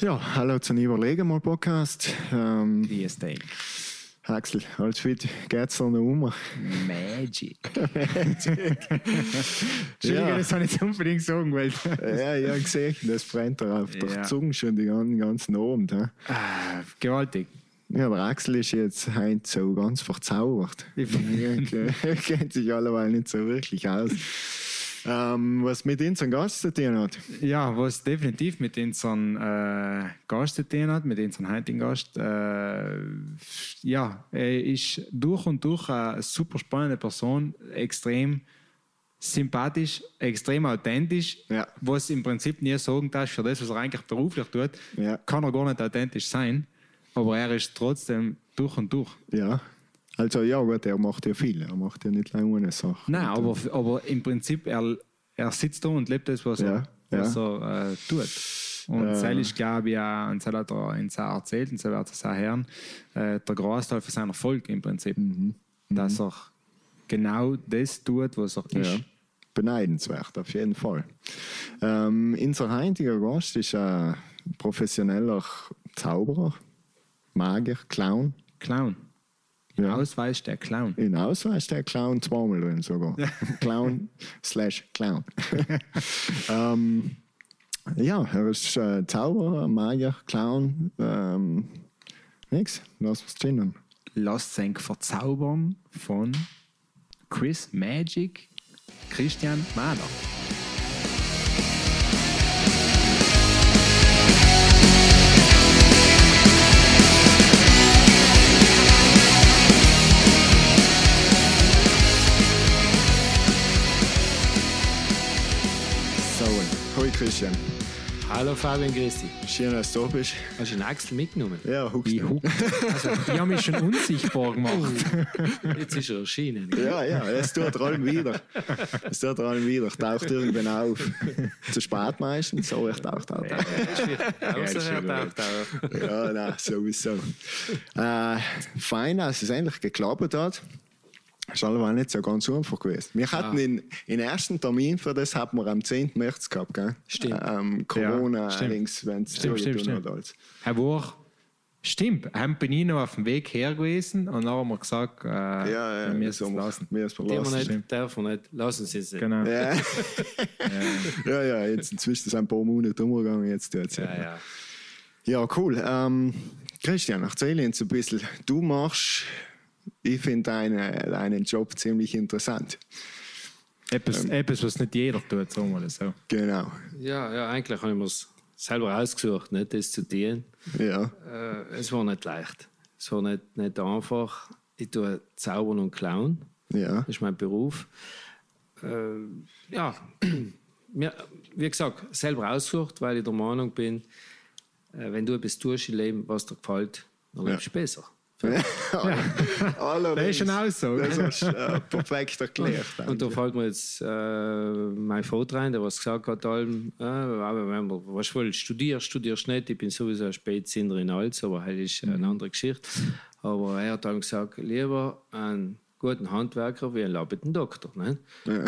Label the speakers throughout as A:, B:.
A: Ja, hallo zum Überlegen mal Podcast. Ähm,
B: Grüß dich.
A: Axel, alles fit? Geht's noch um?
B: Magic.
A: Entschuldigung,
B: Entschuldigung, das habe ich jetzt unbedingt sagen wollen.
A: Ja, ja, gesehen, das brennt er auf der
B: Ja.
A: Zunge schon den ganzen Abend.
B: Ah, gewaltig.
A: Ja, der Axel ist jetzt heute so ganz verzaubert.
B: Ich-
A: Er kennt sich alleweil nicht so wirklich aus. Ähm, was mit unserem Gast zu tun hat.
B: Ja, was definitiv mit unserem äh, Gast zu tun hat, mit unserem heutigen Gast. Äh, ja, er ist durch und durch eine super spannende Person, extrem sympathisch, extrem authentisch,
A: Ja.
B: was im Prinzip nie sagen darf, für das, was er eigentlich beruflich tut,
A: Ja.
B: kann er gar nicht authentisch sein, aber er ist trotzdem durch und durch.
A: Ja. Also, ja, gut, er macht ja viel. Er macht ja nicht lange eine Sache.
B: Nein, aber, aber im Prinzip, er, er sitzt da und lebt das, was
A: Ja,
B: er, was
A: ja.
B: er äh, tut. Und
A: Äh.
B: äh. ist, glaube ich, auch, und das hat er in seiner erzählt, und so wird es auch hören, äh, der Großteil von seinem Erfolg im Prinzip.
A: Mhm.
B: Dass er genau das tut, was er ist.
A: Ja. Beneidenswert, auf jeden Fall. Ähm, unser heutiger Gast ist ein professioneller Zauberer, Magier, Clown.
B: Clown.
A: Ja.
B: Ausweis der Clown.
A: In Ausweis der Clown zweimal drin sogar. Clown slash Clown. ähm, ja, er ist äh, Zauberer, Magier, Clown. Ähm, nix, lass uns drinnen.
B: Lasst sich verzaubern von Chris Magic Christian Mahler.
A: Christian.
C: Hallo Fabian, grüß dich.
A: Schön, dass du da bist.
C: Hast du einen Axel mitgenommen?
A: Ja, huckst
B: Ich,
A: du.
B: huck- also, ich habe mich schon unsichtbar gemacht.
C: Jetzt ist er erschienen.
A: Ja, ja, es tut allem wieder. Es tut allem wieder. Taucht irgendwann auf. Zu spät meistens, so ich taucht auch auf.
C: Außer er taucht auch.
A: Ja, nein, sowieso. Äh, fein, dass es endlich geklappt hat. Das ist allemal nicht so ganz einfach gewesen. Wir hatten den, den ersten Termin für das hatten wir am 10. März gehabt, gell?
C: Stimmt.
A: Ähm, Corona,
B: stimmt.
A: allerdings, wenn es
B: Stimmt, stimmt, stimmt.
A: hat. Alles.
B: Herr Woch, stimmt, haben bin ich noch auf dem Weg her gewesen und dann haben wir gesagt, äh,
A: Ja, ja,
B: wir müssen
A: so
B: es
A: wir-
B: lassen.
A: Wir müssen
C: wir
A: lassen.
C: nicht, darf man nicht. Lassen Sie es.
B: Genau.
A: Ja. ja, ja, jetzt inzwischen sind ein paar Monate umgegangen, jetzt tut's
C: Ja, ja.
A: Ja, cool. Ähm, Christian, erzähl uns ein bisschen. Du machst, ich finde deine, deinen Job ziemlich interessant.
B: Etwas,
A: Ähm.
B: etwas, was nicht jeder tut, sagen wir das so.
A: Genau.
C: ja, ja, eigentlich habe ich mir es selber ausgesucht, nicht das zu tun.
A: Ja.
C: Äh, es war nicht leicht. Es war nicht, nicht einfach. Ich tue Zaubern und Clown.
A: Ja.
C: Das ist mein Beruf. Äh, ja, mir, wie gesagt, selber ausgesucht, weil ich der Meinung bin, äh, wenn du etwas tust im Leben, was dir gefällt, dann lebst du besser.
A: Allerdings.
B: Das ist auch so.
A: Das hast du äh, perfekt erklärt.
C: Und da fällt mir jetzt äh, mein Vater rein, der was gesagt hat, allem, äh, wenn man was will, studierst, studierst nicht. Ich bin sowieso ein Spätsinner in alles, aber das ist
A: Mhm.
C: eine andere Geschichte. Aber er hat dann gesagt, lieber einen guten Handwerker wie einen labbeten Doktor. Ne? Ja.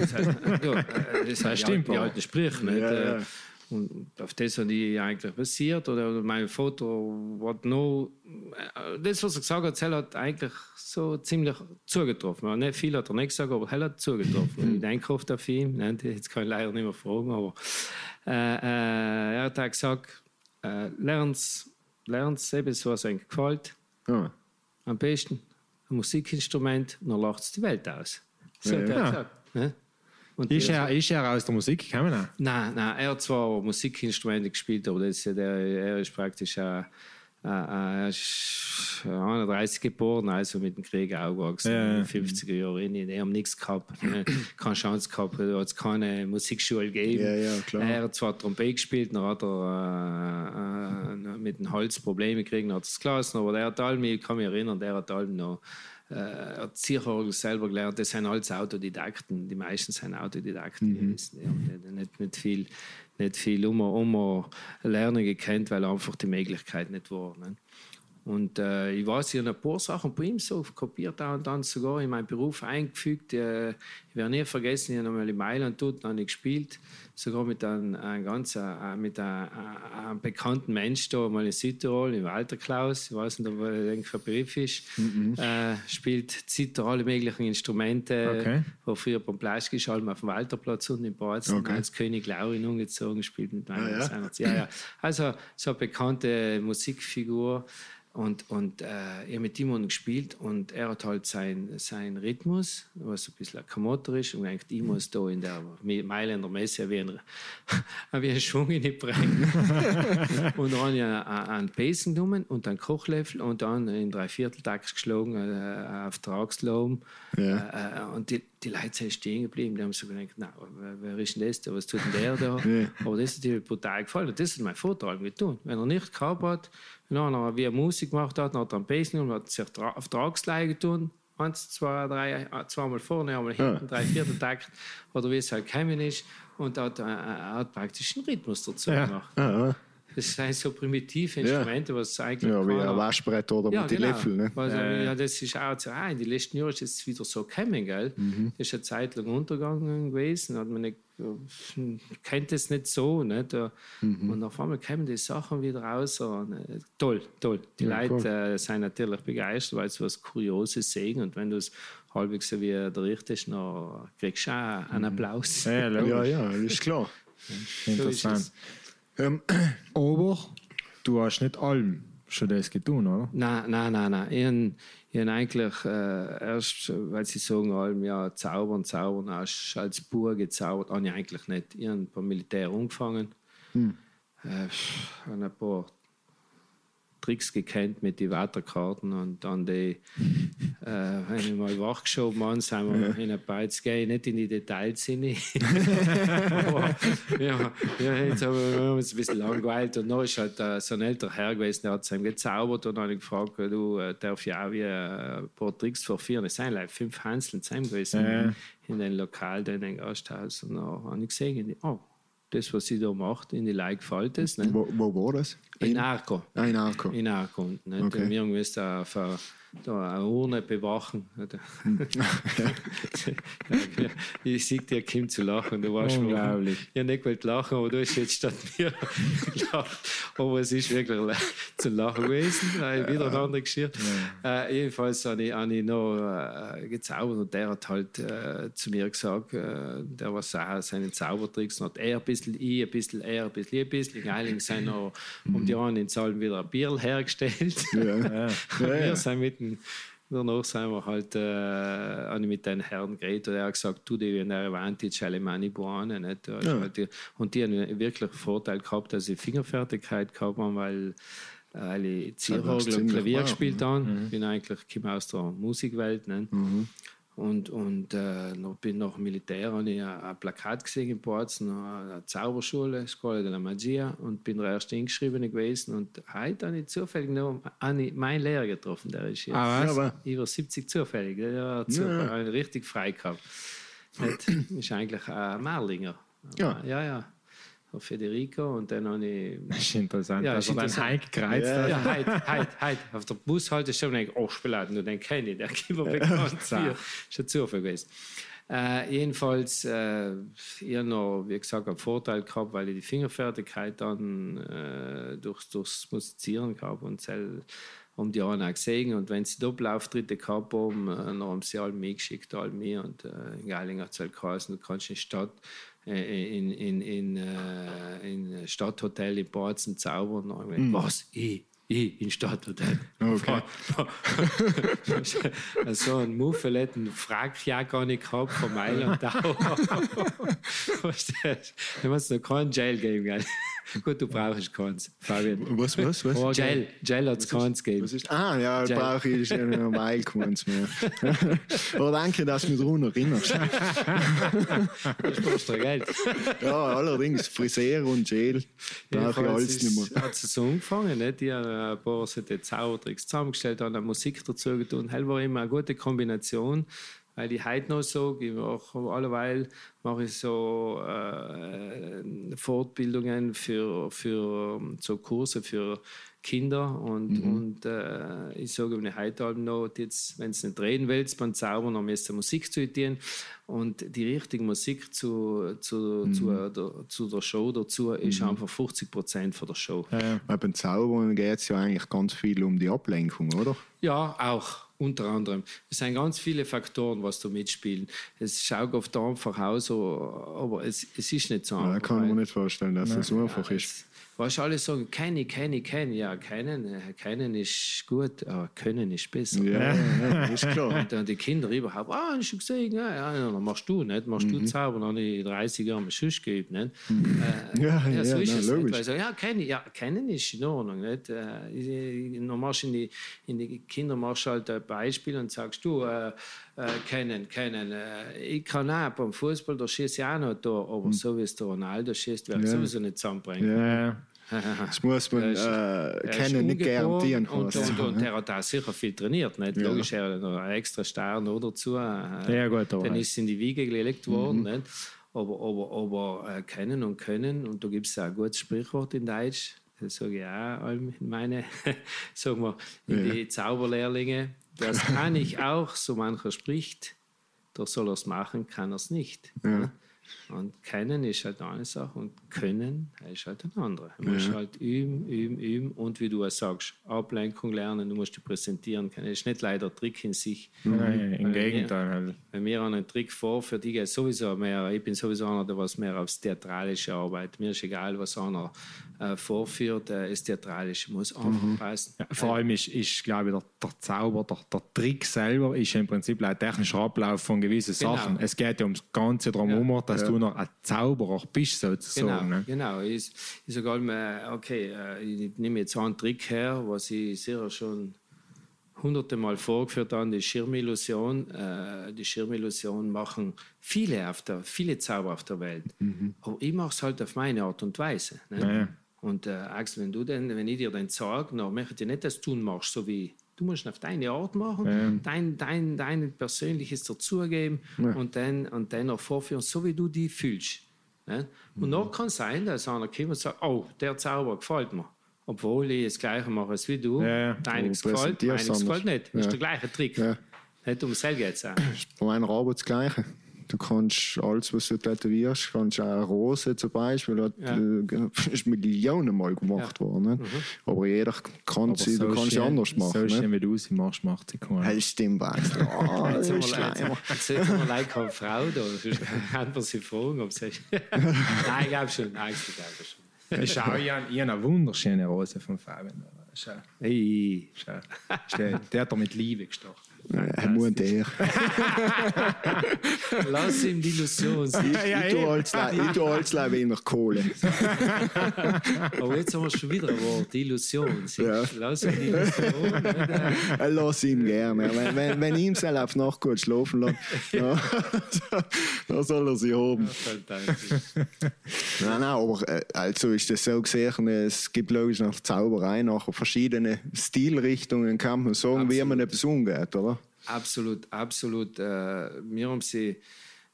C: das heißt, ja, äh, das heißt,
B: stimmt,
C: die alten Sprüche. Nicht?
A: Ja, ja.
C: Und auf das habe ich eigentlich basiert. Oder mein Vater hat noch. äh, Das, was er gesagt hat, hat eigentlich so ziemlich zugetroffen. Ja, Nicht viel hat er nicht gesagt, aber er hat zugetroffen. ich denke oft auf ihn. Nein, jetzt kann ich leider nicht mehr fragen. Aber äh, äh, er hat auch gesagt, äh, lern's, lern's etwas, was euch gefällt.
A: Ah,
C: Am besten ein Musikinstrument, dann lacht es die Welt aus. So hat er
B: Ja.
C: gesagt. Ne? Und
B: Ist er, ist er aus der Musik gekommen? auch?
C: Nein, nein, er hat zwar Musikinstrumente gespielt, aber das, der, er ist praktisch äh, er ist 31 geboren, also mit dem Krieg aufgewachsen,
B: Ja,
C: in den 50er Jahren. Die haben nichts gehabt, ne, keine Chance gehabt, da hat es keine Musikschule gegeben.
A: Ja, ja.
C: Er hat zwar Trompete gespielt, dann hat er äh, äh, mit dem Hals Probleme gekriegt, dann hat er es gelassen, aber der hat allem, ich kann mich erinnern, der hat allem noch äh, er hat Zierorgel selber gelernt. Das sind alles Autodidakten. Die meisten sind Autodidakten gewesen. Die haben nicht, nicht, nicht viel, nicht viel um, um lernen gekannt, weil einfach die Möglichkeit nicht war. Ne? Und äh, ich weiß, ich habe ein paar Sachen bei ihm so kopiert auch und dann sogar in meinen Beruf eingefügt. Äh, ich werde nie vergessen, ich habe einmal in Mailand dort ich gespielt, sogar mit einem, einem ganz äh, mit einem, einem, bekannten Mensch da mal in Südtirol, im Walter Klaus, ich weiß nicht, ob er ein Begriff ist, mhm. äh, spielt Zither alle möglichen Instrumente, okay. wo früher beim Pleischgeschalm auf dem Walterplatz unten in Bozen okay. als König Laurin umgezogen spielt mit meinem ah, ja? ja, ja. Also so eine bekannte Musikfigur. Und, und äh, ich habe mit ihm gespielt und er hat halt seinen sein Rhythmus, was ein bisschen Kamotter ist. Und eigentlich ich muss da in der Mailänder Messe wie ein, wie ein Schwung in die bringen. und dann habe ich einen Basen genommen und einen Kochlöffel und dann in drei Vierteltakt geschlagen äh, auf Tragslom. Ja. Äh, und die, die Leute sind stehen geblieben. Die haben so gedacht, na, wer ist denn das? Was tut denn der da? Aber das ist dir brutal gefallen. Und das ist mein Vorteil getan. Wenn er nicht gehabt hat, dann hat er wie er Musik gemacht hat, dann hat er ein Bass und hat sich auf Tragsleih getan. Eins, zwei, drei, äh, zweimal vorne, einmal hinten, ja. drei, vierter Takt. Oder wie es halt gekommen ist. Und hat, äh, hat praktisch einen Rhythmus dazu ja. gemacht. Ja, das sind so primitive Instrumente, was eigentlich.
A: Ja, wie ein Waschbrett oder ja, mit genau. den Löffeln. Ne?
C: Also, äh. Ja, das ist auch so. Ah, in den letzten Jahren ist es wieder so gekommen, gell? Mhm. Das ist eine Zeit lang untergegangen gewesen. Hat man nicht, kennt es nicht so. Nicht? Mhm. Und auf einmal kommen die Sachen wieder raus. Und, äh, toll, toll. Die ja, Leute cool. äh, sind natürlich begeistert, weil sie was Kurioses sehen. Und wenn du es halbwegs so wie der richtest, dann kriegst du auch einen mhm. Applaus.
A: Ja, ja, ja, ist klar.
B: Interessant. So ähm, aber du hast nicht allem schon das getan, oder?
C: Nein, nein, nein, nein. Ich habe eigentlich äh, erst, weil sie sagen, allem, ja, zaubern, zaubern, hast als Bauer gezaubert, habe ich eigentlich nicht. Ich habe beim Militär angefangen, hm. äh, ein paar Tricks gekannt mit den Wetterkarten und dann die, äh, wenn ich mal wachgeschoben habe, sind wir ja. in ein paar, jetzt gehe ich nicht in die Details hin. aber, ja, ja, jetzt haben wir uns ein bisschen langweilt und dann ist halt äh, so ein älterer Herr gewesen, der hat es ihm gezaubert und dann ich gefragt, du äh, darf ja auch wie ein paar Tricks verführen. Es sind like fünf Hanseln zusammen gewesen ja. in den Lokal, in den Gasthaus und dann habe ich gesehen, oh, das, was sie da macht, in die Leute gefällt es.
A: Wo, wo war das?
C: In, in Arco.
A: Ah, in Arco.
C: In Arco. Nicht? Okay. Wir müssen auf eine, da eine Urne bewachen. ich sehe dir, Kim zu lachen. Du warst Unglaublich. Ich habe nicht gewollt lachen, aber du hast jetzt statt mir gelacht. Aber es ist wirklich zu lachen gewesen. Wieder eine andere Geschichte. Ja. Äh, jedenfalls habe ich, habe ich noch äh, gezaubert und der hat halt äh, zu mir gesagt, äh, der war seine Zaubertricks, hat er ein bisschen, ich ein bisschen, er ein bisschen, ein bisschen. Geiling sind noch um die anderen Zahlen wieder ein Bier hergestellt. Ja. ja. Wir sind mit dem Danach sind wir halt äh, mit den Herrn geredet und er hat gesagt, du, die in der Avantage alle meine Buane. Nicht? Ja. Halt die, und die haben wirklich einen Vorteil gehabt, dass sie Fingerfertigkeit gehabt haben, weil weil ich und Klavier gespielt habe. Mhm. Ich bin eigentlich komme aus der Musikwelt. Nicht? Mhm. Und, und äh, noch, bin nach dem Militär habe ich ein, ein Plakat gesehen in Borzen, eine Zauberschule, Scuola della Magia, und bin der erste Eingeschriebene gewesen. Und heute habe ich zufällig noch einen, meinen Lehrer getroffen, der ist jetzt ah, was? über 70 zufällig. Der hat ja. richtig frei gehabt. Das ist eigentlich ein Merlinger. Ja, ja. ja auf Federico und dann habe ich.
B: Das ist interessant. Ja, also dann Heik gereizt. Ja,
C: ja Heid, Heid, Heid. Auf der Bushaltestelle denke ich, oh, Spieler, nur den kenne ich, der gibt mir bekannt. Ja. Ist ein Zufall gewesen. Äh, jedenfalls, äh, ich habe noch, wie gesagt, einen Vorteil gehabt, weil ich die Fingerfertigkeit dann äh, durch, durchs Musizieren gehabt und selbst um die anderen auch gesehen. Und wenn sie Doppelauftritte gehabt haben, äh, dann haben sie alle mitgeschickt, alle mir. Und äh, in Geiling hat es halt geheißen, du kannst in die Stadt äh, in, in, in, äh, in Stadthotel in Borzen zaubern. Mhm. Was? Ich? Ich in Stadthotel. Okay. so ein muffeletten Frack ja gar nicht gehabt von Mailand. da muss es noch keinen Jail geben. Gut, du brauchst keins, Fabian.
A: Was, was, was?
C: Gel, Gel hat es keins gegeben.
A: Ah, ja, brauche ich normal keins mehr. Aber danke, dass du mich daran erinnerst.
C: das kostet Geld.
A: Ja, allerdings, Friseur und Gel brauche ich alles nicht
C: mehr. hat es so angefangen, ne? die haben ein paar Zaubertricks zusammengestellt, haben Musik dazu getan. Das war immer eine gute Kombination weil ich heute noch so, mache alleweil mache ich so äh, Fortbildungen für, für so Kurse für Kinder und,
A: Mhm.
C: und äh, ich sage Abend noch, jetzt, wenn du nicht reden willst beim Zaubern, müsst ihr Musik zu tun und die richtige Musik zu, zu,
A: Mhm.
C: zu, der, zu der Show dazu ist einfach 50 Prozent von der Show.
A: Weil beim Zaubern geht es ja eigentlich ganz viel um die Ablenkung, oder?
C: Ja, auch unter anderem. Es sind ganz viele Faktoren, was da mitspielen. Es schaut oft einfach aus, aber es, es ist nicht so
A: Ja,
C: einfach.
A: kann ich
C: weil-
A: mir nicht vorstellen, dass das so einfach
C: ja,
A: ist.
C: Weißt du, alle sagen, kenne, kenne, kenne. Ja, kennen, äh, kennen ist gut, aber können ist besser.
A: Ja, ja, ist klar.
C: Und dann die Kinder überhaupt, ah, hast du gesehen? Ja, ja, ja, dann machst du nicht, machst du Zaubern, dann habe ich 30 Jahre mit Schuss geübt. Nicht? Äh,
A: Mhm. Ja,
C: ja, so
A: ja,
C: ist
A: nein,
C: es.
A: logisch.
C: Nicht? Weil so, ja, kennen, ja, kennen ist in Ordnung. Nicht? Äh, dann machst du in die, in die Kinder machst halt ein Beispiel und sagst du, äh, äh, kennen, kennen. Äh, ich kann auch beim Fußball, da schieße ich auch noch da, aber so wie es der Ronaldo schießt, werde ich sowieso nicht zusammenbringen.
A: Mhm. Ja,
B: Ja.
A: Das muss man
C: Er
A: äh,
C: Er
A: kennen, nicht garantieren.
C: Und,
A: was.
C: und, und der hat auch sicher viel trainiert. Nicht? Logisch, er hat noch einen extra Stern dazu. äh,
B: Ja, gut,
C: Dann ist in die Wiege gelegt worden. Nicht? Aber, aber, aber äh, kennen und können, und da gibt es auch ein gutes Sprichwort in Deutsch, das sage ich auch in meine, sagen wir, in die Zauberlehrlinge. Das kann ich auch, so mancher spricht, doch soll er es machen, kann er es nicht.
A: Ja.
C: Und kennen ist halt eine Sache und können ist halt eine andere. Du musst halt üben, üben, üben und wie du auch sagst, Ablenkung lernen, du musst dich präsentieren können. Das ist nicht leider ein Trick in sich.
B: Nein, im Gegenteil. halt.
C: Wenn mir einen Trick vor, für die geht sowieso mehr, ich bin sowieso einer, der was mehr aufs Theatralische arbeitet. Mir ist egal, was einer äh, vorführt, äh, das Theatralische muss einfach passen.
B: Ja, vor allem ist, ist glaube ich, der, der Zauber, der, der Trick selber ist im Prinzip ein technischer Ablauf von gewissen
C: Genau.
B: Sachen. Es geht ja ums Ganze drumherum, dass du noch ein Zauberer bist,
C: Genau,
B: sozusagen. Ne?
C: genau. Ich, ich sage allem, okay, äh, ich nehme jetzt einen Trick her, was ich sicher schon hunderte Mal vorgeführt habe, die Schirmillusion. Äh, die Schirmillusion machen viele, auf der, viele Zauber auf der Welt. Aber ich mache es halt auf meine Art und Weise. Ne?
B: Ja, ja.
C: Und äh, Axel, wenn, du denn, wenn ich dir dann sage, dann möchte ich nicht, dass du machst, so wie du musst ihn auf deine Art machen, dein, dein, dein persönliches dazugeben und, dann, und dann auch vorführen, so wie du die fühlst. Ne? Und noch kann sein, dass einer kommt und sagt, oh, der Zauber gefällt mir. Obwohl ich das Gleiche mache als wie du.
B: Ja, ja.
C: Deines
A: Du
C: gefällt, meines gefällt nicht. Das ist
A: Ja.
C: der gleiche Trick.
A: Ja.
C: Nicht um selber geht es auch.
A: Bei meiner Arbeit das Gleiche. Du kannst alles, was du tätowierst, kannst auch eine Rose zum Beispiel,
C: Ja.
A: äh, ist Millionen Mal gemacht worden. Ne? Aber jeder kann sie, du kannst sie anders machen.
B: So
A: ne?
B: schön, wie du sie machst, macht sie cool.
A: Hey, stimmt, Axel. Oh, das
C: Jetzt haben wir leid-
A: schlimmer.
C: jetzt haben wir leid keine Frau da. Sonst kann man sie fragen, ob sie. Nein, ich glaube schon. Nein, ich glaube schon.
B: Ich habe ich habe eine wunderschöne Rose von Fabian. Schau,
C: Hey.
B: schau. Der, der hat er mit Liebe gestochen.
A: Er muss der.
C: Lass ihm die Illusion sein.
A: Ich tue alles le- ich tue alles nach Kohle.
C: Aber jetzt haben wir schon wieder ein Wort, die Illusion.
A: Ja.
C: Lass ihm die Illusion.
A: Lass ihn gerne. Wenn, wenn, wenn ihm selber auf Nacht gut schlafen lässt, ja, dann soll er sie haben.
C: Fantastisch.
A: Nein, nein, aber äh, also ist das so gesehen, es gibt logisch nach Zauberei nachher verschiedene Stilrichtungen, kann man sagen, wie man etwas umgeht, oder?
C: Absolut, absolut. Äh, wir haben sie,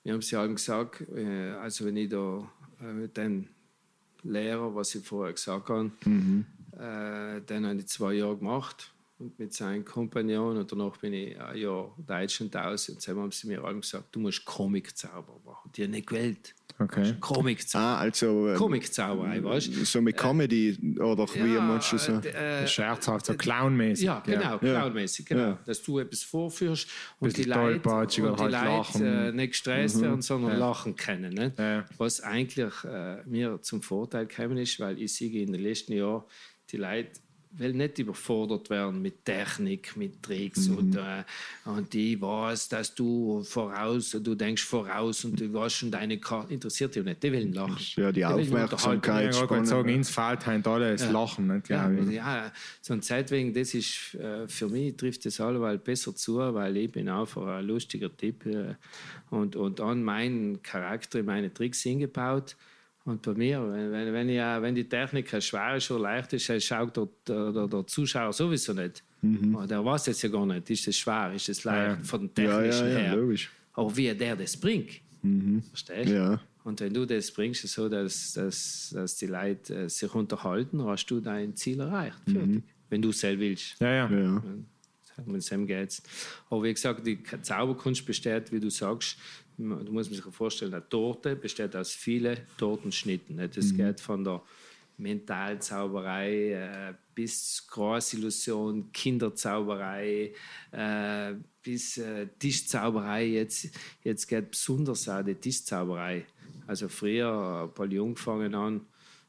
C: wir haben sie allem gesagt, äh, also wenn ich da äh, mit dem Lehrer, was ich vorher gesagt habe, äh, dann habe ich zwei Jahre gemacht und mit seinen Kompagnon und danach bin ich ein Jahr Deutschland aus und dann haben sie mir allem gesagt, du musst Comic-Zauber machen. Die haben nicht gewählt.
B: Okay.
C: Comic-Zauber.
A: Ah, also äh,
C: Comic-Zauberei, weißt du?
A: so mit Comedy oder wie meinst du so?
C: äh,
B: Scherzhaft, so clownmäßig.
C: Ja, genau, clownmäßig, genau.
A: Ja.
C: Dass du etwas vorführst und die Leute, und die
B: halt
C: Leute äh, nicht gestresst werden, sondern lachen können. Nicht?
B: Ja.
C: Was eigentlich äh, mir zum Vorteil gekommen ist, weil ich sehe in den letzten Jahren, die Leute will nicht überfordert werden mit Technik, mit Tricks und, äh, und die weiß, dass du voraus, du denkst voraus und du weißt schon deine Karte, interessiert dich nicht, die will lachen.
A: Ja, die
C: nur
A: Aufmerksamkeit.
B: Ich wollte sagen, ins Feld haben alle das Lachen, nicht,
C: Ja,
B: glaube ich.
C: ja, so ein Zeitwegen, das ist äh, für mich trifft das alleweil besser zu, weil ich bin einfach ein lustiger Typ äh, und, und an meinen Charakter, meine Tricks hingebaut. Und bei mir, wenn, wenn, wenn, ich, äh, wenn die Technik schwer ist oder leicht ist, dann schaut der, der, der, Zuschauer sowieso nicht. Aber Der weiß jetzt ja gar nicht, ist das schwer, ist das leicht, von dem
A: Ja, ja,
C: Technischen
A: ja,
C: her.
A: logisch.
C: Aber wie der das bringt, verstehst du?
A: Ja.
C: Und wenn du das bringst, so dass, dass, dass die Leute äh, sich unterhalten, hast du dein Ziel erreicht. Fertig. Wenn du es selbst willst.
B: Ja, ja.
A: Ja.
C: Mit Sam geht's. Aber wie gesagt, die Zauberkunst besteht, wie du sagst, du musst sich vorstellen, eine Torte besteht aus vielen Tortenschnitten. nicht? Das geht von der Mentalzauberei äh, bis Großillusion, Kinderzauberei, äh, bis äh, Tischzauberei. Jetzt, jetzt geht besonders auch die Tischzauberei. Also früher, ein paar Jung gefangen an,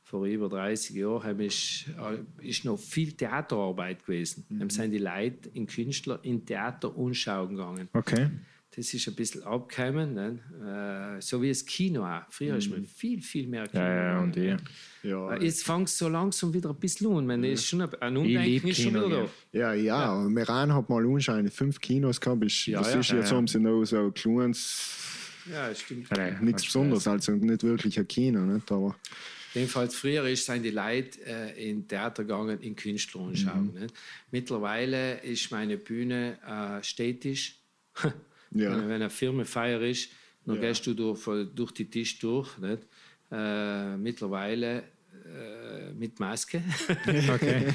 C: vor über 30 Jahren, ist, äh, ist noch viel Theaterarbeit gewesen. Dann sind die Leute, in Künstler, in Theater anschauen gegangen.
B: Okay.
C: Das ist ein bisschen abgekommen, ne? äh, so wie das Kino auch. Früher ist man viel, viel mehr Kino.
B: Ja, ja, und die.
A: Ja,
C: Äh, Jetzt fängt es so langsam wieder ein bisschen an. Man ist schon ein, ein Umdenken ist schon wieder
B: ja.
C: da.
A: ja, ja. ja. Meran hat mal anscheinend fünf Kinos gehabt. Ist,
C: Ja,
A: das
C: ja.
A: ist
B: Ja,
A: jetzt
B: ja.
A: haben sie noch so kleines,
C: Ja, stimmt.
B: Ja, ja.
A: nichts Besonderes, also nicht wirklich ein Kino. Nicht? Aber
C: Jedenfalls früher ist, sind die Leute äh, in Theater gegangen, in Künstler anschauen.
A: Mhm.
C: Ne? Mittlerweile ist meine Bühne äh, städtisch.
A: Ja.
C: Wenn, wenn eine Firmenfeier ist, dann
A: Ja.
C: gehst du durch, durch die Tisch durch. Nicht? Äh, mittlerweile äh, mit Maske.
B: Okay.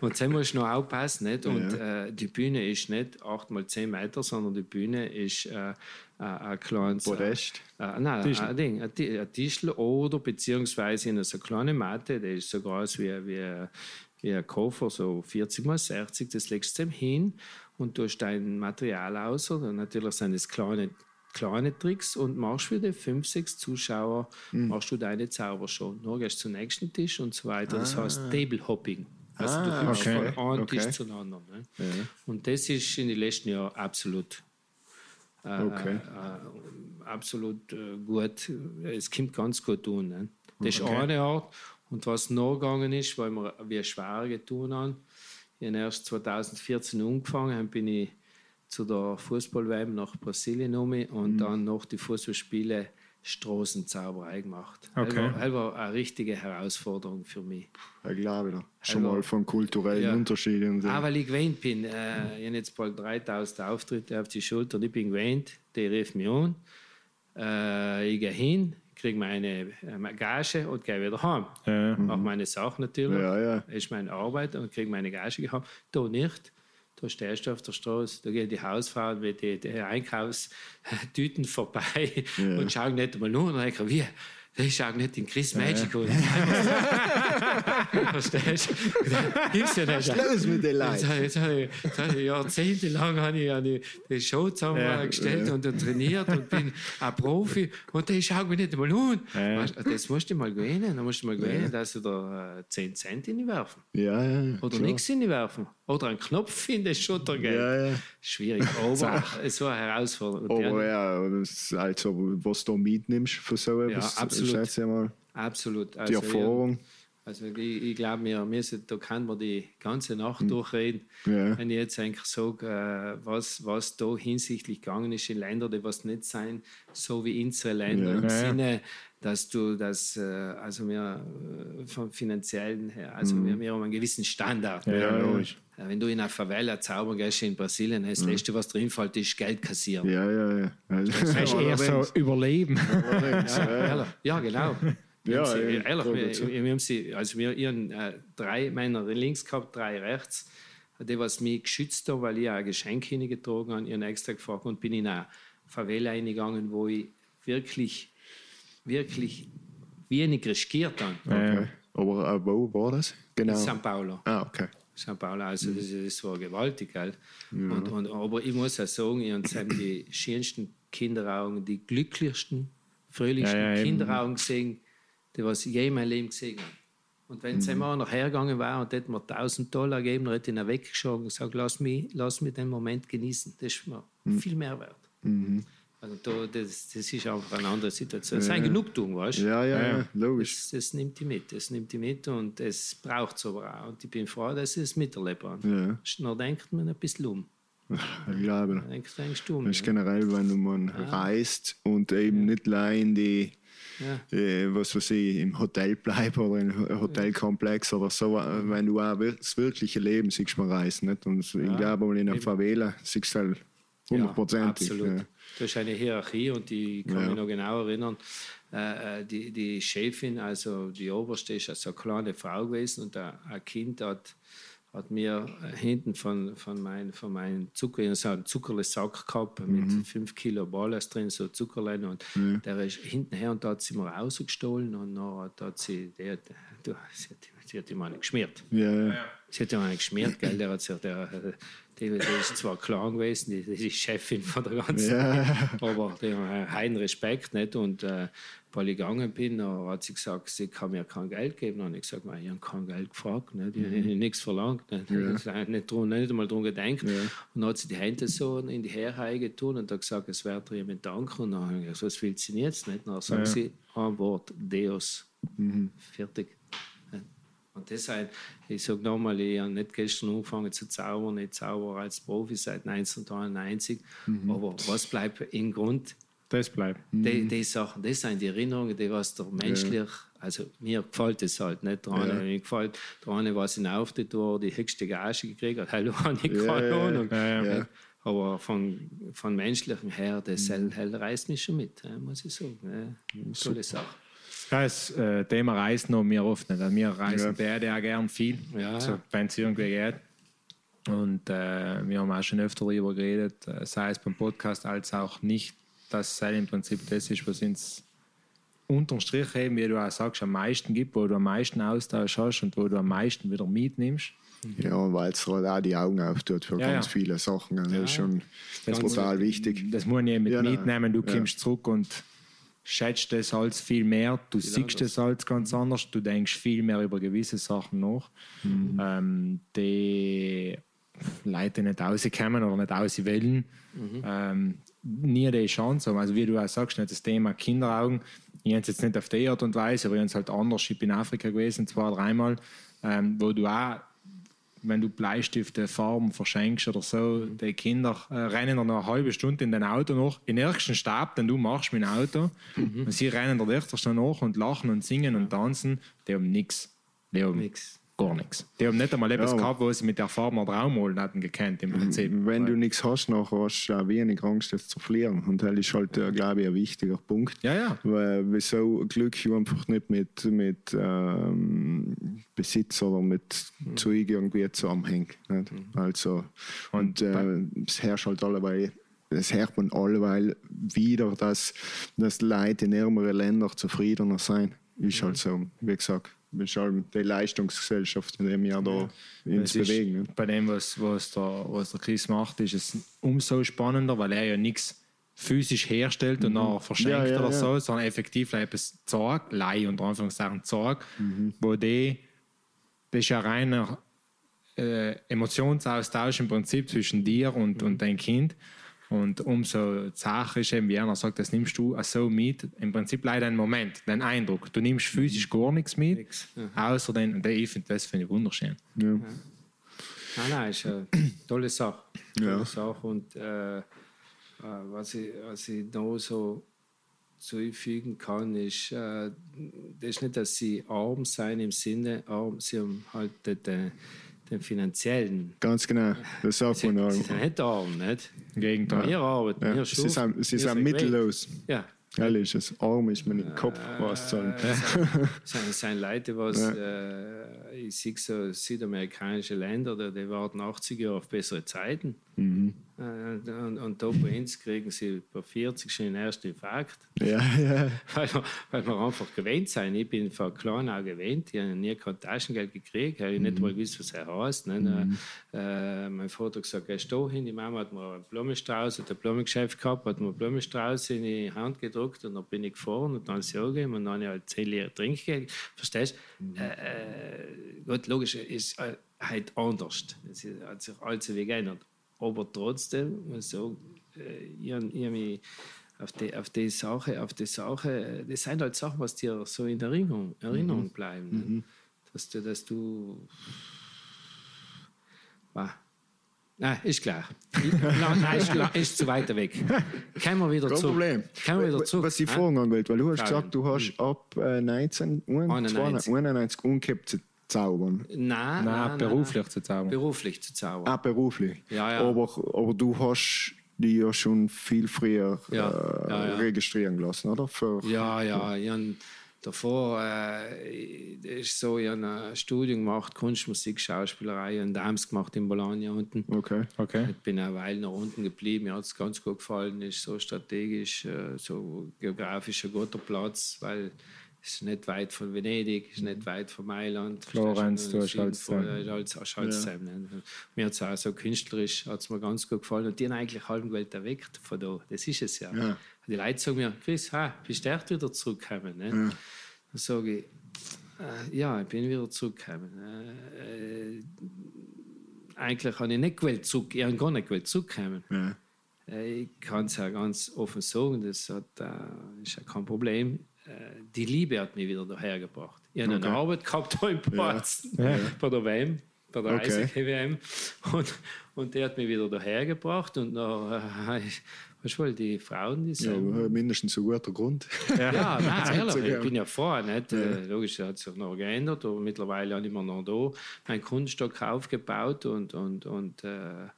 C: Und jetzt musst du noch aufpassen. Nicht? Und äh, die Bühne ist nicht 8 mal 10 Meter, sondern die Bühne ist äh, ein- ein kleines.
A: Podest?
C: Äh, nein,
B: Tischl.
C: ein Ding, ein, Ti- ein Tischl oder beziehungsweise in so eine kleine Matte, die ist so groß wie, wie, wie ein Koffer, so 40 mal 60, das legst du hin und tust dein Material aus. Und natürlich sind das kleine, kleine Tricks und machst für die 5, 6 Zuschauer machst du deine Zaubershow. Dann gehst du zum nächsten Tisch und so weiter. Das heißt Table Hopping. Also
A: Ah,
C: du kommst
B: okay.
C: von einem
A: Okay.
C: Tisch zu einem anderen. Ne? Und das ist in den letzten Jahren absolut äh,
A: Okay.
C: äh, absolut äh, gut. Es kommt ganz gut tun. Ne? Das ist
B: Okay.
C: eine Art. Und was noch gegangen ist, weil wir wie schwer getan haben, ich habe erst 2014 angefangen, dann bin ich zu der Fußball-WM nach Brasilien um
A: Mhm.
C: und dann noch die Fußballspiele Straßenzauberei gemacht.
B: Okay.
C: Das war, das war eine richtige Herausforderung für mich.
A: ich glaube, da. schon
C: Also,
A: mal von kulturellen
C: ja.
A: Unterschieden.
C: Ah, weil ich gewöhnt bin. Äh, ich habe jetzt bald 3000 Auftritte auf die Schulter und ich bin gewöhnt. Die rief mich an. Äh, ich gehe hin, kriege meine äh, Gage und gehe wieder heim.
B: Ja.
C: Mache meine Sachen natürlich.
A: Ja, ja.
C: ist meine Arbeit und kriege meine Gage gehabt. Da nicht. Da stehst du auf der Straße, da gehen die Hausfrauen mit den Einkaufstüten vorbei und schauen nicht einmal nur und denken, wie, das schaut nicht in Chris Magic an. Verstehst du? Gibt's ja nicht.
A: Los mit den Leuten.
C: jetzt, habe ich- jetzt habe ich jahrzehntelang habe ich eine die Show zusammengestellt
B: Ja.
C: und trainiert und bin ein Profi und die schauen mich nicht.
B: Ja.
C: Weißt du, Das musst du mal gewinnen. Da musst du mal gewinnen, dass du da äh, 10 Cent in die werfen.
A: Ja, ja.
C: Oder nichts in die werfen. Oder einen Knopf in das Schuttergeld.
A: Ja, ja.
C: Schwierig, aber es war eine Herausforderung.
A: Aber
C: die-
A: ja, also, was du mitnimmst für so etwas,
C: absolut.
A: schätze ich mal.
C: Absolut.
A: Die
C: Also,
A: Erfahrung.
C: Also ich, ich glaube, wir müssen, da kann man die ganze Nacht durchreden.
A: Hm. Ja.
C: Wenn ich jetzt eigentlich sage, äh, was, was da hinsichtlich gegangen ist in Ländern, die was nicht sein, so wie unsere Länder,
A: Ja.
C: im
B: Ja, ja.
C: Sinne, dass du das, äh, also wir äh, vom finanziellen her, also wir, wir haben einen gewissen Standard.
B: Ja, ja,
A: Ja,
B: logisch.
C: Wenn du in einer Favela zaubern gehst in Brasilien, das Letzte, was drin fällt, ist Geld kassieren.
A: Ja, ja, ja. Also,
B: Das ist eher so Überleben.
A: allerdings, ja.
C: Ehrlich. Ja, genau. Wir
A: Ja,
C: haben sie,
A: ja,
C: ehrlich,
A: voll
C: wir, wir, wir haben sie, also wir ihren äh, drei Männer links gehabt, drei rechts. Die, was mich geschützt haben, weil ich auch ein Geschenk hingetragen habe, ihren extra gefragt und bin in eine Favela eingegangen, wo ich wirklich, wirklich wenig riskiert habe.
A: Okay. Aber äh, wo war das? Genau.
C: São Paulo.
A: Ah, okay.
C: São Paulo, also das, das war gewaltig. Gell? Und, und, aber ich muss auch sagen, ich habe die schönsten Kinderaugen, die glücklichsten, fröhlichsten
B: Ja, ja.
C: Kinderaugen gesehen, die was ich je in meinem Leben gesehen habe. Und wenn es einmal nachher gegangen war und hätte mir 1000 Dollar gegeben, dann hätte ich ihn weggeschaut und gesagt, lass mich, lass mich den Moment genießen. Das ist mir viel mehr wert. Also da, das, das ist einfach eine andere Situation. Das ist eine Genugtuung, weißt du?
A: Ja, ja,
B: Ja,
A: ja,
B: ja.
A: logisch.
C: Das, das nimmt die mit, das nimmt die mit und es braucht es aber auch. Und ich bin froh, dass ich es miterleben habe.
A: Ja.
C: Dann denkt man ein bisschen um.
A: Ich glaube.
C: Dann denkst, denkst du um.
A: Das ist
C: ja.
A: generell, wenn du man reist und eben nicht allein die,
C: Ja.
A: äh, was weiß ich, im Hotel bleibt oder im Hotelkomplex oder so, äh, wenn du auch das wirkliche Leben siehst, man reist nicht. Und ich glaube, in einer Favela siehst du halt hundertprozentig.
C: absolut.
A: Ja.
C: Das ist eine Hierarchie und die kann
A: Ja.
C: mich noch genau erinnern. Äh, äh, die, die Chefin, also die Oberste, ist also eine kleine Frau gewesen und ein, ein Kind hat, hat mir äh, hinten von, von meinem von mein Zucker, ich habe einen Zuckerlesack gehabt
A: Mhm.
C: mit fünf Kilo Ballas drin, so Zuckerlein und der ist hinten her und da hat sie mir rausgestohlen und dann hat, sie, der, du, sie, hat, sie hat ihm eine geschmiert.
A: Ja, ja.
C: Sie hat ja einen geschmiert, gell? Der, hat sich, der, der, der ist zwar klar gewesen, die, die Chefin von der ganzen,
A: Ja.
C: aber der hat einen Respekt nicht. Und äh, weil ich gegangen bin, da hat sie gesagt, sie kann mir kein Geld geben. Habe ich gesagt, ich habe kein Geld gefragt, nicht? ich habe nichts verlangt, nicht, nicht, nicht, drum, nicht einmal darum gedacht. Und dann hat sie die Hände so in die Haare getan und hat gesagt, es ihr jemand danken. Und dann habe ich gesagt, was will sie denn jetzt nicht? Dann sagt sie ein Wort, Deus. Fertig. Und deshalb, ich sage nochmal, ich habe nicht gestern angefangen zu zaubern, ich zaubere als Profi seit 1993. Aber was bleibt im Grund?
B: Das bleibt.
C: Die, die Sachen, das sind die Erinnerungen, die was der menschlich, also mir gefällt es halt nicht dran.
A: Ja.
C: Mir gefällt dran, was in Auftritt war, die höchste Gage gekriegt hat, hallo, habe ich keine Ahnung.
B: ja,
A: ja.
C: Aber von, von menschlichem her, das hell reißt mich schon mit, muss ich sagen. Ja, tolle Sache.
B: Ja, das äh, Thema reisen noch mir oft nicht. Also wir reisen
A: Ja.
B: der, der gern viel,
C: Ja,
B: so, wenn es irgendwie geht. Und äh, wir haben auch schon öfter darüber geredet, äh, sei es beim Podcast als auch nicht, dass es halt im Prinzip das ist, was uns unterm Strich eben, wie du auch sagst, am meisten gibt, wo du am meisten Austausch hast und wo du am meisten wieder mitnimmst.
A: Ja, weil es halt auch die Augen auftut für
B: Ja,
A: ganz
B: ja.
A: viele Sachen. Das ist schon
B: Das
A: total
B: muss-
A: wichtig.
B: Das muss ich mit
A: Ja,
B: mitnehmen. Du
A: Ja.
B: kommst zurück und schätzt das als viel mehr. Du siehst
C: anders.
B: das als ganz anders. Du denkst viel mehr über gewisse Sachen nach,
A: Mhm.
B: ähm, die Leute nicht rauskommen oder nicht raus wollen.
A: Mhm.
B: Ähm, nie die Chance haben. Also wie du auch sagst, nicht das Thema Kinderaugen. Ich habe es jetzt nicht auf die Art und Weise, aber ich habe es halt anders. Ich bin in Afrika gewesen, zwei, dreimal, ähm, wo du auch wenn du Bleistifte, Farben verschenkst oder so, die Kinder äh, rennen dann noch eine halbe Stunde in dein Auto nach, in den ersten Stab, den du machst mit dem Auto, und sie rennen da echt schon nach und lachen und singen und tanzen, die haben nichts. Die haben
C: Nix.
B: Gar nichts. Die haben nicht einmal etwas
A: Ja.
B: gehabt, wo sie mit der Farbe noch Traumholen hatten gekannt im Prinzip.
A: Wenn du nichts hast, nachher hast du auch wenig Angst, das zu verlieren. Und das ist halt, äh, glaube ich, ein wichtiger Punkt.
B: Ja, ja.
A: Weil wieso Glück einfach nicht mit, mit ähm, Besitz oder mit Zeug irgendwie zusammenhängt. Nicht? Also, und äh, es herrscht halt alleweil, es hört man alleweil wieder, dass, dass Leute in ärmeren Ländern zufriedener sein. Ist halt so, wie gesagt, ist halt die Leistungsgesellschaft, in der wir da uns
B: Es ist
A: bewegen. Nicht?
B: Bei dem, was, was, der, was der Chris macht, ist es umso spannender, weil er ja nichts physisch herstellt und nachher verschenkt
A: Ja, ja,
B: oder
A: ja.
B: so, sondern effektiv etwas zeigt, Leih unter Anführungszeichen zeigt, wo die, das ist ja reiner äh, Emotionsaustausch im Prinzip zwischen dir und, und dein Kind. Und umso zacher ist eben, wie einer sagt, das nimmst du so mit. Im Prinzip leider einen Moment, den Eindruck. Du nimmst physisch gar nichts mit,
C: Nix.
B: außer den, und ich finde das finde ich wunderschön.
A: Ja.
C: Nein, nein, ist eine tolle Sache. Tolle
A: Ja.
C: Sache. Und äh, äh, was, ich, was ich da so zufügen kann, ist, äh, das ist nicht, dass sie arm sein im Sinne, arm, sie haben halt den, den, finanziellen.
A: Ganz genau, das sagt
C: Sie,
A: man
C: sie
A: auch.
C: sind nicht arm, nicht?
B: Im Gegenteil.
C: Wir arbeiten,
A: Ja,
C: wir
A: sie sind, sie sind mittellos.
C: Ja,
A: Ehrlich, das Arm ist mir nicht Kopf, was zu sagen.
C: sind, sind Leute, was äh, ich sehe so südamerikanische Länder, die, die warten 80 Jahre auf bessere Zeiten.
A: Mhm.
C: Äh, und, und da bei uns kriegen sie bei 40 schon den ersten Infarkt,
A: Ja, ja.
C: weil wir, weil wir einfach gewöhnt sind. Ich bin von klein auch gewöhnt, ich habe nie kein Taschengeld gekriegt, ich habe nicht mal gewusst, was er heißt. Ne? Äh, mein Vater hat gesagt, gehst da hin, die Mama hat mir einen Blumenstrauß, hat ein Blumengeschäft gehabt, hat mir einen Blumenstrauß in die Hand gedruckt und dann bin ich gefahren und dann ist sie angegeben und dann habe ich halt 10 Liter Trinkgeld. Verstehst du? Äh, äh, gut, logisch, ist äh, halt anders. Es hat sich alles so geändert. Aber trotzdem, muss ich sagen, äh, ich habe ich hab mich auf die, auf die Sache, auf die Sache, das sind halt Sachen, was dir so in Erinnerung, Erinnerung bleiben. Ne? Dass du, dass du Bah. Nein, ist klar. Ich- Nein, ist, klar, ist zu weit weg. Kommen wir wieder
A: Kein
C: zurück.
A: Problem.
C: Wir wieder zurück.
A: was ich
C: hä?
A: fragen angeht, weil du hast
C: Fragen.
A: gesagt, du hast ab äh, 19,
C: 91.
A: 91 umgekehrt zu zaubern.
C: Nein,
B: Nein,
C: nein,
B: beruflich
C: nein.
B: zu zaubern.
C: Beruflich zu zaubern.
A: Auch beruflich.
C: Ja, ja.
A: Aber, aber du hast die ja schon viel früher
C: Ja,
A: äh,
C: ja, ja.
A: registrieren gelassen, oder? Für,
C: Ja, ja, ich hab davor äh, ist so, ich habe ein Studium gemacht, Kunstmusik, Schauspielerei und Dams gemacht in Bologna unten.
A: Okay.
B: Okay.
C: Ich bin eine Weile nach unten geblieben, mir hat es ganz gut gefallen, ist so strategisch, äh, so geografisch ein guter Platz, weil ist nicht weit von Venedig, ist nicht weit von Mailand.
B: Florenz, du
C: von- äh, Schalzheim. ne? Mir hat es auch so künstlerisch hat's mir ganz gut gefallen und die haben eigentlich halb Welt erweckt von da. Das ist es ja.
A: Ja.
C: Die Leute sagen mir, Chris, ha, bist du echt wieder zurückgekommen? Ne? Dann sage ich, äh, ja, ich bin wieder zurückgekommen. Äh, äh, eigentlich habe ich nicht gewollt zurück, ich habe gar nicht gewollt zurückkommen.
A: Ja.
C: Äh, Ich kann es ja ganz offen sagen, das hat, äh, ist ja kein Problem. Äh, Die Liebe hat mich wieder daher gebracht. Ich habe
A: Okay.
C: eine Arbeit gehabt da in Boston,
B: Ja.
C: bei der WM, bei der
A: Okay.
C: Eishockey-WM. Und, und der hat mich wieder daher gebracht. Und dann, äh, weißt du wohl, die Frauen, die
A: Ja,
C: sagen,
A: mindestens ein guter Grund.
C: ja, nein, ehrlich, ich bin ja vorher nicht. Äh, logisch, hat sich noch geändert, aber mittlerweile habe ich mir noch da meinen Kunststock aufgebaut und, und, und äh,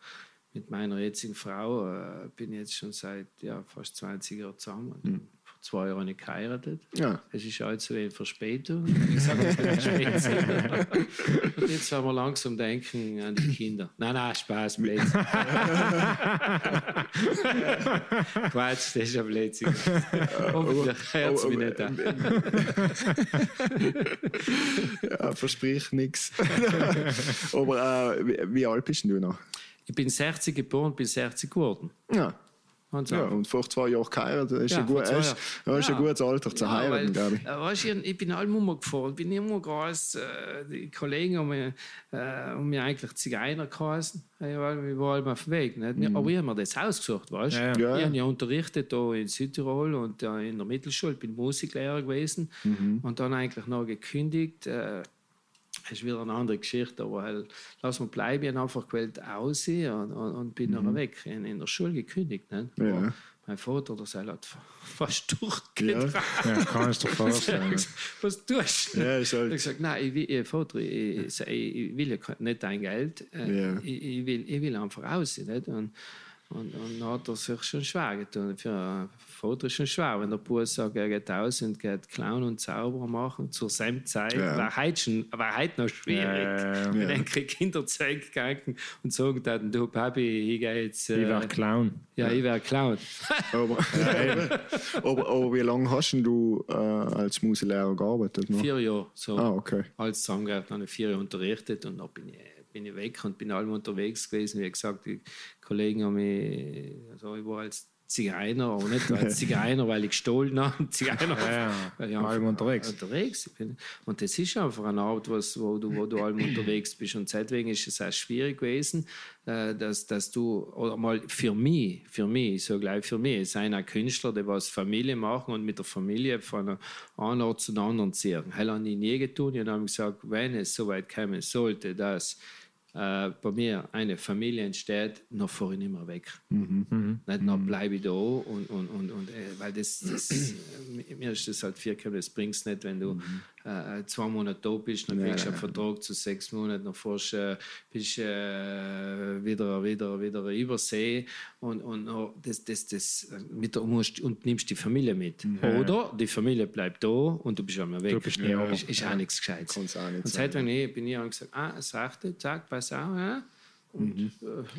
C: mit meiner jetzigen Frau äh, bin ich jetzt schon seit ja, fast 20 Jahren zusammen. Vor zwei Jahren habe ich geheiratet.
A: Ja.
C: Es ist allzu wenig Verspätung. Ich sage. Und jetzt werden wir langsam denken an die Kinder. Nein, nein, Spaß, Blödsinn. Quatsch, das ist ja Blödsinn. Hoffentlich hört es mich nicht an.
A: ja, versprich nichts. Aber äh, wie, wie alt bist du noch?
C: Ich bin 60 geboren, bin 60 geworden.
A: Ja.
C: Und
A: ja, und vor zwei Jahren geheiratet. Das ist,
C: Ja,
A: ein, gut, ist, das ist ein
C: Ja.
A: gutes Alter zu heiraten,
C: weil,
A: glaube ich.
C: äh, weißt, du, ich bin allem umgefahren, bin immer groß. Äh, die Kollegen haben mich, äh, haben mich eigentlich Zigeuner geheißen. Ja, weil wir waren auf dem Weg. Nicht? Aber ich habe mir das ausgesucht, weißt du?
B: Ja, ja.
A: Mhm. Ja,
C: Ich
A: ja.
C: habe ja unterrichtet da in Südtirol und in der Mittelschule, bin Musiklehrer gewesen
A: Mhm.
C: und dann eigentlich noch gekündigt. Äh, ist wieder eine andere Geschichte, aber halt, lass mal bleiben, ich habe einfach gewählt aus und, und, und bin dann weg, in, in der Schule gekündigt.
A: Mhm. Ja.
C: Mein Vater, der sei hat fast durchgetragen.
B: Ja, kannst du dir vorstellen.
C: Was tust du?
A: Ja,
C: Ich habe gesagt, nein, ich will, ich, Vater, ich, ich, ich will ja nicht dein Geld, äh,
A: Ja.
C: ich, ich, will, ich will einfach raus. Nicht? Und, und, und dann hat er sich schon schwer getan. Für einen Vater ist schon schwer, wenn der Bub sagt, er geht aus und geht Clown und Zauberer machen zur selben Zeit.
A: Ja.
C: War, heute schon, war heute noch schwierig.
B: Ja, ja, ja.
C: Wenn
A: Ja.
C: Kinder gegangen und sagen dann, du Papi, ich gehe jetzt...
B: Ich
C: Äh,
B: war Clown.
C: ja, ich wäre Clown.
A: aber, aber, aber wie lange hast denn du äh, als Musiklehrer gearbeitet? Noch?
C: Vier Jahre. So.
A: Ah, okay.
C: alles zusammengehabt, dann habe ich vier Jahre unterrichtet und dann bin ich, bin ich weg und bin allem unterwegs gewesen. Wie gesagt, die Kollegen haben mich, also ich war als Zigeuner, aber nicht als Zigeuner, weil ich gestohlen habe. Zigeuner,
B: Ja,
C: weil ich
B: allem unterwegs.
C: unterwegs bin. Und das ist einfach eine Art, was, wo du, wo du allem unterwegs bist. Und deswegen ist es auch schwierig gewesen, äh, dass, dass du, oder mal für mich, für mich, ich sage gleich für mich, es sind auch Künstler, die was Familie machen und mit der Familie von einem Ort zu einem anderen ziehen. Das habe ich nie getan. Ich habe gesagt, wenn es soweit kommen sollte, dass äh, bei mir eine Familie entsteht, dann fahre ich nicht mehr weg. Nicht, dann bleibe ich da und, und, und, und äh, weil das, das äh, mir ist das halt vier das bringt es nicht, wenn du äh, zwei Monate da bist, dann kriegst du einen Vertrag zu sechs Monaten, dann fährst, äh, bist äh, wieder, wieder, wieder übersee und, und oh, das, das, das, äh, mit der, musst, und nimmst die Familie mit. Oder die Familie bleibt da und du bist einmal weg.
B: Du bist nie
C: ist, ist auch nichts Gescheites.
A: Auch nicht
C: und
A: sein,
C: seit wenn ich bin ich auch gesagt, ah, sagte, zack, pass auf, ja. Und
A: Mhm.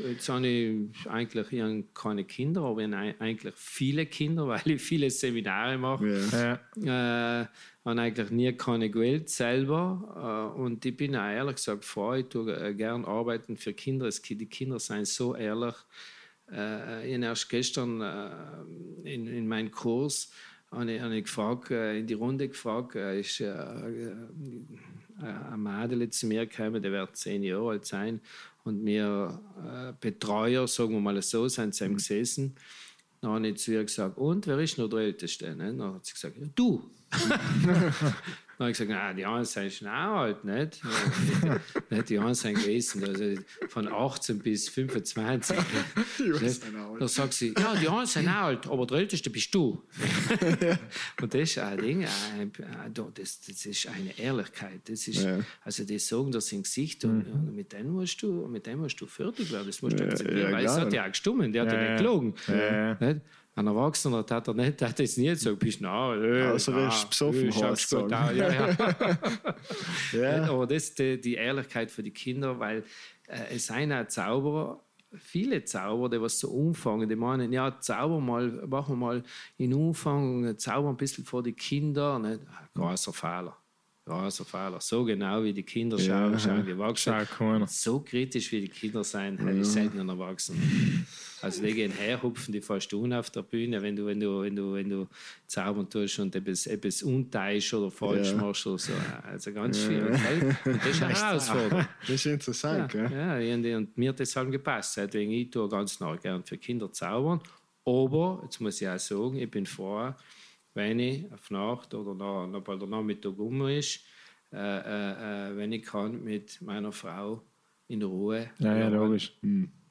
C: äh, jetzt habe ich eigentlich ich habe keine Kinder, aber ich habe eigentlich viele Kinder, weil ich viele Seminare mache.
A: Ja.
B: Ja.
C: Äh, habe eigentlich nie keine Geld selber. Äh, und ich bin auch ehrlich gesagt froh, ich tue äh, gern arbeiten für Kinder. Es, die Kinder sind so ehrlich. Äh, ich habe erst gestern in, in meinem Kurs habe ich, habe ich gefragt, in die Runde gefragt, ist äh, ein Mädel zu mir gekommen, der wird zehn Jahre alt sein und äh, Betreuer, sagen wir mal so, sind zu ihm gesessen. Dann habe ich zu ihr gesagt, und wer ist noch der Älteste? Dann hat sie gesagt, du. Dann habe ich gesagt, na, die anderen sind schon auch alt, nicht? Ja, die anderen sind gewesen, also von 18 bis 25. Da sagt sie, ja, die anderen sind auch alt, aber der Älteste bist du. Und das ist ein Ding, das, das ist eine Ehrlichkeit. Das ist,
A: Ja.
C: Also die sagen das im Gesicht und, und mit dem musst du, mit dem musst du fertig werden. Das musst du akzeptieren,
A: ja,
C: weil es hat ja auch gestummen, der hat ja, nicht gelogen. Nicht? Ein Erwachsener hat er nicht, hat es nie gesagt, bist du na, äh,
A: Außer er ist besoffen,
C: äh,
A: hast du
C: aus. Ja, ja.
A: Ja.
C: Aber das ist die, die Ehrlichkeit für die Kinder, weil äh, es sind auch Zauberer, viele Zauberer, die was so umfangen, die meinen, ja, zauber mal, machen wir mal in Umfang, zauber ein bisschen vor die Kinder. Nicht? Großer Fehler. Großer Fehler. So genau wie die Kinder schauen,
A: Ja.
C: schauen die Erwachsenen. So kritisch wie die Kinder sein, habe ich selten einen Erwachsenen. Also die gehen herhupfen, die fährst du auf der Bühne, wenn du, wenn du, wenn du, wenn du zaubern tust und etwas, etwas unteisch oder falsch
A: Ja.
C: machst oder so. Also ganz schwierig. gell? Und das ist eine Herausforderung.
A: Das ist interessant,
C: Ja,
A: gell?
C: ja, und, und mir hat das halt gepasst. Deswegen ich tue ganz nah gern für Kinder zaubern. Aber, jetzt muss ich auch sagen, ich bin froh, wenn ich auf Nacht oder noch, noch bald der Nachmittag um ist, äh, äh, äh, wenn ich kann mit meiner Frau in Ruhe
B: Ja, ja, logisch.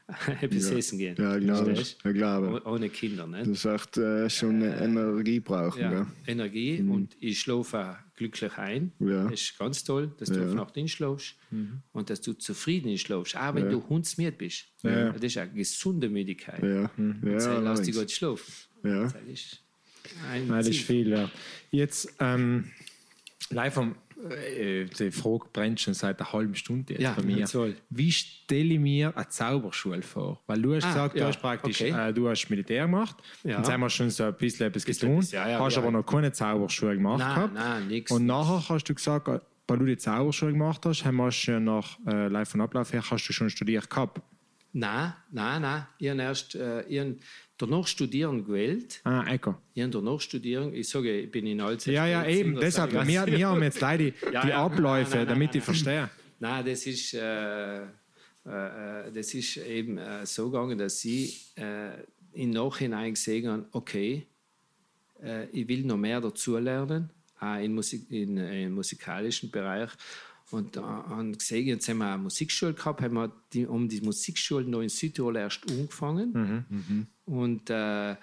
C: etwas essen gehen.
A: Ja, glaube ich. Ja, glaube.
C: Oh- Ohne Kinder. Nicht?
A: Das ist echt äh, schon Energie brauchen,
C: ja,
A: gell?
C: Energie und ich schlafe auch glücklich ein.
A: Ja.
C: Das ist ganz toll, dass du
A: Ja.
C: auf Nacht einschläfst und dass du zufrieden einschläfst, auch wenn du hundsmüde bist.
B: Ja.
C: Das ist eine gesunde Müdigkeit.
A: Ja, ja,
C: Sei, lass dich gut schlafen.
A: ja.
C: Das ist ein
B: Nein, das ist viel, ja. Jetzt, ähm, live am, äh, die Frage brennt schon seit einer halben Stunde jetzt
C: Ja,
B: bei mir.
C: toll.
B: Wie stelle ich mir eine Zauberschule vor? Weil du hast
C: Ah,
B: gesagt, du
C: ja,
B: hast praktisch,
C: okay.
B: äh, du hast Militär gemacht.
C: Ja.
B: Jetzt haben wir schon so ein bisschen etwas getan.
C: ja, ja,
B: hast aber noch keine Zauberschule gemacht
C: Nein,
B: gehabt.
C: nein, nix,
B: Und nachher hast du gesagt, äh, weil du die Zauberschule gemacht hast, haben wir schon nach äh, Live von Ablauf her, hast du schon studiert gehabt.
C: Nein, nein, nein. Ich habe erst äh, ich danach studieren gewählt.
B: Ah, Eiko.
C: Ich habe danach studieren. Ich sage, ich bin in Alzey.
B: Ja, ja, eben. Deshalb, wir, wir haben jetzt leider die,
C: Ja,
B: die. Abläufe,
C: Nein, nein,
B: damit
C: nein,
B: ich verstehe.
C: Nein, das ist, äh, äh, äh, das ist eben äh, so gegangen, dass ich äh, im Nachhinein gesehen habe, okay, äh, ich will noch mehr dazulernen, auch im, Musik, in, im musikalischen Bereich. Und haben gesehen, jetzt haben wir eine Musikschule gehabt, haben wir die, um die Musikschule noch in Südtirol erst angefangen. Und äh, äh,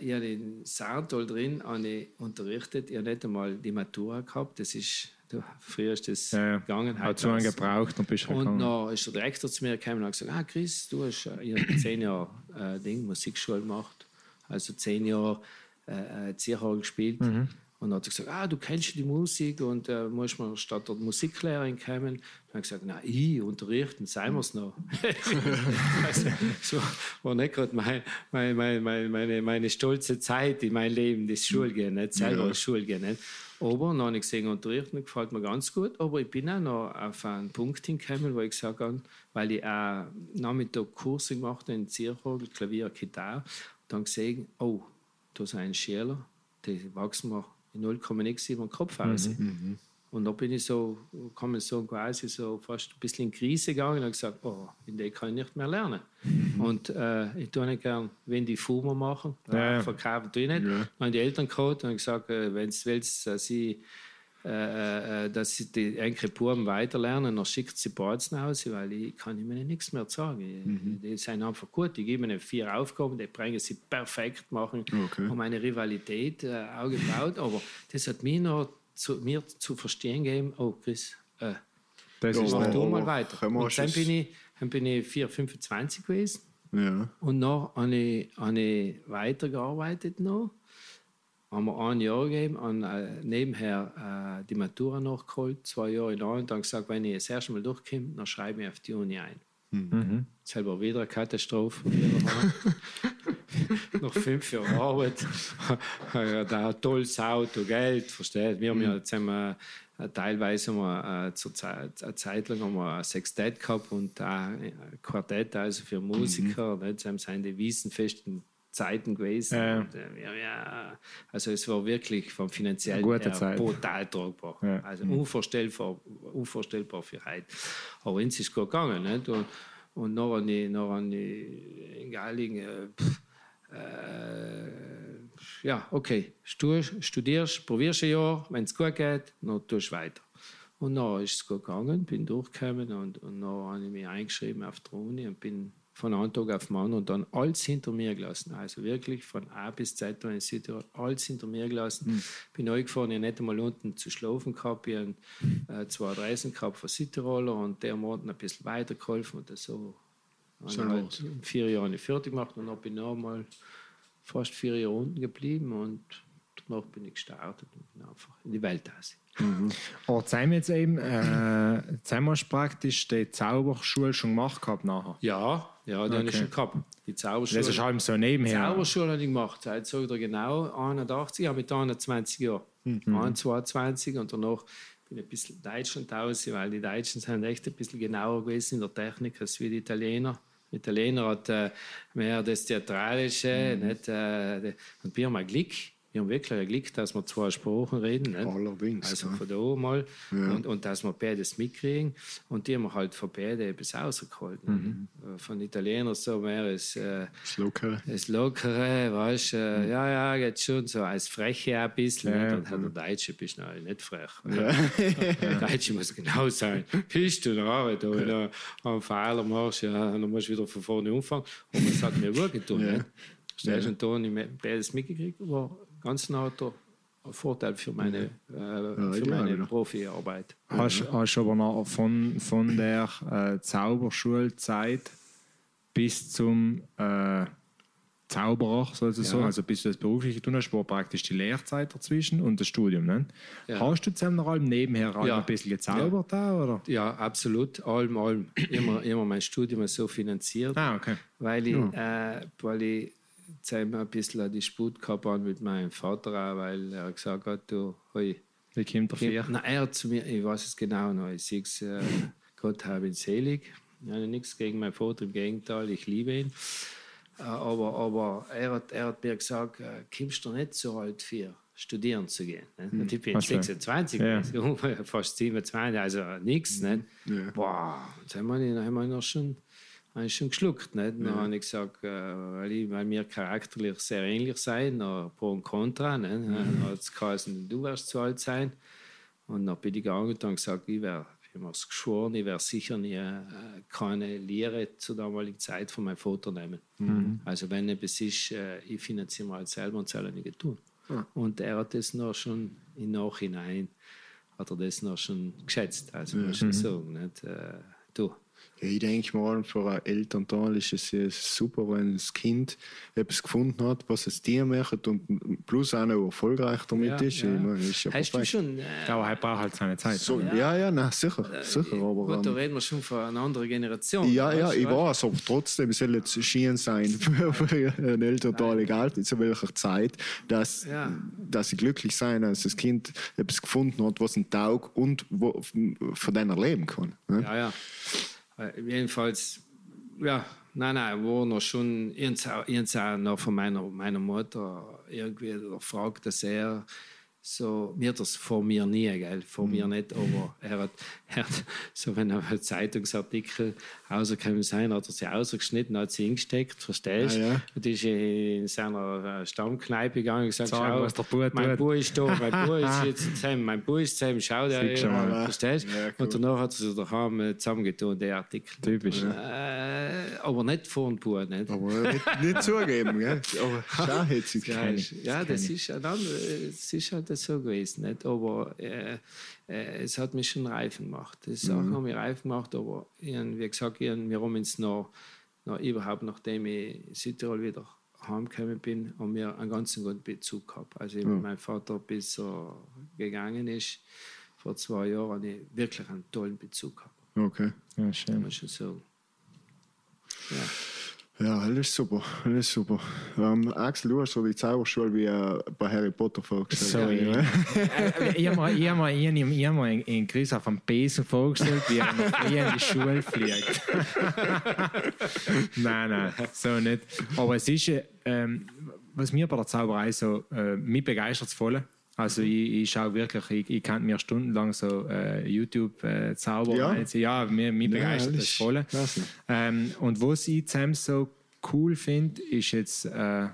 C: ich habe in Saartal drin habe ich unterrichtet, ich habe nicht einmal die Matura gehabt, das ist, du, früher ist das
B: Ja, ja.
C: gegangen.
B: Hat zu lange gebraucht und bist
C: und
B: gegangen.
C: dann ist der Direktor zu mir gekommen und hat gesagt, ah Chris, du hast äh, ich zehn Jahre äh, Ding, Musikschule gemacht, also zehn Jahre äh, äh, Zierhall gespielt.
B: Mhm.
C: Und dann hat er gesagt, ah, du kennst die Musik und äh, musst mal statt der Musiklehrerin kommen. Dann habe ich gesagt, na, ich unterrichten, seien wir es noch. also, so war nicht gerade mein, mein, mein, mein, meine, meine stolze Zeit in meinem Leben, das Schulgehen, nicht selber
A: Ja.
C: Schulgehen. Nicht? Aber dann habe ich gesehen, unterrichten gefällt mir ganz gut. Aber ich bin auch noch auf einen Punkt hingekommen, wo ich gesagt habe, weil ich auch Nachmittag Kurse gemacht habe in Zierhagel, Klavier, Gitarre, dann gesehen, oh, da ist ein Schüler, die wachsen mir in 0, nichts über den Kopf aus. Und da bin ich so, kann man so quasi so fast ein bisschen in Krise gegangen und habe gesagt, oh, in der kann ich nicht mehr lernen. Und äh, ich tue nicht gern, wenn die Fumer machen,
B: Ja,
C: äh, verkaufen tue ich nicht.
A: Ja.
C: Dann haben die Eltern gehabt und gesagt, äh, wenn du willst, dass sie äh, äh, dass sie die enkel Buben weiterlernen, dann schickt sie Bautzen nach Hause, weil ich kann ihnen nichts mehr sagen. Die sind einfach gut, die geben ihnen vier Aufgaben, die bringen sie perfekt machen,
A: Okay.
C: haben eine Rivalität äh, aufgebaut, aber das hat mir noch zu, mir zu verstehen gegeben, oh Chris, äh,
B: Das ist
C: mach du mal weiter. Und dann bin ich, dann bin ich 4, 25 gewesen.
A: Ja.
C: Und ich, habe ich weitergearbeitet noch. Haben wir ein Jahr gegeben und äh, nebenher äh, die Matura nachgeholt, zwei Jahre lang. Und dann gesagt, wenn ich das erste Mal durchkomme, dann schreibe ich auf die Uni ein. Selber wieder eine Katastrophe. Nach fünf Jahren Arbeit, da ein tolles Auto, Geld, versteht. Wir haben ja jetzt haben wir, äh, teilweise haben wir, äh, zur Zeit, eine Zeit lang haben wir ein Sextett gehabt und ein Quartett, also für Musiker. Mhm. Jetzt sind die wiesenfesten Zeiten gewesen.
B: Ja.
C: Und, äh, ja, also es war wirklich vom finanziellen her
B: Zeit.
C: brutal tragbar.
B: Ja.
C: Also unvorstellbar, unvorstellbar für heute. Aber uns ist es gut gegangen. Nicht? Und, und noch an die, noch an die in Galling, äh, pff, äh, ja, okay, du studierst, probierst ein Jahr, wenn es gut geht, dann tust du weiter. Und dann ist es gut gegangen, bin durchgekommen und, und dann habe ich mich eingeschrieben auf der Uni und bin von einem Tag auf den anderen und dann alles hinter mir gelassen. Also wirklich von A bis Z in Südtirol, alles hinter mir gelassen. Mhm. Bin gefahren, ich nicht einmal unten zu schlafen gehabt. Ich habe äh, zwei Reisen gehabt von Südtiroler und der Monat ein bisschen weitergeholfen und so. So halt vier Jahre fertig gemacht und dann bin ich noch mal fast vier Jahre unten geblieben und danach bin ich gestartet und bin einfach in die Welt aus.
B: Mhm. Aber jetzt haben wir jetzt eben, äh, haben wir praktisch die Zauberschule schon gemacht gehabt nachher.
C: Ja, ja, die okay. habe ich schon gehabt. Die Zauberschule.
B: Das ist halt so nebenher.
C: Die Zauberschule habe ich gemacht, seit so genau 81, ich habe mit 21 Jahren. Mhm. 22 und danach bin ich ein bisschen Deutschland aus, weil die Deutschen sind echt ein bisschen genauer gewesen in der Technik als wie die Italiener. Die Italiener hat äh, mehr das Theatralische, mhm. nicht, äh, und wir haben Glück wir haben wirklich ein Glück, dass wir zwei Sprachen reden. Nicht?
A: Allerdings.
C: Also von da mal. Ja. Und, und dass wir beides mitkriegen. Und die haben wir halt von beiden etwas rausgeholt. Mhm. Äh, von Italienern so mehr als äh,
A: das Lockere.
C: Das Lockere, weißt du, äh, mhm. ja, ja, geht schon so als Freche ein bisschen. Ja, und mhm. der Deutsche bist du nicht frech. Ja. der Deutsche muss genau sein. Bist du noch Arbeit, oder am Fehler machst, ja, dann musst du wieder von vorne anfangen. Und das hat mir gut getan. Ja. Stellst ja. und da habe ich beides mitgekriegt, war ganz nah der Vorteil für meine, äh, ja, für meine Profiarbeit.
B: Hast, hast aber noch von, von der äh, Zauberschulzeit bis zum äh, Zauberer sozusagen, ja. also bis du das berufliche tun hast, war praktisch die Lehrzeit dazwischen und das Studium. Ne? Ja. Hast du zusammen noch allem nebenher ja. ein bisschen gezaubert?
C: Ja,
B: da, oder?
C: ja absolut. Allem, allem. immer, immer mein Studium so finanziert,
B: ah, okay.
C: weil, ich, äh, weil ich wir ein bisschen die Sput gehabt mit meinem Vater auch, weil er gesagt hat, du, hey,
B: wie kommt der vier?
C: Na, er hat zu mir, ich weiß es genau noch, ich sehe es, äh, Gott habe ihn selig. Ich habe nichts gegen meinen Vater, im Gegenteil, ich liebe ihn. Äh, aber, aber er, hat, er hat mir gesagt, äh, kommst du nicht so alt für studieren zu gehen. Ne? Hm. Ich bin 26, ja. fast 27, also nichts. Ne? Ja. Boah, jetzt haben wir, haben wir noch schon habe ich schon geschluckt. Nicht? Dann ja. habe ich gesagt, äh, weil, ich, weil wir charakterlich sehr ähnlich sind, Pro und Contra. Nicht? Mhm. Dann hat es geheißen, du wirst zu alt sein. Und dann bin ich gegangen und gesagt, ich wäre ich habe es geschworen, ich werde sicher nie, äh, keine Lehre zur damaligen Zeit von meinem Vater nehmen. Mhm. Also wenn etwas ist, äh, ich finanziere mal selber und soll nicht tun. Ja. Und er hat das noch schon im Nachhinein, hat er das noch schon geschätzt. Also mhm. muss ich sagen, nicht? Äh, du,
A: ich denke mal, für ein Elternteil ist es super, wenn das Kind etwas gefunden hat, was es dir macht und plus auch noch erfolgreich damit ja, ist. Ja. Meine, ist
C: ja Hast perfekt. du schon. Äh,
B: aber er braucht halt seine Zeit.
A: So, ja. ja, ja, nein, sicher. Äh, sicher aber,
C: gut, da reden wir schon von einer anderen Generation.
A: Ja, ja, ich weiß, aber trotzdem soll es schien sein für, für ein Elternteil, egal zu welcher Zeit, dass, ja. dass sie glücklich sein, dass das Kind etwas gefunden hat, was ein Taug und wo, von denen leben kann.
C: Ne? Ja, ja. Äh, jedenfalls, ja, nein, nein, war noch schon irgendwann noch von meiner, meiner Mutter irgendwie gefragt, dass er so, mir das vor mir nie, gell? vor mhm. mir nicht, aber er hat, er hat so, wenn er einen Zeitungsartikel rausgekommen sein, hat er sie ausgeschnitten, hat sie hingesteckt, verstehst du? Ja, ja. Und ist in seiner äh, Stammkneipe gegangen und gesagt, Sagen, schau, was der Bub mein Bub ist da, mein Bub ist jetzt zusammen, mein Bub ist zusammen, schau der, ja, verstehst ja, cool. Und danach hat er sie daheim zusammengetan, der Artikel.
B: Typisch.
C: Äh, aber nicht vor dem Bub, nicht?
A: Aber nicht, nicht zugeben, gell? Aber schau, hätte sie
C: ja, ja, das ist, ein das ist halt so gewesen, nicht? Aber äh, äh, es hat mich schon reif gemacht. Das mhm. Sachen haben mich reif gemacht, aber ihren, wie gesagt, ihren, wir haben uns noch, noch überhaupt, nachdem ich in Südtirol wieder heimgekommen bin, haben wir einen ganz guten Bezug gehabt. Also mhm. mein Vater, bis er gegangen ist, vor zwei Jahren, habe ich wirklich einen tollen Bezug gehabt.
A: Okay,
B: ja, schön.
C: Muss ich sagen.
A: Ja. Ja, alles super, alles super. Um, Axel, du hast so die Zauberschule wie uh, bei Harry Potter vorgestellt.
B: Sorry. Ja. ich habe mir, hab mir, hab mir in, in Chris auf dem Besen vorgestellt, wie er in die Schule fliegt. nein, nein, so nicht. Aber es ist, ähm, was mir bei der Zauberei so, äh, mich begeistert voll. Also ich, ich schaue wirklich, ich, ich kann mir stundenlang so äh, YouTube äh, Zauber. Ja, also, ja mir, mir begeistert ja, das voll. Ähm, und was ich zusammen so cool finde, ist jetzt äh,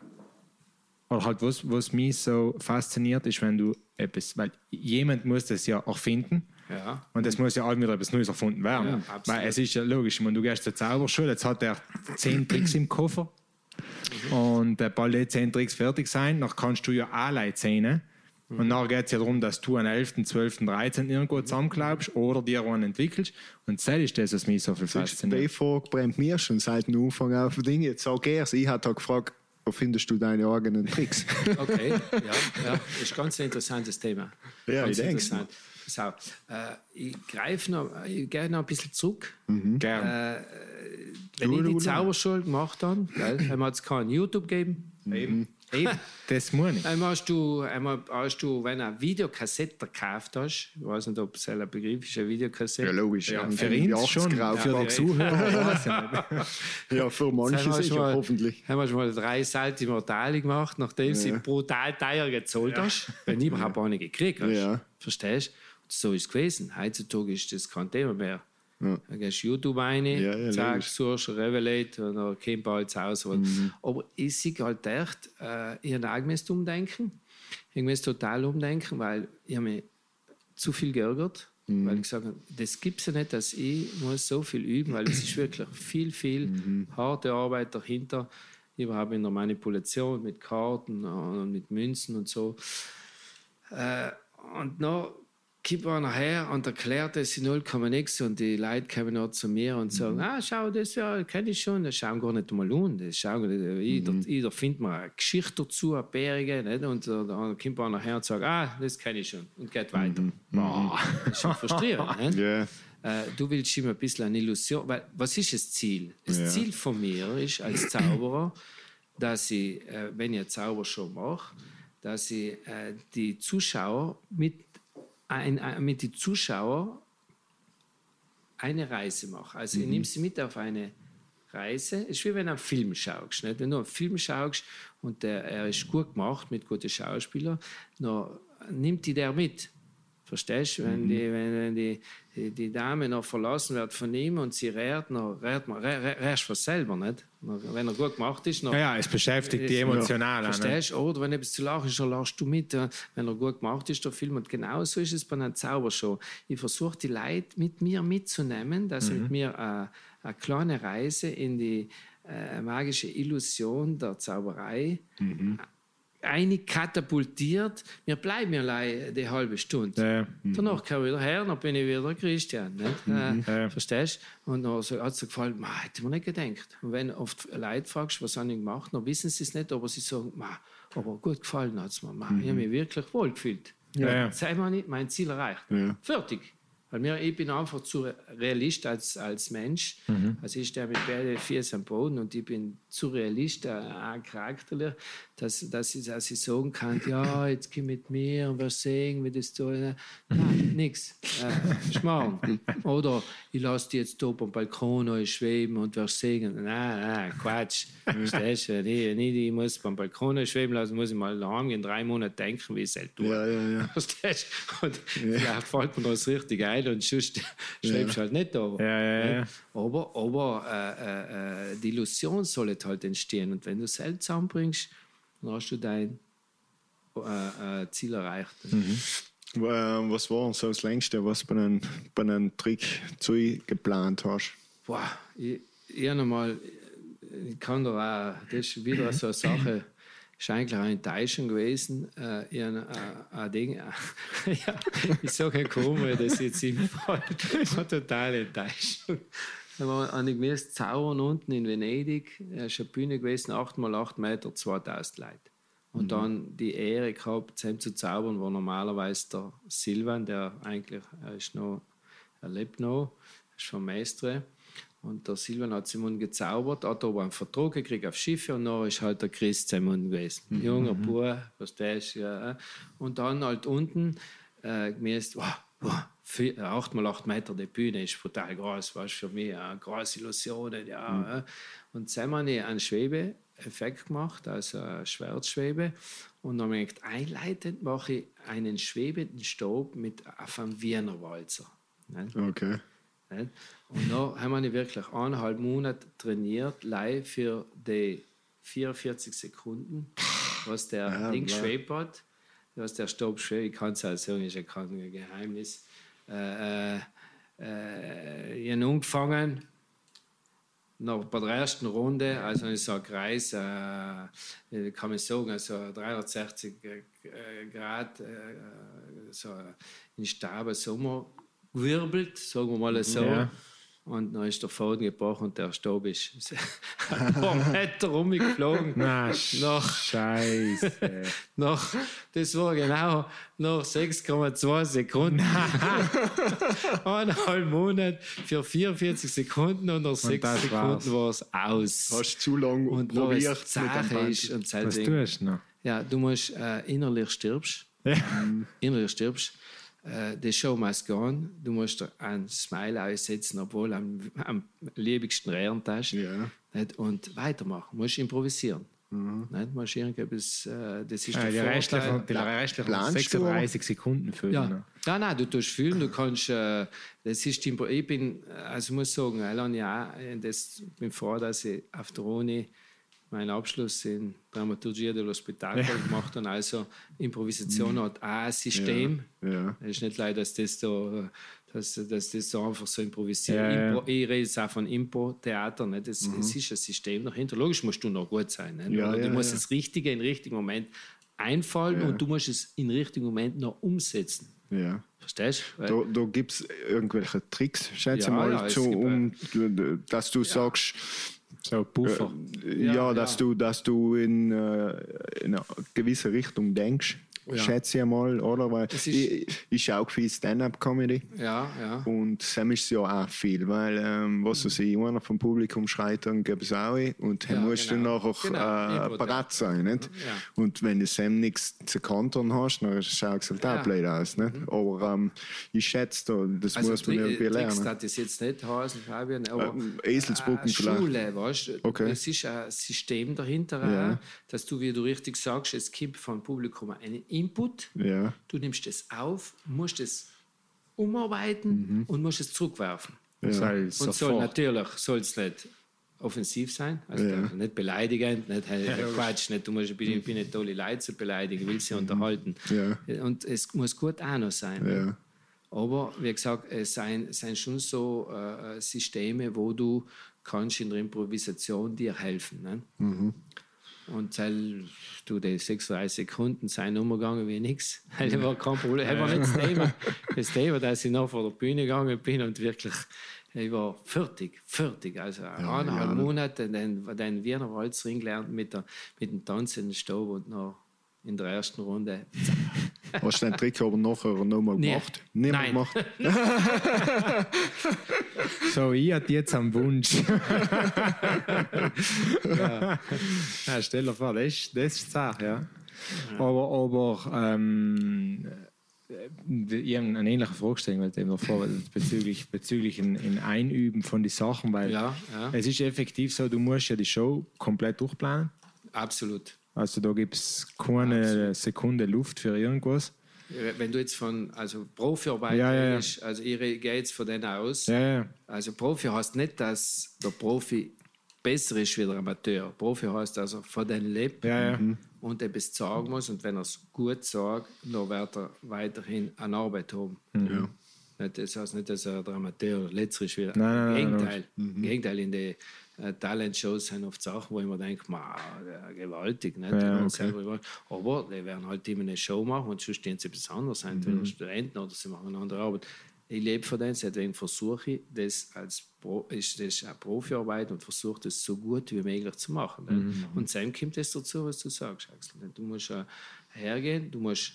B: oder halt was, was mich so fasziniert, ist, wenn du etwas, weil jemand muss das ja erfinden.
C: Ja.
B: Und es muss ja auch wieder etwas Neues erfunden werden.
C: Ja.
B: Weil es ist ja logisch, meine, du gehst zur Zauberschule, jetzt hat er zehn Tricks im Koffer. Und äh, bald die zehn Tricks fertig sein, dann kannst du ja alle zehn. Und nachher geht es ja darum, dass du an 11., 12., 13. irgendwo zusammenklaubst oder dir einen entwickelst. Und das ist das, was mich so viel
A: Die
B: fasziniert.
A: Frage brennt mir schon seit dem Anfang auf den Ding. Jetzt sag erst, ich habe gefragt, wo findest du deine eigenen Tricks?
C: Okay, ja, ja, das ist ganz ein interessantes Thema.
A: Ja,
C: ganz
A: ich
C: interessant. So, äh, ich greife noch, ich gehe noch ein bisschen zurück.
B: Gern.
C: Wenn
A: Du,
C: ich die. Zauberschule gemacht habe, einmal hat es kein YouTube gegeben.
B: Eben.
C: Eben.
B: Das muss ich.
C: Einmal hast du, einmal hast du, wenn du eine Videokassette gekauft hast, ich weiß nicht, ob es ein Begriff ist, eine Videokassette.
A: Ja, logisch.
B: Ja,
A: Ja,
B: für
A: die
B: ihn schon,
A: 80er
B: für die. Zuhörer.
A: Ja, für manche sicher,
C: mal-
A: hoffentlich.
C: Haben wir schon mal drei Seiten Mortale gemacht, nachdem sie
A: Ja.
C: brutal teuer gezahlt hast, wenn du überhaupt auch nicht gekriegt hast.
A: Ja.
C: Verstehst du? So ist es gewesen. Heutzutage ist das kein Thema mehr.
A: Ja.
C: Dann gehst du YouTube rein,
A: Ja, ja, logisch.
C: suchst Revelate und dann kommt bald Hause.
A: Mhm.
C: Aber ich sehe halt echt, äh, ich habe auch müssen umdenken. Ich müsste total umdenken, weil ich habe mich zu viel geärgert.
A: Mhm.
C: Weil ich gesagt habe, das gibt es ja nicht, dass ich muss so viel üben, weil es ist wirklich viel, viel
A: Mhm.
C: harte Arbeit dahinter. Überhaupt in der Manipulation mit Karten und mit Münzen und so. Äh, und dann kommt einer her und erklärt es in 0, nichts und die Leute kommen noch zu mir und sagen, ah, schau, das ja, kenne ich schon, das schauen gar nicht mal an. Das schauen, jeder, jeder findet mal eine Geschichte dazu, eine Bärige, nicht? und äh, dann kommt einer her und sagt, ah, das kenne ich schon und geht weiter. Boah, das ist schon frustrierend. nicht?
A: Ja.
C: Äh, du willst immer ein bisschen eine Illusion, weil was ist das Ziel? Das
A: Ja.
C: Ziel von mir ist als Zauberer, dass ich, äh, wenn ich eine Zaubershow mache, dass ich äh, die Zuschauer mit, ein, mit die Zuschauer eine Reise mache. Also ich nehme sie mit auf eine Reise. Es ist wie wenn du einen Film schaust. Nicht? Wenn du einen Film schaust und der, er ist gut gemacht mit guten Schauspielern, dann nimmt die der mit. Verstehst du? Wenn, die, wenn, wenn die, die, Dame noch verlassen wird von ihm und sie rät, dann rät man, rä- rä- rätst du selber nicht. Wenn er gut gemacht ist, dann
B: Ja, ja, es beschäftigt die emotional. ne?
C: Verstehst du? Oder wenn etwas zu lachen ist, dann lachst du mit, wenn er gut gemacht ist, der Film. Und genau so ist es bei einer Zaubershow. Ich versuche die Leute mit mir mitzunehmen, dass sie mit mir äh, eine kleine Reise in die äh, magische Illusion der Zauberei einig katapultiert. Wir bleiben allein die halbe Stunde.
B: Ja.
C: Danach komme ich wieder her, dann bin ich wieder Christian. Nicht? Äh,
B: Ja.
C: Verstehst du? Und dann so- hat es so gefallen, ma, hätte man nicht gedacht. Und wenn oft Leute fragst, was habe ich gemacht, dann wissen sie es nicht, aber sie sagen, ma, aber gut gefallen hat es mir. Ma, Ich habe mich wirklich wohl gefühlt.
B: Ja, ja.
C: Sei mal nicht mein Ziel erreicht.
A: Ja.
C: Fertig. Weil mir, ich bin einfach zu Realist als, als Mensch. Also ich stehe mit beiden Füßen am Boden und ich bin zu Realist, äh, charakterlich, dass, dass, ich, dass ich sagen kann, ja, jetzt komm mit mir und wir sehen, wie das so. Nein, nix. Äh, Schmarrn. Oder ich lasse die jetzt oben am Balkon neu schweben und wir singen. Nein, nein, Quatsch. Verstehst du? Wenn ich, ich muss beim Balkon schweben lassen, muss ich mal daheim in drei Monaten denken, wie ich es halt tue.
A: Ja, ja, ja.
C: Verstehst du? Und vielleicht fällt mir das richtig ein und sonst schreibst du halt nicht da.
B: Ja, ja, ja.
C: Aber, aber äh, äh, die Illusion soll halt entstehen. Und wenn du es selbst zusammenbringst, dann hast du dein äh, äh, Ziel erreicht.
A: Äh, Was war so das längste, was du bei einem, bei einem Trick zu geplant hast?
C: Boah, ich, ich hab noch mal, ich kann da auch, das ist wieder so eine Sache, ist eigentlich eine Enttäuschung gewesen. Äh, ich hab, äh, ein Ding, ja, ich sage warum, weil das jetzt im Fall eine totale Enttäuschung. Da war eine gewesen, Zaubern unten in Venedig, er ist eine Bühne gewesen, 8 mal 8 Meter, 2000 Leute. Und dann die Ehre gehabt, zusammen zu zaubern, war normalerweise der Silvan, der eigentlich, er ist noch, er lebt noch, ist vom Mestre. Und der Silvan hat Simon gezaubert, hat aber einen Vertrag gekriegt auf Schiffe und dann ist halt der Christ Simon gewesen. Junger Bub, verstehst du? Ja. Und dann halt unten äh, gemäß, wow, wow, 8 mal 8 Meter die Bühne ist total groß, was für mich eine große Illusion. Ja, äh. Und dann habe ich einen Schwebeeffekt gemacht, also eine Schwertschwebe. Und dann habe ich gedacht, einleitend mache ich einen schwebenden Stab mit auf einem Wiener Walzer. Ne?
A: Okay.
C: Nicht? Und da haben wir wirklich eineinhalb Monate trainiert, live für die 44 Sekunden. was der
A: Ja,
C: links
A: klar.
C: schwebt hat, was der Staub schwebt, ich kann es auch sagen, ist kein Geheimnis. Äh, äh, äh, angefangen, noch bei der ersten Runde, also in so einem Kreis, äh, kann man sagen, also 360 äh, Grad, äh, so in Stabe Sommer gewirbelt, sagen wir mal so.
B: Ja.
C: Und dann ist der Faden gebrochen und der Stab ist ein paar Meter rumgeflogen.
B: Na,
C: Noch-
B: Scheiße.
C: Nach, das war genau nach 6,2 Sekunden. Eineinhalb Monate für 44 Sekunden und nach 6
B: das war's.
C: Sekunden war es aus.
A: Hast zu lange
C: und noch
A: probiert
C: Sache ist und
B: Was tust du noch?
C: ja, du musst äh, innerlich stirbst.
B: Ja.
C: Innerlich stirbst. Äh, die Show must go on. Du musst ein Smile aussetzen, obwohl am, am liebigsten Rehren hast.
A: Ja.
C: Nicht? Und weitermachen. Du musst improvisieren. Nicht? Du musst irgendetwas, äh, das ist
B: Ah, die
C: der
B: restlichen, die restlichen
A: Planst du?
B: 36 Sekunden füllen.
C: Ja.
B: noch.
C: ja, nein, du tust fühlen, du kannst, äh, das ist die, ich bin, also ich muss sagen, Alan, ja, äh, das, bin froh, dass ich auf der Uni meinen Abschluss in Dramaturgia dello Spettacolo gemacht habe. Also Improvisation hat auch ein System.
A: Ja.
C: Es ist nicht leider, dass das da, dass, dass das so einfach so improvisiert.
B: Ja, ja.
C: Impro, ich rede jetzt auch von Impro-Theater. Nicht? Es, es ist ein System dahinter. Logisch musst du noch gut sein. Nicht?
A: Ja,
C: du
A: ja,
C: musst
A: ja.
C: das Richtige im richtigen Moment einfallen und du musst es im richtigen Moment noch umsetzen.
A: Ja.
C: Verstehst du?
A: Da, da gibt es irgendwelche Tricks, schätze
C: Ja,
A: mal,
C: ja,
A: zu, um, dass du sagst,
B: So, Puffer.
A: ja,
C: Ja,
A: dass,
C: ja.
A: Du, dass du in, äh, in eine gewisse Richtung denkst,
C: Ja.
A: schätze ich mal, oder? Weil
C: Es
A: ich,
C: ist-
A: ich schaue viel Stand-Up-Comedy
C: ja, ja.
A: und Sam ist ja auch viel, weil, ähm, was weiß ich, einer vom Publikum schreit, dann gibt es auch und dann
C: Ja,
A: musst
C: genau.
A: du nachher
C: Genau,
A: äh,
C: Impro,
A: parat sein, nicht?
C: Ja.
A: Und wenn du Sam nichts zu kontern hast, dann schaut es halt auch.
C: Mhm.
A: blöd aus, nicht? Aber ähm, ich schätze, da, das
C: Also
A: muss man irgendwie lernen.
C: das ist jetzt nicht heißen, Fabian, aber
A: Ähm, Eselsbrücken
C: eine
A: vielleicht.
C: Schule, weißt du?
A: Okay.
C: Es ist ein System dahinter, dass du, wie du richtig sagst, es gibt vom Publikum einen Input,
A: Ja,
C: du nimmst es auf, musst es umarbeiten und musst es zurückwerfen.
B: Das soll
C: Und soll natürlich soll es nicht offensiv sein, also
A: Ja.
C: nicht beleidigend, nicht hey, Quatsch, nicht, du musst, ich bin, ich bin nicht tolle Leute zu beleidigen, will sie unterhalten.
A: Ja.
C: Und es muss gut auch noch sein.
A: ja,
C: Aber wie gesagt, es sind, sind schon so äh, Systeme, wo du kannst in der Improvisation dir helfen. Ne?
A: Mhm.
C: Und weil du die 36 Sekunden sind umgegangen wie nichts. Das war kein Problem. Das war nicht das Thema. Das Thema, dass ich noch vor der Bühne gegangen bin und wirklich, ich war fertig, fertig. Also eineinhalb
A: ja.
C: Monate den, den Wiener Walzring gelernt mit, der, mit dem Tanzen Stab und noch in der ersten Runde
A: Hast du den Trick aber nachher nochmal
C: Nee.
A: gemacht? Nicht mehr
C: Nein.
A: gemacht?
B: So, ich hatte jetzt am Wunsch. ja. ja, stell dir vor, das ist, das ist die Sache, ja. Aber, aber ähm, äh, ich habe eine ähnliche Frage stellen, weil eben davor bezüglich, bezüglich ein, ein Einüben von den Sachen, weil
C: Ja, ja.
B: es ist effektiv so, du musst ja die Show komplett durchplanen.
C: absolut.
B: Also da gibt es keine Sekunde Luft für irgendwas.
C: Wenn du jetzt von also Profiarbeit
B: Ja, ja, ja.
C: also ich gehe jetzt von denen aus.
B: Ja, ja.
C: Also Profi heißt nicht, dass der Profi besser ist wie der Amateur. Profi heißt also von denen lebt
B: Ja, ja.
C: und etwas sagen muss und wenn er es gut sagt, dann wird er weiterhin eine Arbeit haben.
B: Mhm.
C: Das heißt nicht, dass er der Amateur letzter ist. Wie
B: nein, nein,
C: Im
B: nein,
C: Gegenteil. Im Gegenteil, in den äh, Talent-Shows sind oft Sachen, wo ich mir denke, ma, gewaltig. Nicht?
B: Ja, okay.
C: Aber die werden halt immer eine Show machen und sonst stehen sie etwas anderes, entweder
B: Mhm.
C: Studenten oder sie machen eine andere Arbeit. Ich lebe von denen, deswegen versuche ich das als Pro, ist das eine Profiarbeit und versuche das so gut wie möglich zu machen. nicht?
B: Mhm.
C: Und dann kommt das dazu, was du sagst, Axel. Du musst hergehen, du musst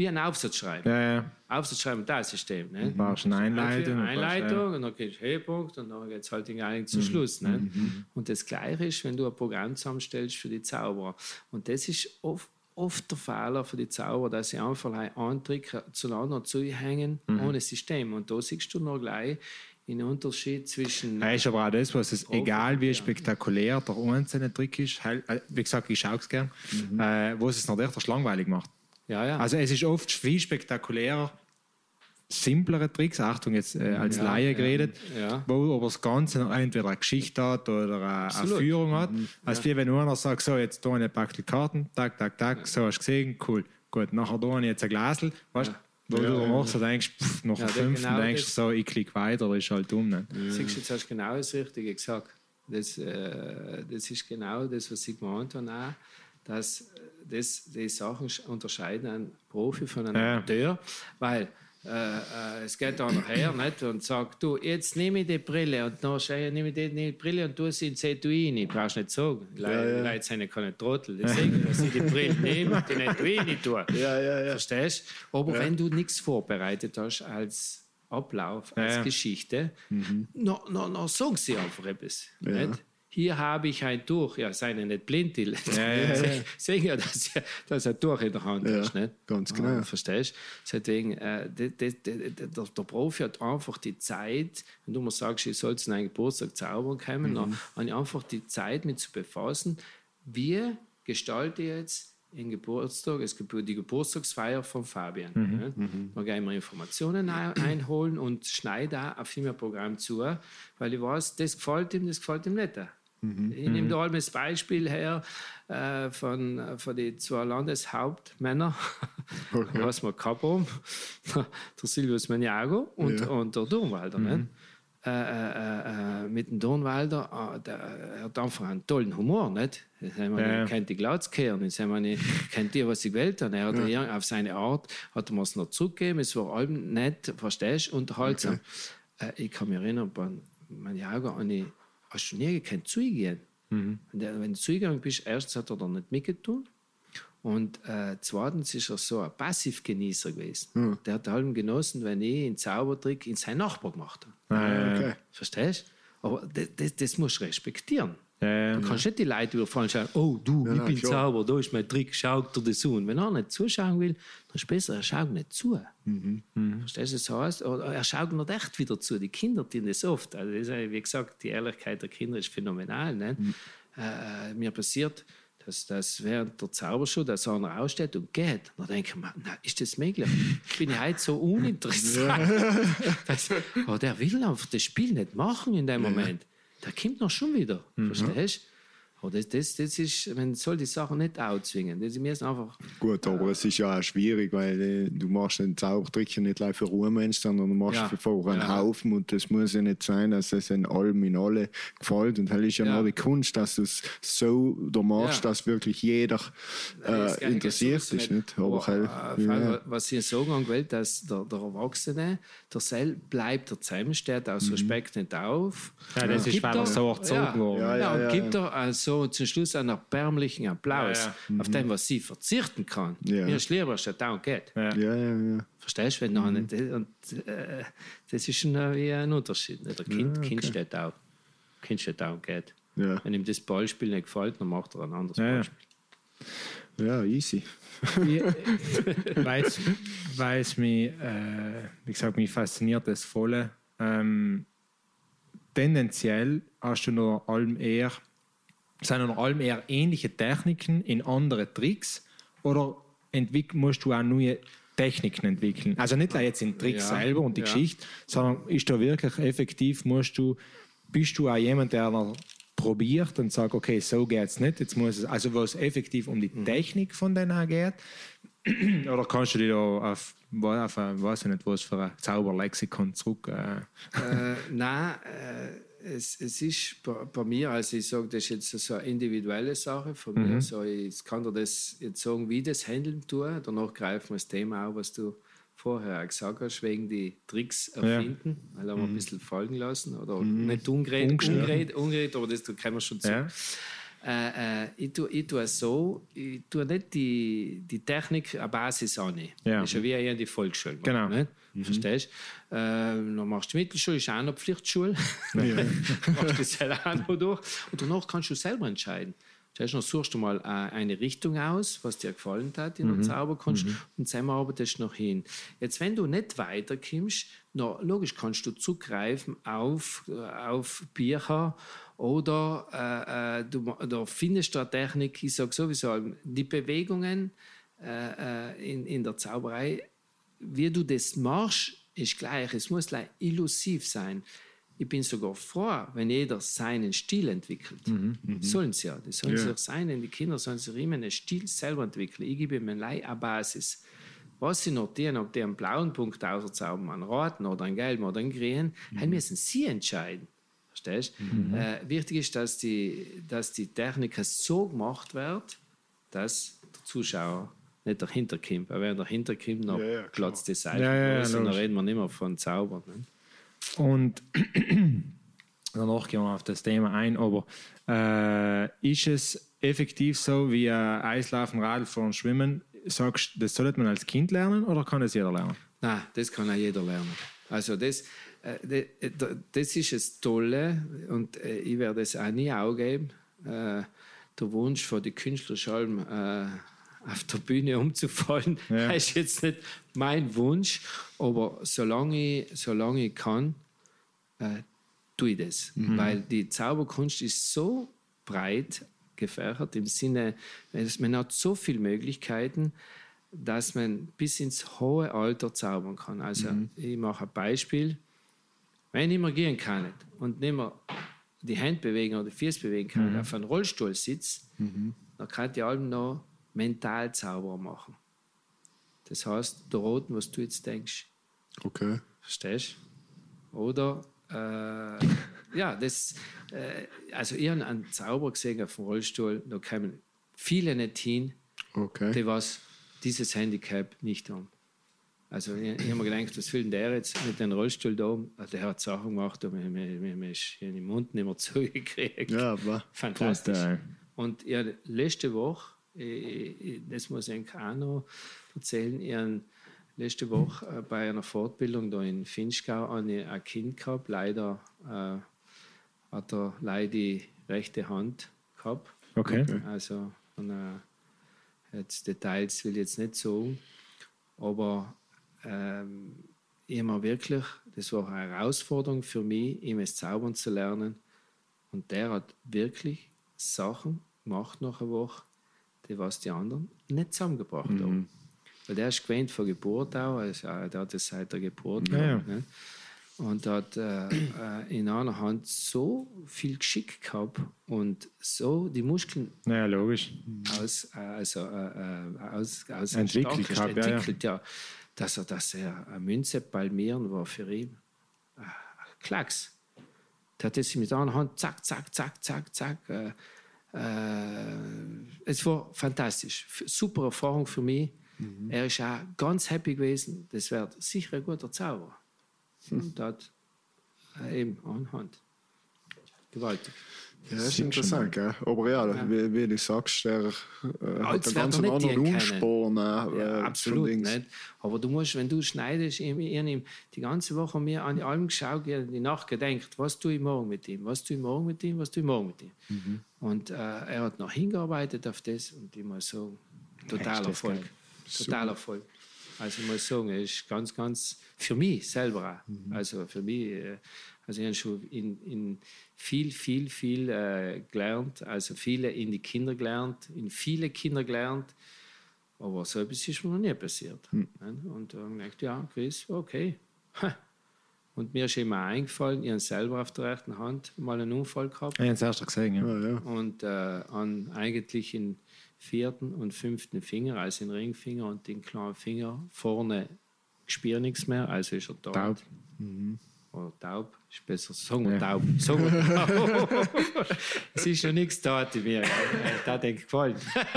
C: wie einen Aufsatz schreiben.
B: Ja, ja.
C: Aufsatz schreiben, das System. Ne?
B: brauchst eine Einleitung,
C: Eine
B: du brauchst,
C: Einleitung und dann geht es Höhepunkt und dann geht es halt eigentlich zum Schluss. Ne? Und das Gleiche ist, wenn du ein Programm zusammenstellst für die Zauberer. Und das ist oft, oft der Fehler für die Zauberer, dass sie einfach einen Trick zueinander zuhängen ohne System. Und da siehst du noch gleich den Unterschied zwischen.
B: Ja, ist aber auch das, was es, egal wie
C: ja.
B: spektakulär der einzelne Trick ist, heil- äh, wie gesagt, ich schaue es gern, äh, was es noch echt langweilig macht.
C: Ja, ja.
B: Also es ist oft viel spektakulärer, simplere Tricks, Achtung, jetzt äh, als
C: Ja,
B: Laie
C: ja,
B: geredet,
C: ja.
B: wo aber das Ganze noch entweder eine Geschichte hat oder eine, eine
C: Absolut. Mhm.
B: Führung hat. Als wie wenn nur einer sagt, so, jetzt da eine Packung Karten, tak, tak, tak, so hast du gesehen, cool. Gut, nachher da habe ich jetzt ein Glasel, weißt du, wo du dann machst, du denkst, pff, nach
C: Ja,
B: dem
C: der
B: fünften
C: genau
B: denkst du
C: das-
B: so, ich klicke weiter, das ist halt dumm. Ne?
C: Siehst du, jetzt hast du genau das Richtige gesagt. Das, äh, das ist genau das, was ich gemeint habe, auch, dass das, die Sachen sch- unterscheiden einen Profi von einem
B: Ja.
C: Amateur, weil äh, äh, es geht da nachher nicht und sagt, du, jetzt nehme ich die Brille und dann ich, nehme ich die, die Brille und tue sie ins Etui rein. Brauchst nicht sagen. Leute,
A: ja.
C: Leute sind ja keine Trottel. Die sagen, dass ich die Brille nehme und die in Etui rein tue.
A: Ja, ja, ja.
C: Verstehst Aber wenn du nichts vorbereitet hast als Ablauf, als
B: Ja.
C: Geschichte, no, no, no, sag sie einfach etwas.
A: Ja.
C: Nicht? Hier habe ich ein Tuch. Ja, sei ja nicht blind. Die
B: Ja, ja, ja.
C: Sehen ja, dass dass ein Tuch in der Hand
A: Ja,
C: hast. Nicht?
A: ganz genau.
C: Ah, verstehst du? Deswegen, äh, de, de, de, de, der, der Profi hat einfach die Zeit, wenn du mir sagst, ich soll zu einem Geburtstag zaubern kommen, dann habe ich einfach die Zeit, mit zu befassen, wie gestalte ich jetzt den Geburtstag, es gibt die Geburtstagsfeier von Fabian. ne? Da gehen wir Informationen ein- einholen und schneide auch auf mein Programm zu, weil ich weiß, das gefällt ihm, das gefällt ihm nicht. Ich nehme da allem das Beispiel her äh, von, von den zwei Landeshauptmännern,
A: Okay.
C: was wir gehabt haben, der Silvius Maniago und,
A: Ja.
C: und der Dornwalder. Nicht? Äh, äh, äh, mit dem Dornwalder, äh, der, er hat einfach einen tollen Humor. Nicht? Ich meine,
B: Ja.
C: er kennt die Glatz kehren, ich meine, kennt die, was gewählt habe. Er hat ja. auf seine Art hat er mir es noch zurückgegeben, es war allem nett, verstehst du, unterhaltsam. Äh, ich kann mich erinnern, bei Maniago, und ich, hast du nie gekannt, zugehen. Und der, wenn du zugegangen bist, erstens hat er da nicht mitgetan. Und äh, zweitens ist er so ein Passivgenießer gewesen. Der hat allem genossen, wenn ich einen Zaubertrick in seinen Nachbar gemacht habe.
B: Äh,
A: Okay.
C: Verstehst du? Aber das, das, das musst du respektieren.
B: Ja,
C: Du kannst nicht die Leute überfallen und sagen, oh du, ich
A: nein,
C: bin
A: klar.
C: Zauber, da ist mein Trick, schau dir das an. Wenn er nicht zuschauen will, dann ist es besser, er schaut nicht zu. Verstehst du, das heißt, oder er schaut nicht echt wieder zu. Die Kinder tun das oft. Also das ist, ja, wie gesagt, die Ehrlichkeit der Kinder ist phänomenal. Ne? Äh, mir passiert, dass, dass während der Zaubershow der einer aussteht und geht, dann denke ich mir, na, ist das möglich? Bin ich heute so uninteressant? das, aber der will einfach das Spiel nicht machen in dem Moment. Der kommt noch schon wieder. Verstehst du? Aber das, das, das ist, man soll die Sachen nicht aufzwingen. Das ist einfach.
A: Gut, aber es ist ja auch schwierig, weil äh, du machst den Zaubertrick ja nicht gleich für Ruhemensch, sondern du machst
C: Ja.
A: für vor einen
C: Ja.
A: Haufen und das muss ja nicht sein, dass es in allem in alle gefällt. Und das ist ja,
C: Ja.
A: nur die Kunst, dass du es so da machst,
C: Ja.
A: dass wirklich jeder äh, interessiert ist. Nicht? Aber
C: Aber,
A: halt,
C: äh,
A: ja.
C: Was ich sagen angewählt, dass der, der Erwachsene, der Sel bleibt er zusammen, steht aus Respekt nicht auf.
B: Ja, das ist,
C: gibt
B: weil er so erzogen
C: ja. Ja,
A: Ja,
C: und
A: ja,
C: gibt er also zum Schluss einen erbärmlichen Applaus
B: Ja, ja.
C: auf dem, was sie verzichten kann.
A: Ja.
C: Mir ist lieber, dass er da und geht.
B: Ja.
A: ja, ja, ja.
C: Verstehst du? Wenn mhm. nicht, und, äh, das ist schon äh, wie ein Unterschied. Der kind, kind steht auf. Kind steht auf und geht.
A: Ja.
C: Wenn ihm das Ballspiel nicht gefällt, dann macht er ein anderes. Ballspiel.
A: ja, easy.
B: weil es mich, äh, wie gesagt, mich fasziniert das volle. Ähm, tendenziell hast du noch allem eher, sind noch allem eher ähnliche Techniken in andere Tricks oder entwick musst du auch neue Techniken entwickeln? Also nicht jetzt in Tricks
C: Ja,
B: selber und die
C: ja.
B: Geschichte, sondern ist da wirklich effektiv, musst du, bist du auch jemand, der probiert und sagt, okay, so geht es nicht, jetzt muss es, also wo es effektiv um die
C: Mhm.
B: Technik von denen geht, oder kannst du dich da auf, auf weiß ich nicht, was für ein Zauberlexikon zurück? Äh,
C: äh, nein, äh, es, es ist bei, bei mir, also ich sage, das ist jetzt so eine individuelle Sache von mir. So, ich kann dir das jetzt sagen, wie das handeln tue. Danach greifen wir das Thema auf, was du vorher auch gesagt hast, wegen die Tricks erfinden, weil wir ein bisschen folgen lassen oder nicht ungeredet,
B: Ungeschnitten.
C: ungeredet, ungeredet, aber das kommen wir schon zu.
B: Ja.
C: Äh, äh, ich, tue, ich tue es so, ich tue nicht die, die Technik eine Basis an.
B: Ja.
C: Das ist ja wie eher die Volksschule.
B: Genau.
C: Nicht? Verstehst du? Äh, dann machst du die Mittelschule, ist auch noch Pflichtschule. machst du das selber auch noch durch. Und danach kannst du selber entscheiden. Du? Dann suchst du mal äh, eine Richtung aus, was dir gefallen hat in der Zauberkunst und zusammen arbeitest du noch hin. Jetzt, wenn du nicht weiterkommst, na, logisch kannst du zugreifen auf, äh, auf Bücher oder äh, äh, du, da findest du eine Technik, ich sage sowieso, die Bewegungen äh, in, in der Zauberei, wie du das machst, ist gleich. Es muss gleich illusiv sein. Ich bin sogar froh, wenn jeder seinen Stil entwickelt. Sollen sie ja. Die sollen
A: Ja.
C: sich seinen, die Kinder sollen sich immer einen Stil selber entwickeln. Ich gebe ihnen eine Basis. Was sie notieren, ob die einen blauen Punkt auszaubern, einen roten oder einen gelben oder einen grünen, mhm. müssen sie entscheiden. Verstehst du? Äh, wichtig ist, dass die, dass die Technik so gemacht wird, dass der Zuschauer nicht dahinter kommt. Weil wenn er dahinter kommt, dann
A: Ja, ja,
C: platzt die Seite.
B: Ja, ja, ja,
C: und dann reden wir nicht mehr von Zaubern. Ne?
B: Und danach gehen wir auf das Thema ein, aber äh, ist es effektiv so wie äh, Eislaufen, Radfahren, Schwimmen? Sagst du, das sollte man als Kind lernen oder kann das jeder lernen?
C: Nein, das kann auch jeder lernen. Also das, äh, äh, da- das ist das Tolle und äh, ich werde es auch nie aufgeben. Äh, der Wunsch von den Künstlerschalm äh, auf der Bühne umzufallen,
B: Ja.
C: ist jetzt nicht mein Wunsch, aber solange ich, solange ich kann, äh, tue ich das. Weil die Zauberkunst ist so breit gefächert im Sinne, man hat so viele Möglichkeiten, dass man bis ins hohe Alter zaubern kann. Also ich mache ein Beispiel. Wenn ich immer gehen kann und nicht mehr die Hände bewegen oder die Füße bewegen kann, auf einem Rollstuhl sitze, dann kann ich allem noch mental Zauber machen. Das heißt, der Roten, was du jetzt denkst,
A: Okay.
C: Verstehst du? Oder, äh, ja, das, äh, also ich habe einen Zauber gesehen auf dem Rollstuhl, da kamen viele nicht hin,
A: Okay.
C: die was dieses Handicap nicht haben. Also ich, ich habe mir gedacht, was will denn der jetzt mit dem Rollstuhl da oben? Ah, Der hat Sachen gemacht, aber mir, mir, mir, ist den Mund nicht mehr zugekriegt.
A: Ja, aber.
C: Fantastisch. Und ja, letzte Woche, das muss ich auch noch erzählen, ich habe letzte Woche äh, bei einer Fortbildung da in Finchgau ein Kind gehabt. Leider äh, hat er leider die rechte Hand gehabt.
B: Okay.
C: Also und, äh, jetzt Details will ich jetzt nicht sagen, aber ähm, ich habe mir wirklich, das war eine Herausforderung für mich, ihm es zaubern zu lernen. Und der hat wirklich Sachen gemacht nach einer Woche, die was die anderen nicht zusammengebracht
B: Mhm.
C: haben. Weil der ist gewöhnt von Geburt auch, also, äh, der hat das seit der Geburt.
B: Ja,
C: gehabt, Ne? Und hat äh, äh, in einer Hand so viel Geschick gehabt und so die Muskeln
B: Naja, logisch.
C: aus, äh, also, äh, äh, aus, aus
B: Entwickelt gehabt, ja, ja.
C: entwickelt, ja. Dass er, er eine Münze palmieren war für ihn. äh, Klacks. Der hat das mit einer Hand, zack, zack, zack, zack, zack. Äh, es war fantastisch. Super Erfahrung für mich.
B: Mhm.
C: Er ist auch ganz happy gewesen. Das wird sicher ein guter Zauber.
B: Hm.
C: Und hat äh, eben anhand. Gewaltig.
A: Ja, das ist interessant, gell? Aber ja, Wie, wie du sagst, der äh, hat einen ganz
C: er
A: anderen Umspur. Ne,
C: Ja,
A: äh,
C: absolut nicht. Aber du musst, wenn du schneidest, ich, ich, die ganze Woche mir an Alben geschaut, die Nacht gedacht, was tue ich morgen mit ihm, was tue ich morgen mit ihm, was tue ich morgen mit ihm.
A: Mhm.
C: Und äh, er hat noch hingearbeitet auf das und ich muss sagen, total Erfolg. Total Erfolg. Also ich muss sagen, er ist ganz, ganz, für mich selber.
A: Mhm.
C: Also für mich, äh, also ich habe schon in, in viel, viel, viel äh, gelernt, also viele in die Kinder gelernt, in viele Kinder gelernt, aber so etwas ist mir noch nie passiert.
A: Hm.
C: Und dann habe ich gedacht, ja, Chris, okay. Ha. Und mir ist immer eingefallen, ich habe selber auf der rechten Hand mal einen Unfall gehabt
B: Ich habe es erst gesehen. Ja.
A: Ja, ja.
C: und äh, an eigentlich den vierten und fünften Finger, also den Ringfinger und den kleinen Finger vorne spüre nichts mehr, also ist er taub.
B: Taub.
C: Oder taub, ist besser, sagen wir taub. Sagen wir taub. es ist schon nichts da in mir. Da denke ich gefallen.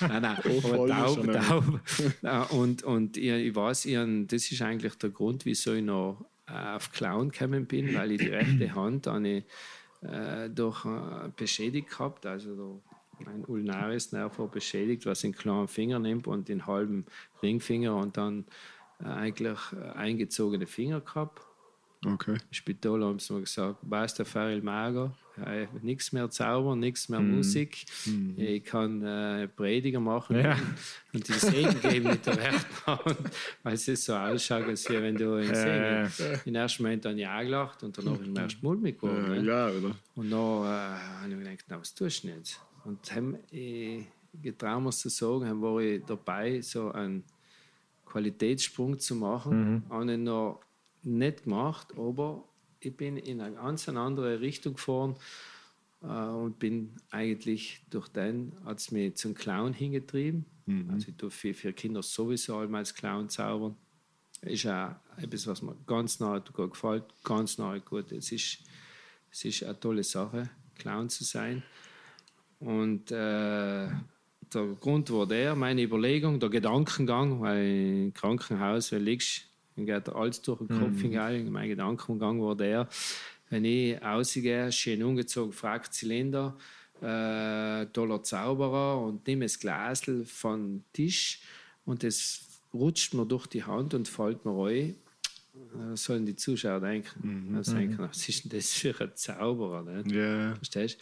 C: nein, nein,
A: Oh, voll
C: aber taub, taub. Ja, und und ich, ich weiß, ich, das ist eigentlich der Grund, wieso ich noch äh, auf Clown gekommen bin, weil ich die rechte Hand eine, äh, durch äh, beschädigt gehabt, also da mein ulnaris Nerv war beschädigt, was den kleinen Finger nimmt und den halben Ringfinger und dann äh, eigentlich äh, eingezogene Finger gehabt.
A: Okay.
C: Im Spital haben sie mir gesagt, basta fare il mago, äh, nichts mehr zaubern, nichts mehr Musik. Ich kann äh, Prediger machen
B: Ja.
C: und die Segen geben mit der Hand, weil es so ausschaut, als hier, wenn du einen
B: Ja,
C: Segen. Im ersten Moment dann ja gelacht und danach im ersten Mund mitgekommen.
A: Äh,
C: ne?
A: ja, oder?
C: Und dann äh, habe ich mir gedacht, na, was tust du jetzt? Und haben, ich getraut mir zu sagen, haben war ich dabei, so ein Qualitätssprung zu machen. Mhm. Habe ich noch nicht gemacht, aber ich bin in eine ganz andere Richtung gefahren äh, und bin eigentlich durch den, hat es mich zum Clown hingetrieben. Mhm. Also ich tue für, Kinder sowieso einmal als Clown zaubern. Ist auch etwas, was mir ganz nahe gefällt, ganz nahe gut. Es ist, es ist eine tolle Sache, Clown zu sein. Und äh, der Grund war der, meine Überlegung, der Gedankengang, weil im Krankenhaus, wenn du liegst, dann geht alles durch den Kopf mhm. hinein. Mein Gedankengang war der, wenn ich rausgehe, schön umgezogen, fragt Zylinder, äh, toller Zauberer und nehme das Glasl vom Tisch und es rutscht mir durch die Hand und fällt mir rein. Sollen die Zuschauer denken? Mhm. Denken, was ist denn das für ein Zauberer? Nicht?
A: Yeah.
C: Verstehst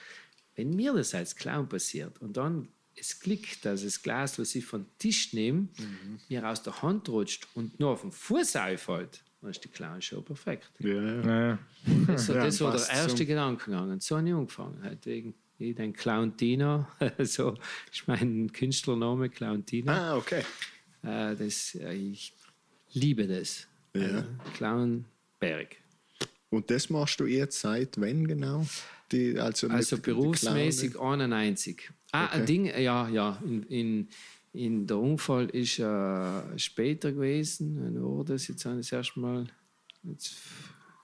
C: Wenn mir das als Clown passiert und dann es klickt, dass das Glas, was ich vom Tisch nehme, mhm. mir aus der Hand rutscht und nur auf den Fuß einfällt, dann ist die Clown-Show perfekt.
A: Ja, ja.
C: Das, ja, das war der erste so. Gedankengang. Und so habe ich angefangen. Halt wegen, ich den Clown Tino, so ist mein Künstlername, Clown Tino.
A: Ah, okay.
C: Äh, das, ich liebe das.
A: Ja. Äh,
C: Clown Berg.
A: Und das machst du jetzt seit wann genau?
C: Die, also, also berufsmäßig 91. Ah, okay. ein Ding, ja, ja. In, in, in der Unfall ist äh, später gewesen. War das jetzt das erste Mal? Jetzt,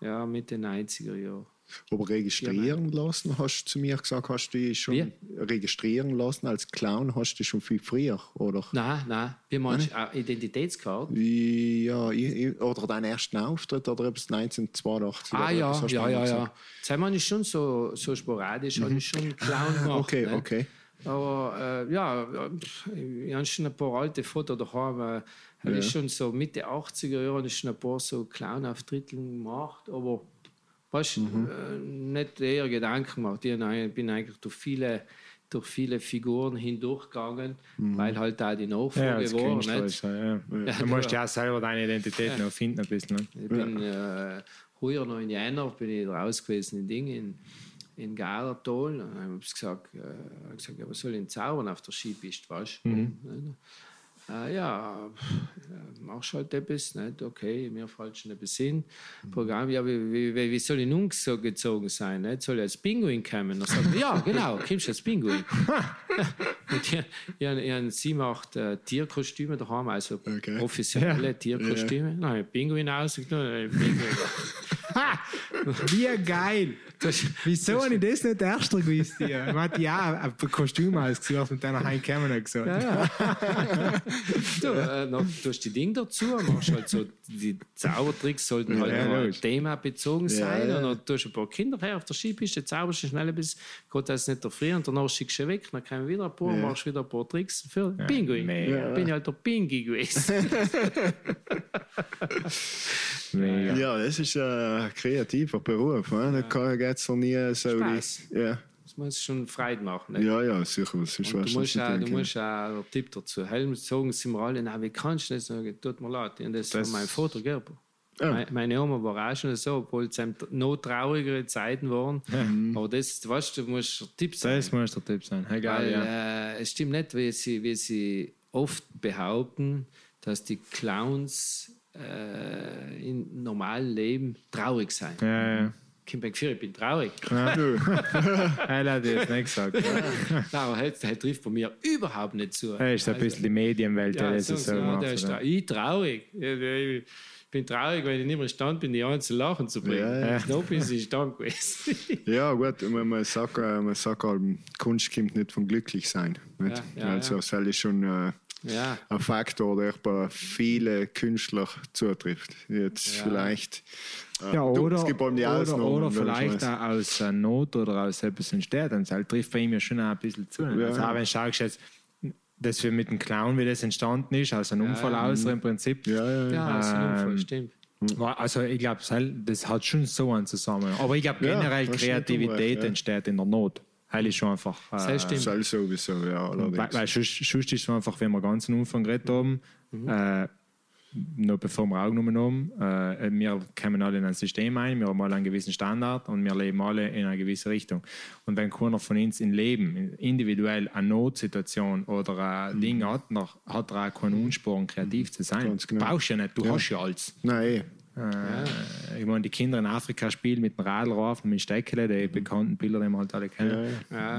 C: ja, Mitte 90er Jahre.
A: Aber registrieren ja, lassen, hast du zu mir gesagt, hast du dich schon Wie? registrieren lassen als Clown, hast du schon viel früher, oder?
C: Nein, nein. Wie meinst du, Identitätskarte?
A: Ja, oder deinen ersten Auftritt oder etwas 1982.
C: Ah ja, ja, ja, ja. Das ist schon so, so sporadisch, mhm. habe ich schon Clown gemacht.
A: Okay, ne? okay.
C: Aber äh, ja, ich habe schon ein paar alte Fotos daheim. Äh, ja. Ich schon so Mitte 80er Jahre schon ein paar so Clown-Auftritte gemacht, aber weißt, mhm. äh, nicht eher Gedanken gemacht. Ich bin eigentlich durch viele, durch viele Figuren hindurchgegangen, mhm. weil halt da die Nachfrage ja, war. Nicht?
B: Ja. Ja, du musst ja selber deine Identität noch finden ein bisschen. Ne?
C: Ich bin äh, heuer noch in Jänner bin ich raus gewesen in Dingen. In. Und dann habe ich gesagt, äh, gesagt ja, was soll ich denn zaubern auf der Skipiste, weißt du? Mhm. Äh, ja, machst halt etwas, nicht? okay, mir fällt schon etwas hin. Programm, ja, wie, wie, wie soll ich nun so gezogen sein? Nicht? Soll ich als Pinguin kommen? Dann sagt ja, genau, kommst du als Pinguin. Und ich, ich, ich sieben, acht äh, Tierkostüme daheim, also okay. offizielle ja. Tierkostüme. Ja. Nein, Pinguin ausgenommen, Pinguin.
B: Wie geil! Das, Wieso habe ich das nicht erst gewusst? Ich hatte ja ein Kostüm ausgesucht und dann nach Hause gekommen und gesagt. Ja,
C: ja. du, äh, noch, du hast die Dinge dazu, machst halt so, die Zaubertricks sollten halt ja, ja, Thema bezogen sein. Ja, ja. Und du hast ein paar Kinder her auf der Skipiste, zauberst du schnell bis Gott das nicht erfrieren und danach schickst du weg, dann kommen wieder ein paar, ja. machst wieder ein paar Tricks für ja, Pinguin. Ja. Bin ich halt der Pingi gewesen.
A: ja, das ist ein kreativer Beruf. Ne? Da geht es nie so.
C: Spaß. Ja. Das muss schon Freude machen.
A: Nicht? Ja, ja, sicher. Das
C: ist du musst, auch, du musst auch einen Tipp dazu. Helm sagen sie mir alle, na, wie kannst du das sagen? Tut mir leid. Und das, das war mein Fotogeber. Ja. Meine Oma war auch schon so, obwohl es noch traurigere Zeiten waren. Ja. Aber das, weißt du, musst der Tipp sein.
B: Das muss der Tipp sein. Egal,
C: Weil, ja. äh, es stimmt nicht, wie sie, wie sie oft behaupten, dass die Clowns äh, im normalen Leben traurig sein.
B: Ja, ja.
C: Kim ich bin traurig.
B: Ja. er hat jetzt nicht gesagt.
C: Nein, aber halt, halt trifft bei mir überhaupt nicht zu.
B: Er ist ein bisschen die Medienwelt,
C: ja, der so, so macht, der ist tra Ich traurig. Ich bin traurig, weil ich nicht mehr stand bin, die anderen zu lachen zu bringen. Ja, ja. Noch bin ich stand gewesen.
A: ja, gut, man sagt, man sagt halt, Kunst kommt nicht vom Glücklichsein. Nicht? Ja, ja, also, das ist schon. Äh, ja. ein Faktor, der bei vielen Künstlern zutrifft. Jetzt ja. vielleicht.
B: Äh, ja, oder, du, oder, oder vielleicht auch aus äh, Not oder aus etwas entsteht. Und das trifft bei ihm ja schon auch ein bisschen zu. Ja. Also auch wenn du schaust jetzt, dass wir mit dem Clown, wie das entstanden ist, aus einem Unfall aus im Prinzip.
A: Ja, ja, ja.
C: ja aus einem Unfall, ähm, stimmt.
B: Also ich glaube, das hat schon so einen Zusammenhang. Aber ich glaube generell Kreativität entsteht in der Not. Heil ist schon einfach.
C: Äh, das stimmt.
A: Soll sowieso, ja.
B: Weil, weil sonst, ist es einfach, wenn wir ganz am Anfang geredet haben, mhm. äh, noch bevor wir aufgenommen haben, äh, wir kommen alle in ein System ein, wir haben alle einen gewissen Standard und wir leben alle in einer gewissen Richtung. Und wenn keiner von uns im Leben individuell eine Notsituation oder ein mhm. Ding hat, dann hat er auch keinen Ansporn, kreativ zu sein. Ganz genau. Brauchst du ja nicht, du ja. hast ja alles.
A: Nein,
B: äh, ich meine, die Kinder in Afrika spielen mit dem Radlrauf und mit Steckele, die bekannten Bilder, die wir halt alle kennen,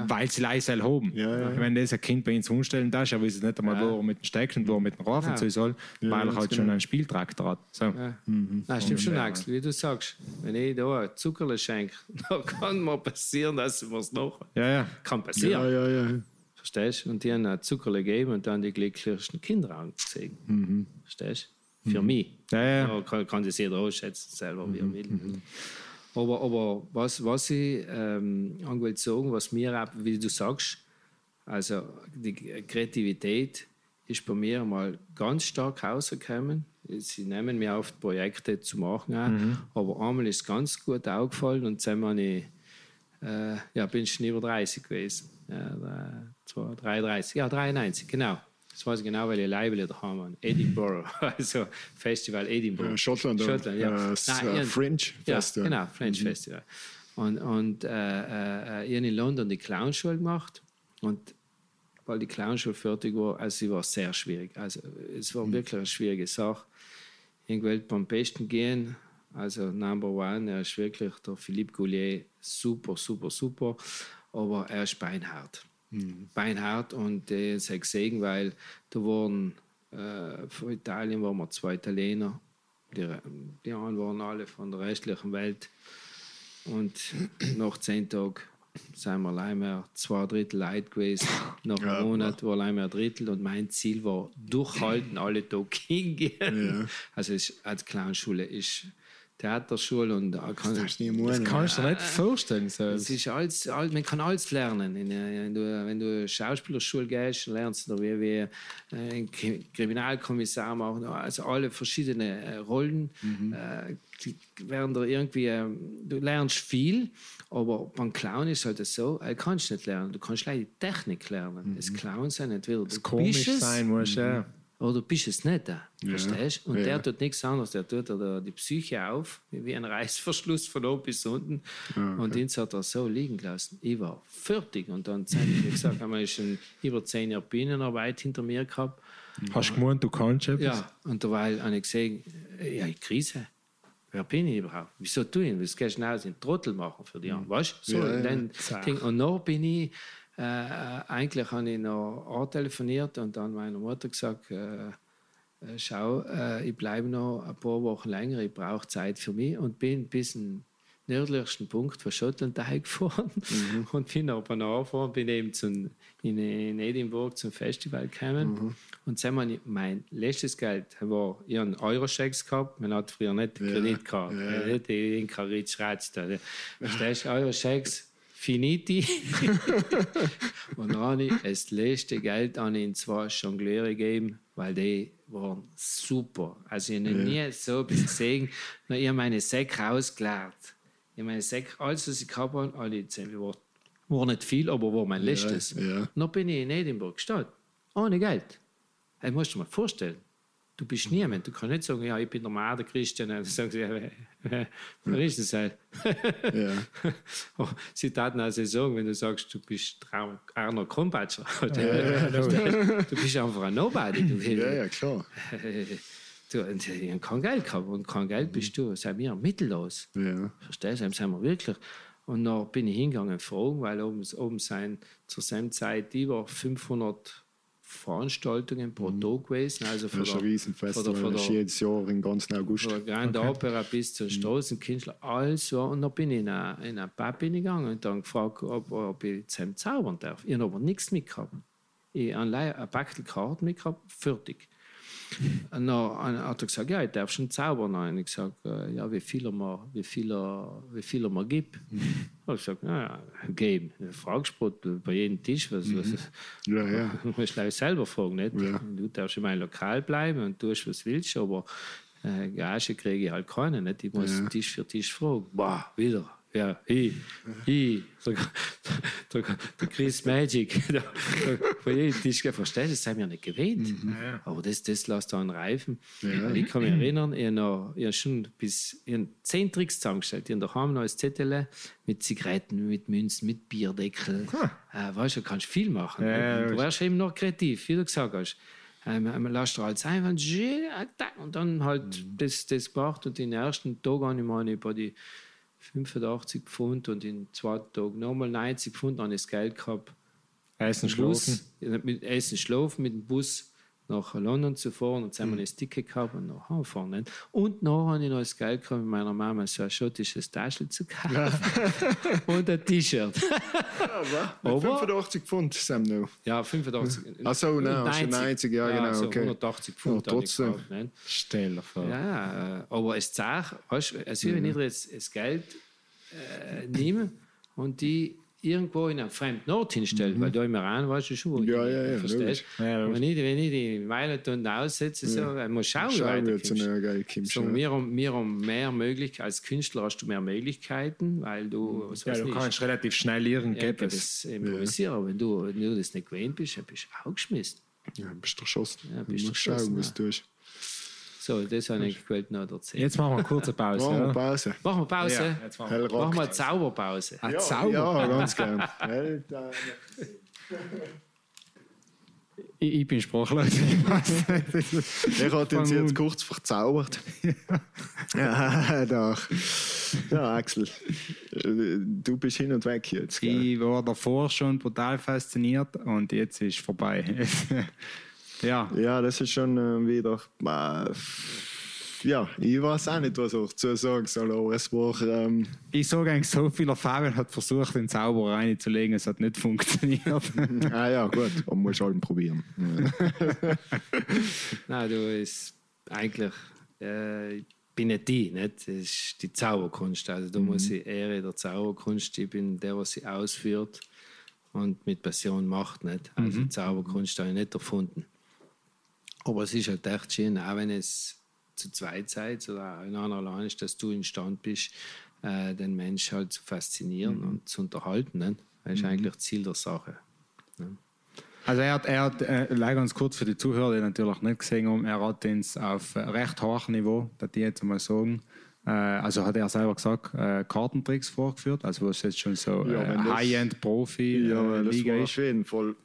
B: weil sie leise haben. Ja, Wenn das ein Kind bei uns umstellen darf, er weiß nicht einmal, wo er mit dem Stecken und wo er mit dem Rafen ja. soll, weil er halt genau. schon einen Spieltraktor hat. So.
C: Mhm. Nein, stimmt schon, Axel, wie du sagst. Wenn ich da Zuckerle schenke, dann kann mal passieren, dass wir es noch.
B: Ja, ja.
C: Kann passieren. Verstehst du? Und die haben Zuckerle gegeben und dann die glücklichsten Kinder angezogen. Mhm. Verstehst du? Für mhm. mich.
B: Ja, ja.
C: kann, kann das jeder ausschätzen, selber, wie er mhm. will. Mhm. Aber, aber was, was ich ähm, will sagen, was mir, auch, wie du sagst, also die Kreativität ist bei mir mal ganz stark rausgekommen. Sie nehmen mir auf, Projekte zu machen, auch, mhm. aber einmal ist es ganz gut aufgefallen und dann bin ich, äh, ja, bin schon über 30 gewesen. Ja, 33, ja, 93, genau. Das weiß ich genau, weil ich Label da haben. Edinburgh, also Festival Edinburgh.
A: Ja, Schottland,
C: Schottland ja.
A: Äh, Nein, French
C: ja, Festival. genau, French mhm. Festival. Und, und äh, äh, ich habe in London die Clownschule gemacht. Und weil die Clownschule fertig war, also sie war sehr schwierig. Also es war mhm. wirklich eine schwierige Sache. Ich wollte beim Besten gehen. Also Number One, er ist wirklich der Philippe Goulier, super, super, super. Aber er ist beinhart mhm. beinhart und das habe ich gesehen, weil da waren äh, von Italien waren wir zwei Italiener, die, die anderen waren alle von der restlichen Welt und nach zehn Tagen sind wir allein mehr zwei Drittel Leute gewesen. Nach einem ja, Monat war allein mehr ein Drittel und mein Ziel war durchhalten, alle Tage hingehen. Ja. Also es, als Clownschule ist Theaterschule und da
B: kann, das, das kannst du dir nicht vorstellen. So.
C: Es ist alles, man kann alles lernen. Wenn du, wenn du Schauspielerschule gehst, lernst du wie, wie ein Kriminalkommissar machen, also alle verschiedenen äh, Rollen. Mhm. Äh, werden da irgendwie, ähm, du lernst viel, aber beim Clown ist halt so, du kannst nicht lernen, du kannst leider die Technik lernen. Mhm. Das Clown sein, entweder
B: das komisch sein muss, ja.
C: Oder du bist es nicht. Ja. Verstehst Und ja. der tut nichts anderes. Der tut der die Psyche auf, wie ein Reißverschluss von oben bis unten. Okay. Und den hat er so liegen gelassen. Ich war fertig. Und dann, wie gesagt, haben wir schon über zehn Jahre Bienenarbeit hinter mir gehabt.
B: Hast du gemeint, du kannst etwas?
C: Ja, und dabei habe ich gesehen, ja, ich Krise. Wer bin ich überhaupt? Wieso tue ich? Was gehst du schnell den Trottel machen für die? Mhm. Weißt du? So, ja, ja. Und noch bin ich äh, äh, eigentlich habe ich noch antelefoniert und dann meiner Mutter gesagt, äh, äh schau, äh, ich bleibe noch ein paar Wochen länger, ich brauche Zeit für mich und bin bis zum nördlichsten Punkt von Schottland gefahren mhm. und bin aber nachgefahren, bin eben zum, in, in Edinburgh zum Festival gekommen mhm. und dann habe mein letztes Geld war, ich habe Euro-Schecks gehabt, man hat früher nicht ja. Kredit gehabt, ja. nicht in Karitz Verstehst du, Euro-Schecks finiti. und dann habe ich das letzte Geld an ihn zwei Jongleure gegeben, weil die waren super. Also ich habe ja. nie so etwas gesehen. Ich habe meine Säcke ausgeleert. Ich habe meine Säcke, alles was ich gehabt habe, alle zehn war, war nicht viel, aber war mein letztes. Ja, ja. Dann bin ich in Edinburgh gestanden, ohne Geld. Das musst du dir mal vorstellen du bist niemand. Du kannst nicht sagen, ja, ich bin der Marder Christian. Dann sagen sie, ja, wer ist das halt? ja. Oh, sie taten also sagen, wenn du sagst, du bist Arno Krumpatscher. Ja, du bist einfach ein Nobody. Du,
A: ja, ja, klar.
C: Du, ich habe kein Geld gehabt und kein Geld bist du. Sei mir mittellos. Ja. Verstehst du? Sind wir wirklich. Und dann bin ich hingegangen fragen, weil oben, oben sein zur selben Zeit über 500 Veranstaltungen pro mhm. Tag gewesen. Also
A: von das ist ein Riesenfestival, von der, von der, jedes Jahr im ganzen August.
C: Von der Grand okay. Opera bis zum mhm. Straßenkünstler, alles so. Und dann bin ich in einen Pub gegangen und dann gefragt, ob, ob ich zusammen zaubern darf. Ich habe aber nichts mitgehabt. Ich habe ein Backel Karten mitgehabt, fertig. Und dann hat er gesagt, ja, ich darf schon zaubern. Und ich gesagt, äh, ja, wie viel er wie viel er, wie viel er mir gibt. Mhm. Und ich gesagt, naja, geben. Fragsport bei jedem Tisch. Was, was,
A: mhm. ja, ja.
C: Du musst gleich selber fragen, nicht? Ja. Du darfst in meinem Lokal bleiben und tust, was du willst, aber äh, Gage kriege ich halt keine. Nicht? Ich muss ja. Tisch für Tisch fragen. Boah, wieder. Ja, ich, ich, der, der, der Chris Magic, der, jedem Tisch verstehst, das haben wir nicht gewählt.
B: Mhm.
C: Aber das, das lässt einen Reifen. Ich kann mich erinnern, ich habe noch- ich habe schon bis ich habe zehn Tricks zusammengestellt. Ich habe daheim noch ein Zettel mit Zigaretten, mit Münzen, mit Bierdeckel. Äh, weißt du, du kannst viel machen.
B: Ja,
C: du wärst eben noch kreativ, wie du gesagt hast. Ähm, ähm, lass dir alles ein und dann halt
B: Mhm.
C: das, das gemacht und den ersten Tag habe ich meine über die 85 Pfund und in zweiten Tag nochmal 90 Pfund ich das Geld gehabt.
B: Essen,
C: Bus-
B: schlafen.
C: Mit Essen, Schlafen, mit dem Bus nach London zu fahren und dann
B: Mhm.
C: das Ticket gehabt und nach Hause fahren. Nicht? Und noch habe ich noch das Geld gehabt, mit meiner Mama so ein schottisches Taschel zu kaufen und ein T-Shirt. Aber-
A: 85 Pfund, Sam, noch.
C: Ja, 85.
A: Ach so, nein, schon 90, ja, genau,
C: so
A: okay.
C: 180 Pfund.
A: Ja, trotzdem.
C: gekauft?
B: Stell dir vor.
C: Ja, aber es zeigt, weißt du, also wenn ich jetzt das Geld äh, nehme und die irgendwo in einen fremden Ort hinstelle, weil da im Iran weißt du schon,
A: Ja, ja, ja,
C: verstehst?
B: Ja,
C: wenn, ich, wenn ich die Meilen dann aussetze, so, ich muss schauen, wie
A: Schau,
C: weit
A: wie
C: du
A: jetzt
C: kommst.
A: eine geile Kim
C: So, wir, haben, wir haben mehr Möglichkeiten, als Künstler hast du mehr Möglichkeiten, weil du, was
B: Ja, du
C: ich,
B: kannst relativ schnell irgendetwas.
C: irgendetwas improvisieren, aber wenn du, wenn du das nicht gewöhnt bist, dann bist du auch geschmissen.
A: Ja, bist du erschossen.
C: Ja,
A: du
C: bist
A: musst
C: erschossen,
A: schauen, was
C: ja.
A: du tust.
C: So, das habe ich gewollt noch erzählen.
B: Jetzt machen wir eine kurze Pause.
A: Machen wir
B: ja?
A: Pause.
C: Machen wir Pause.
B: Ja, jetzt machen wir.
C: Machen wir eine Zauberpause.
A: Ja,
B: Zauber.
A: ja, ganz gern.
B: Ich, ich bin sprachlos.
A: Ich hatte uns jetzt kurz verzaubert. ja, doch. Ja, Axel, du bist hin und weg jetzt. Gell?
B: ich war davor schon brutal fasziniert und jetzt ist vorbei. Ja,
A: Ja, das ist schon äh, wieder. Äh, ja, ich weiß auch nicht, was ich dazu sagen soll, aber es war. Ähm,
B: ich sage eigentlich so viel, Fabian hat versucht, den Zauber reinzulegen, es hat nicht funktioniert.
A: ah ja, gut, aber muss halt probieren.
C: Nein, du ist eigentlich äh, ich bin nicht die, nicht? Das ist die Zauberkunst. Also da muss ich Ehre der Zauberkunst. Ich bin der, was sie ausführt und mit Passion macht, nicht? Also die Zauberkunst habe ich nicht erfunden. Aber es ist halt echt schön, auch wenn es zu zweit seid oder in einer allein ist, dass du imstand bist, äh, den Mensch halt zu faszinieren und zu unterhalten. Nicht? Das ist eigentlich Ziel der Sache.
B: Also er hat, er hat äh, leider ganz kurz für die Zuhörer, die natürlich nicht gesehen haben, er hat uns auf äh, recht hohem Niveau, das die jetzt mal sagen, äh, also hat er selber gesagt, äh, Kartentricks vorgeführt, also was jetzt schon so
A: Ja,
B: äh,
A: wenn das-
B: High-End-Profi
A: ja,
B: äh,
A: das
B: Liga
A: war
B: ist
A: auf jeden Fall.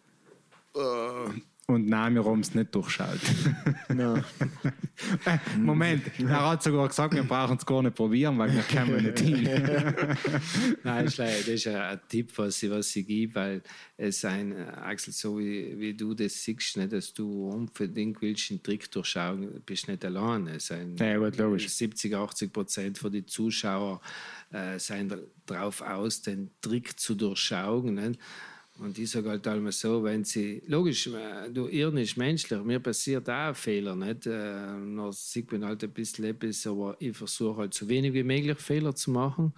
B: Und nein, wir haben es nicht durchschaut.
A: nein.
B: Äh, Moment, er hat sogar gesagt, wir brauchen es gar nicht probieren, weil wir kommen nicht hin.
C: Nein, das ist ein, ein Tipp, was ich, was ich gebe, weil es ein, Axel, so wie, wie du das siehst, nicht, dass du unbedingt willst, einen Trick durchschauen, bist nicht allein. Es sind
B: Ja, gut, logisch.
C: 70, 80 Prozent von den Zuschauern äh, sind darauf aus, den Trick zu durchschauen. Nicht? Und ich sage halt einmal so, wenn sie, logisch, äh, du Irren ist menschlich, mir passiert auch Fehler, nicht? Äh, dann sieht halt ein bisschen etwas, aber ich versuche halt so wenig wie möglich Fehler zu machen.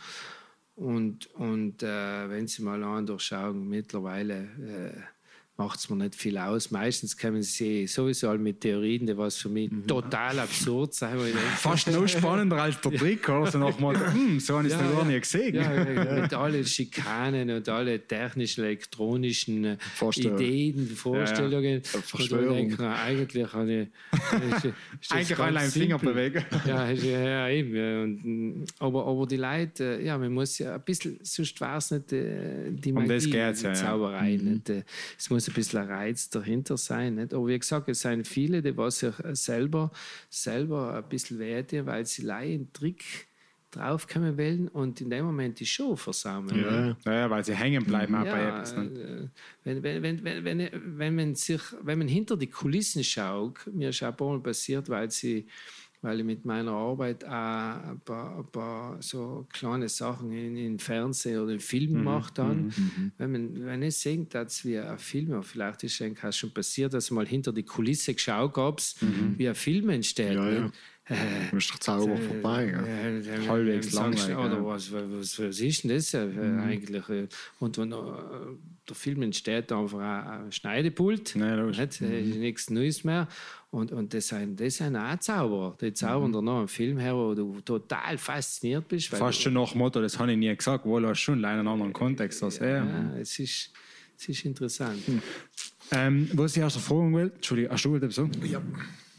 C: Und, und äh, wenn Sie mal an durchschauen, mittlerweile äh, macht es mir nicht viel aus. Meistens kommen Sie sowieso all mit Theorien, die was für mich total absurd sein.
B: Fast noch spannender als der Trick, oder? So Motto, hm, so habe ich es noch gar nicht gesehen.
C: Ja, ja, mit allen Schikanen und alle technischen, elektronischen äh,
A: Vorstellungen.
C: Ideen, Vorstellungen. Und
A: Verschwörung.
C: denke, eigentlich habe ich.
B: Eigentlich alle einen Finger bewegen.
C: Ja, ja, ja eben. ja. Und, mm, aber, aber die Leute, äh, ja, man muss ja ein bisschen, sonst war es nicht äh, die
B: Um
C: Magie,
B: das geht's
C: die
B: ja, ja.
C: Zauberei. Nicht? Äh, Es muss ein bisschen ein Reiz dahinter sein. Nicht? Aber wie gesagt, es sind viele, die was sich äh, selber, selber ein bisschen werte, weil sie leihen einen Trick draufkommen wollen und in dem Moment die Show versammeln.
A: Ja.
B: Ja, weil sie hängen bleiben auch bei
C: Ja,
B: etwas. Ne?
C: äh, wenn, wenn, wenn, wenn, wenn, wenn, man sich, wenn man hinter die Kulissen schaut, mir ist auch passiert, weil, sie, weil ich mit meiner Arbeit auch ein paar, ein paar so kleine Sachen in, in Fernsehen oder in Film gemacht habe. Wenn, man, wenn ich sehe, dass wir ein Film, vielleicht ist es schon passiert, dass mal hinter die Kulisse geschaut gab, wie ein Film entsteht.
A: Ja, ja. Du bist doch Zauber vorbei. Ja.
C: Äh, äh,
B: Halbwegs
C: äh, du,
B: langweilig,
C: Oder was, was, was ist denn das äh, eigentlich? äh? Und wenn äh, der Film entsteht, einfach ein Schneidepult.
B: Logisch.
C: nicht? Äh, ist nichts Neues mehr. Und, und das, sind, das sind auch Zauberer. Die zaubern mhm. noch einen Film her, wo du total fasziniert bist.
B: Fast schon nach Motto, das habe ich nie gesagt, wohl hast schon leider einen anderen Kontext als er.
C: Ja, es ist, es ist interessant.
B: Hm. Ähm, was ich erst fragen wollte, Entschuldigung, hast du etwas sagen?
A: Ja.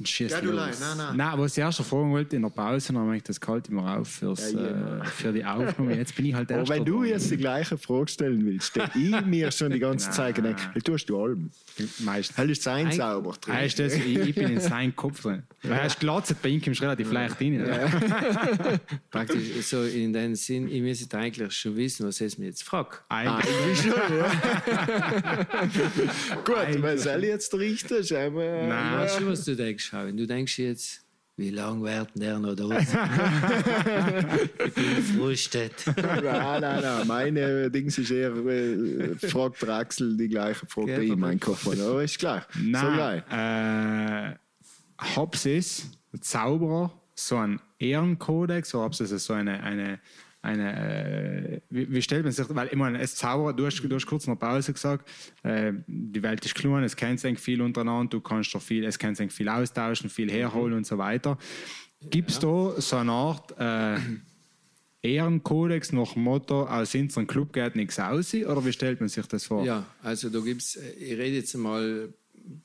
B: Schießt
A: Ja, du
B: los.
A: leid, nein, nein.
B: Nein, was ich erst fragen wollte in der Pause, dann habe ich das kalt immer auf fürs,
A: Ja, ja.
B: äh, für die Aufnahme. Jetzt bin ich halt
A: Aber
B: erst.
A: wenn du jetzt die gleiche Frage stellen willst, dann ich mir schon die ganze Zeit gedacht, tust du Alben.
B: meistens.
A: Hell ist sein Zauber drin.
B: Weißt du, ich, ich bin in seinem Kopf drin. Weil er ist glatzt, bei ihm kommst du relativ leicht rein.
C: Praktisch so in dem Sinn, ich müsste eigentlich schon wissen, was es mir jetzt fragt.
B: Eigentlich.
A: Schon, ja. Gut, was soll ich jetzt wir.
B: Nein.
C: Weißt du, was du denkst, Wenn Du denkst jetzt, wie lange wird denn der noch da ich bin gefrustet.
A: Nein, nein, nein. Meine Dings ist eher, äh, fragt der Axel die gleiche Frage wie ich,
C: aber-
A: mein Kopf. Aber ist klar. So
B: Nein,
A: gleich.
B: äh, Hobbs ist Zauberer, so ein Ehrenkodex, oder ob es so eine, eine, eine äh, wie, wie stellt man sich, weil ich meine, als Zauberer, du hast, du hast kurz der Pause gesagt, äh, die Welt ist klein, es kennt sich viel untereinander, du kannst doch viel, es kann sich viel austauschen, viel herholen und so weiter. Gibt es da so eine Art äh, Ehrenkodex nach dem Motto, aus unserem Club geht nichts aus, oder wie stellt man sich das vor?
C: Ja, also da gibt es, ich rede jetzt mal,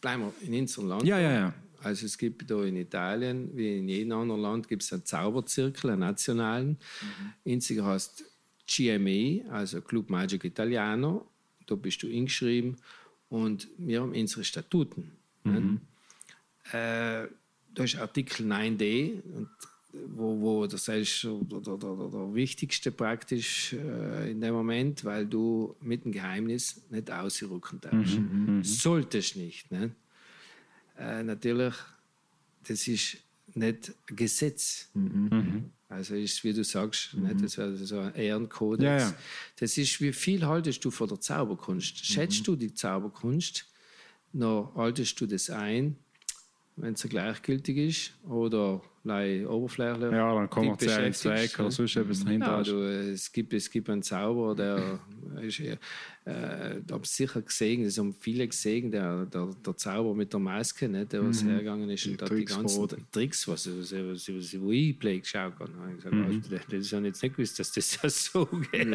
C: bleiben wir in unserem Land.
B: ja, ja. ja.
C: Also es gibt da in Italien, wie in jedem anderen Land, gibt es einen Zauberzirkel, einen nationalen.
B: Mhm.
C: Einziger heißt GME, also Club Magico Italiano. Da bist du eingeschrieben und wir haben unsere Statuten.
B: Mhm.
C: Ne? Äh, da ist Artikel 9d, und wo, wo das ist der, der, der, der wichtigste praktisch äh, in dem Moment, weil du mit dem Geheimnis nicht ausrücken darfst. Solltest nicht. Ne? Äh, natürlich, das ist nicht ein Gesetz. Also ist, wie du sagst, nicht, das wäre so ein Ehrenkodex.
B: Ja, ja.
C: Das ist, wie viel haltest du von der Zauberkunst? Schätzt du die Zauberkunst? Noch haltest du das ein, wenn es gleichgültig ist oder lei oberflächlich?
B: Ja, dann kommen wir zu einem Zweck oder sonst etwas dahinter.
C: Ja, du, es, gibt, es gibt einen Zauberer, der ist, äh, hab sicher gesehen, es haben viele gesehen, der, der, der Zauberer mit der Maske, ne, der was hergegangen ist und
A: Die
C: die ganzen
A: verraten.
C: Tricks, was, was, was, was, wo ich Play geschaut habe. hab Ich gesagt, also, das- habe ich jetzt nicht gewusst, dass das ja so geht.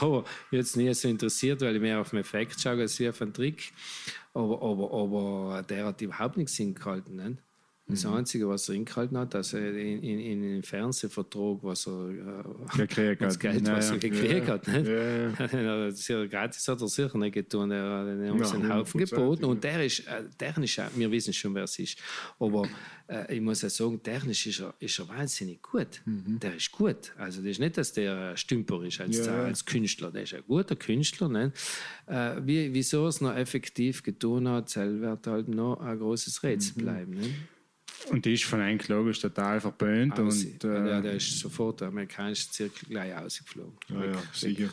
C: Aber jetzt nie so interessiert, weil ich mehr auf den Effekt schaue als wie auf einen Trick. Aber, aber, aber der hat überhaupt nichts hingehalten. Ne? Das Einzige, was er hingehalten hat, dass er in, in, in den Fernsehvertrag, was er äh,
B: Gekriegt
C: das
B: hat.
C: Geld,
B: Ja,
C: was er
B: ja.
C: gekriegt hat. Nicht?
A: Ja, ja.
C: Sehr gratis hat er sicher nicht getan. Er hat einen
A: Ja,
C: einen Haufen
A: 100%,
C: geboten.
A: ja.
C: Und der ist, äh, technisch, auch- wir wissen schon, wer es ist. Aber äh, ich muss ja sagen, technisch ist er, ist er wahnsinnig gut. Der ist gut. Also, das ist nicht, dass der ein Stümper ist als,
A: Ja, ja.
C: als Künstler. Der ist ein guter Künstler. Nicht? Äh, wie, wieso er es noch effektiv getan hat, das wird halt noch ein großes Rätsel bleiben. Nicht?
B: Und die ist von eigentlich logisch total verböhnt.
C: Aber
B: und,
C: sie-
B: äh,
C: ja, der ist sofort der amerikanische Zirkel gleich ausgeflogen.
A: Ja, ja, sicher.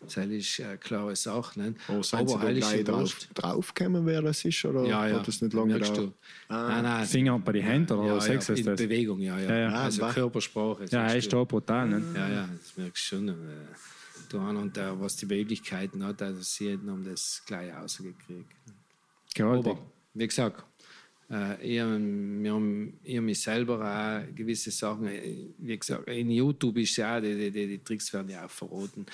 C: Das ist eine klare Sache. Nicht?
A: Oh, sind Sie da gleich drauf, draufgekommen, wer das ist? Oder
C: Ja, ja.
A: hat das nicht lange
C: Merkst
A: gedauert?
C: du? Nein, nein.
B: Finger bei die Hände oder
C: ja,
B: was
C: ja, in
B: das?
C: Bewegung, ja, ja.
B: Ja, ja.
C: Also
A: Ah,
C: Körpersprache.
B: Ja, er ist da brutal. Ne?
C: Ja, ja, das merkst du schon. äh, Du und der, was die Möglichkeiten hat, also sie hätten um das gleich rausgekriegt.
B: Gewaltig.
C: Aber, wie gesagt, äh, ich, wir haben, hab mich selber auch gewisse Sachen, äh, wie gesagt, in YouTube ist ja auch, die, die, die, Tricks werden ja auch verraten.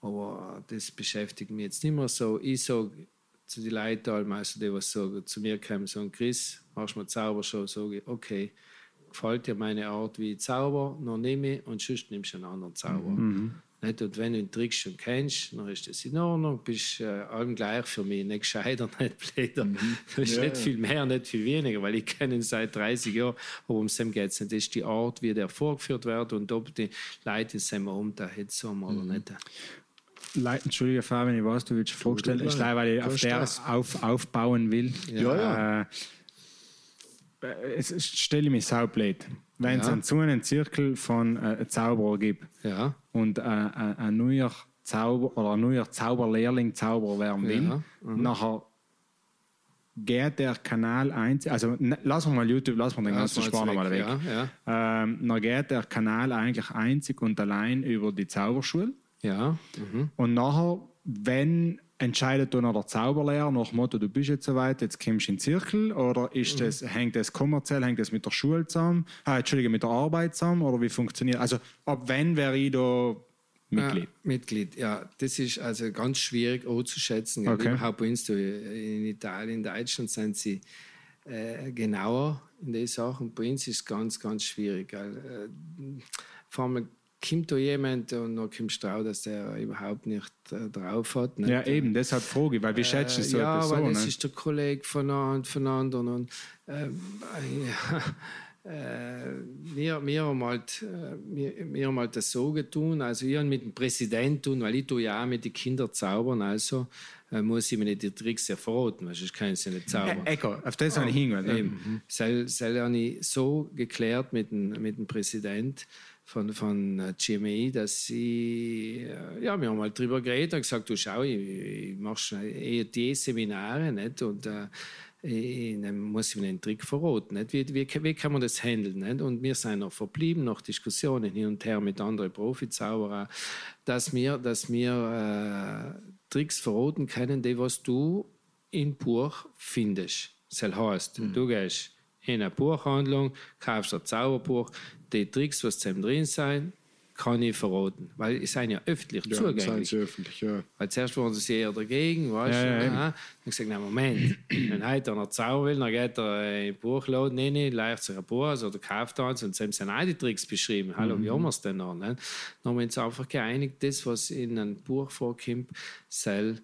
C: Aber das beschäftigt mich jetzt nicht mehr so. Ich sage zu den Leuten, also die, was sagen, zu mir kommen, sagen, Chris, machst du mal Zaubershow? Sage ich, okay, gefällt dir meine Art, wie ich zauber, noch nehme ich und sonst nimmst du einen anderen Zauber. Nicht? Und wenn du den Trick schon kennst, dann ist das in Ordnung, bist äh, allem gleich für mich, nicht gescheiter, nicht blöder. Du bist
A: Ja,
C: nicht
A: ja.
C: viel mehr, nicht viel weniger, weil ich kenne ihn seit 30 Jahren, aber um dem geht es nicht. Das ist die Art, wie der vorgeführt wird und ob die Leute seinem um da jetzt so oder nicht.
B: Leute, Entschuldige, Fabian, ich weiß, du willst vorstellen.
A: klar.
B: Ist leider, weil ich auf der auf, aufbauen will.
A: Ja, ja.
B: Äh, es stelle ich mich saublöd. Wenn es
C: Ja.
B: einen so einen Zirkel von äh, Zauberer gibt
C: Ja,
B: und äh, ein, ein neuer Zauber oder ein neuer Zauberlehrling Zauberer werden will,
C: Ja, mhm.
B: nachher geht der Kanal eins, also ne, lassen wir mal YouTube, lassen wir den ganzen Spannung mal weg.
C: Ja, ja.
B: Ähm, dann geht der Kanal eigentlich einzig und allein über die Zauberschule.
C: ja. Mhm.
B: Und nachher, wenn entscheidet dann der Zauberlehrer nach dem Motto, du bist jetzt soweit, jetzt kommst du in den Zirkel? Oder ist das, hängt das kommerziell, hängt das mit der Schule zusammen? Ah, Entschuldige, mit der Arbeit zusammen? Oder wie funktioniert Also, ab wann wäre ich da Mitglied?
C: Ja, Mitglied, ja. Das ist also ganz schwierig anzuschätzen.
B: Okay.
C: Überhaupt bei uns da in Italien, in Deutschland sind sie äh, genauer in den Sachen. Bei uns ist es ganz, ganz schwierig. Gell. Äh, vor allem kommt da jemand und dann kommst du drauf, dass der überhaupt nicht äh, drauf hat. Nicht?
B: Ja, eben, deshalb frage ich, weil wie schätzt du so
C: Äh, ja,
B: eine Person?
C: das
B: ne?
C: ist der Kollege von, an, von anderen. Und, ähm, ja, äh, wir, wir, haben halt, äh, wir, wir haben halt das so getan, also ich habe mit dem Präsidenten tun, weil ich tue ja auch mit den Kindern zaubern, also äh, muss ich mir nicht die Tricks ja verraten, weil sonst kann ich sie nicht zaubern.
B: Äh, Echo, auf das habe ich hingehört. Ne?
C: Eben. Das habe ich so geklärt mit dem, mit dem Präsident von, von äh, GMI, dass sie, äh, ja, wir haben halt drüber geredet und gesagt, du schau, ich, ich mache eher die Seminare nicht? und äh, ich, dann muss ich mir einen Trick verraten. Nicht? Wie, wie, wie kann man das handeln? Nicht? Und wir sind noch verblieben, nach Diskussionen hin und her mit anderen Profizauberern, dass wir, dass wir äh, Tricks verraten können, die was du im Buch findest. Das heißt, du gehst in eine Buchhandlung, kaufst ein Zauberbuch, die Tricks, was zusammen drin sind, kann ich verraten. Weil sie sind ja öffentlich
A: Ja, sind
C: zugänglich.
A: sie öffentlich, ja.
C: Weil zuerst waren sie eher dagegen, weißt
B: Ja,
C: du?
B: ja,
C: Ja. Dann gesagt, na Moment, wenn heute einer Zauber will, dann geht er äh, in den Buchladen, nee, leiht sich ein Buch oder kauft eins und sie haben auch die Tricks beschrieben. Hallo,
B: Mhm.
C: wie haben wir es denn noch? Ne? Dann haben wir uns einfach geeinigt, das, was in einem Buch vorkommt, soll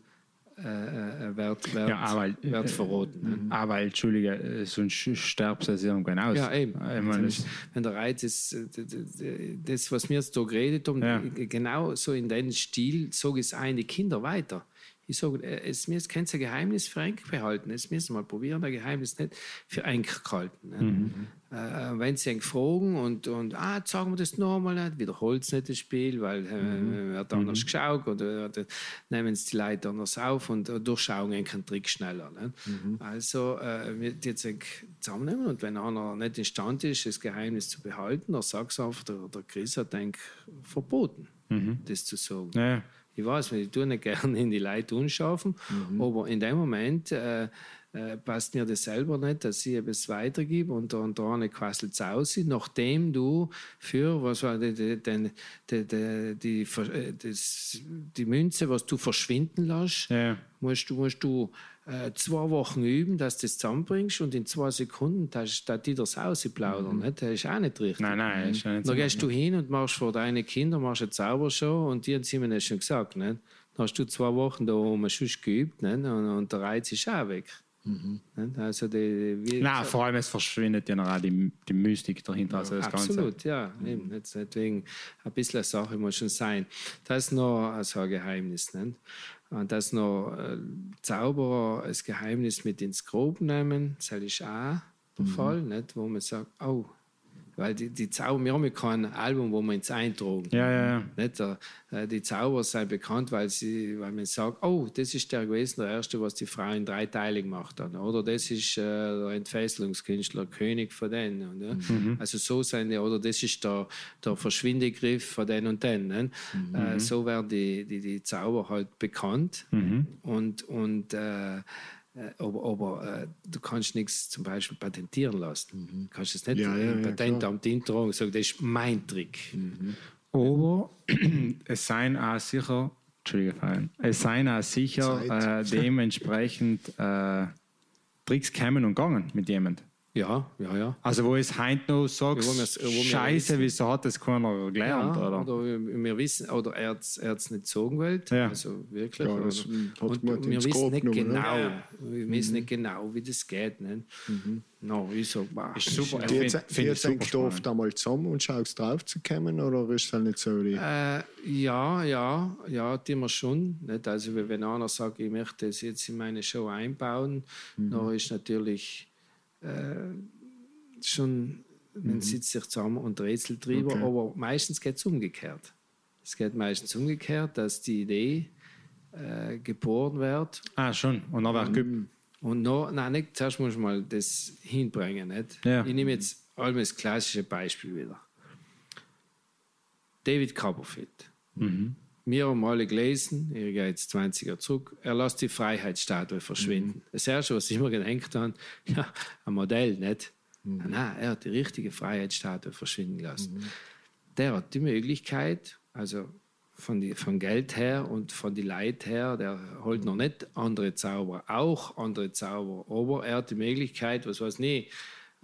C: äh, äh, wird, wird,
B: Ja, aber, äh,
C: wird verraten. Ne?
B: Aber, Entschuldige, äh, sonst stirbst du es irgendwann aus.
C: Ja, eben.
B: Meine,
C: Wenn der Reiz ist, äh, das, was wir jetzt da geredet haben,
B: Ja.
C: genau so in den Stil, ich es die Kinder weiter. Ich sage, äh, es müsst kein Geheimnis für Enkel behalten. Es müssen mal probieren, ein Geheimnis nicht für Enkel halten. Ne?
B: Mhm.
C: Äh, wenn sie ihn fragen und, und ah, sagen wir das nochmal nicht, wiederholt es nicht das Spiel, weil äh,
B: Mhm.
C: wird anders geschaut oder äh, nehmen es die Leute anders auf und äh, durchschauen einen Trick schneller. Ne?
B: Mhm.
C: Also äh, wir jetzt zusammennehmen und wenn einer nicht imstande ist, das Geheimnis zu behalten, dann sagst du einfach, der, der Chris hat denk, verboten, das zu sagen.
B: Mhm. ja.
C: Ich weiß, ich tue nicht gerne in die Leute unschaffen, aber in dem Moment äh, äh, passt mir das selber nicht, dass ich etwas weitergebe und da und da eine quasselt es aus, nachdem du für was war die, die, die, die, die, äh, das, die Münze, was du verschwinden lässt,
B: Ja.
C: musst du, musst du äh, zwei Wochen üben, dass du das zusammenbringst und in zwei Sekunden darfst du die das ausplaudern. nicht? Das ist auch nicht richtig.
B: Nein, nein, ist nicht
C: Dann gehst du hin und machst vor deinen Kindern machst eine Zaubershow und die haben sie mir das schon gesagt. Nicht? Dann hast du zwei Wochen da oben schon geübt nicht? Und, und der Reiz ist auch weg. Nicht? Also die, wie,
B: Nein, vor allem es verschwindet ja noch auch die, die Mystik dahinter. Also das Ganze.
C: Absolut, ja. Eben, jetzt deswegen ein bisschen eine Sache muss schon sein. Das ist noch also ein Geheimnis. Nicht? Und das noch äh, Zauberer als Geheimnis mit ins Grob nehmen, das ist auch der Fall, nicht? wo man sagt, oh, weil die, die Zauber, wir haben ja kein Album, wo wir ins eintragen.
B: Ja, ja, ja.
C: Nicht? Der, äh, die Zauberer sind bekannt, weil, sie, weil man sagt, oh, das ist der gewesen, der erste, was die Frau in drei Teile gemacht hat. Oder das ist äh, der Entfesselungskünstler, König von denen. Und, ja. Also so sind die, oder das ist der, der Verschwindegriff von den und den. Ne? Äh, so werden die, die, die Zauber halt bekannt. Und, und äh, äh, aber, aber äh, du kannst nichts zum Beispiel patentieren lassen. Du kannst es nicht
A: Ja, ja,
C: im
A: ja,
C: Patentamt eintragen und sagen, das ist mein Trick.
B: Aber es seien auch sicher, Entschuldige, Fabian, es seien auch sicher äh, dementsprechend äh, Tricks kämen und gegangen mit jemand.
C: Ja, ja, ja.
B: Also wo es heute noch sagst,
C: Ja, wo wir's- wo
B: Scheiße,
C: wissen.
B: wieso hat das keiner gelernt?
C: ja,
B: oder?
C: oder wir wissen, oder er hat es nicht sagen wollt.
B: Ja.
C: Also wirklich.
A: Ja, das
C: oder,
A: hat man
C: und wir wissen nicht
A: genommen, ne?
C: genau,
B: Ja.
C: wir wissen nicht genau, wie das geht. Ne? No, ich sag, wow,
B: Ist super.
A: Die
B: Ich
A: jetzt,
B: find-
A: jetzt
B: super
A: eigentlich oft einmal zusammen und schaust drauf zu kommen oder ist das nicht so? Die,
C: Äh, ja, ja, ja, die wir schon. Nicht? Also wenn einer sagt, ich möchte das jetzt in meine Show einbauen, dann ist natürlich äh, schon, man sitzt sich zusammen und rätselt drüber,
A: Okay.
C: aber meistens geht es umgekehrt. Es geht meistens umgekehrt, dass die Idee äh, geboren wird
B: Ah, schon. Und dann war mhm.
C: und noch, nein, nicht, zuerst muss man mal das hinbringen. Nicht?
B: Ja.
C: Ich nehme jetzt einmal das klassische Beispiel wieder. David Copperfield. wir haben alle gelesen, ich gehe jetzt 20 Jahre zurück, er lässt die Freiheitsstatue verschwinden. Mhm. Das Erste, was ich mir gedacht habe, ja, ein Modell, nicht? Mhm. Nein, er hat die richtige Freiheitsstatue verschwinden lassen. Mhm. Der hat die Möglichkeit, also von, die, von Geld her und von die Leid her, der holt noch nicht andere Zauber, auch andere Zauber, aber er hat die Möglichkeit, was weiß nicht,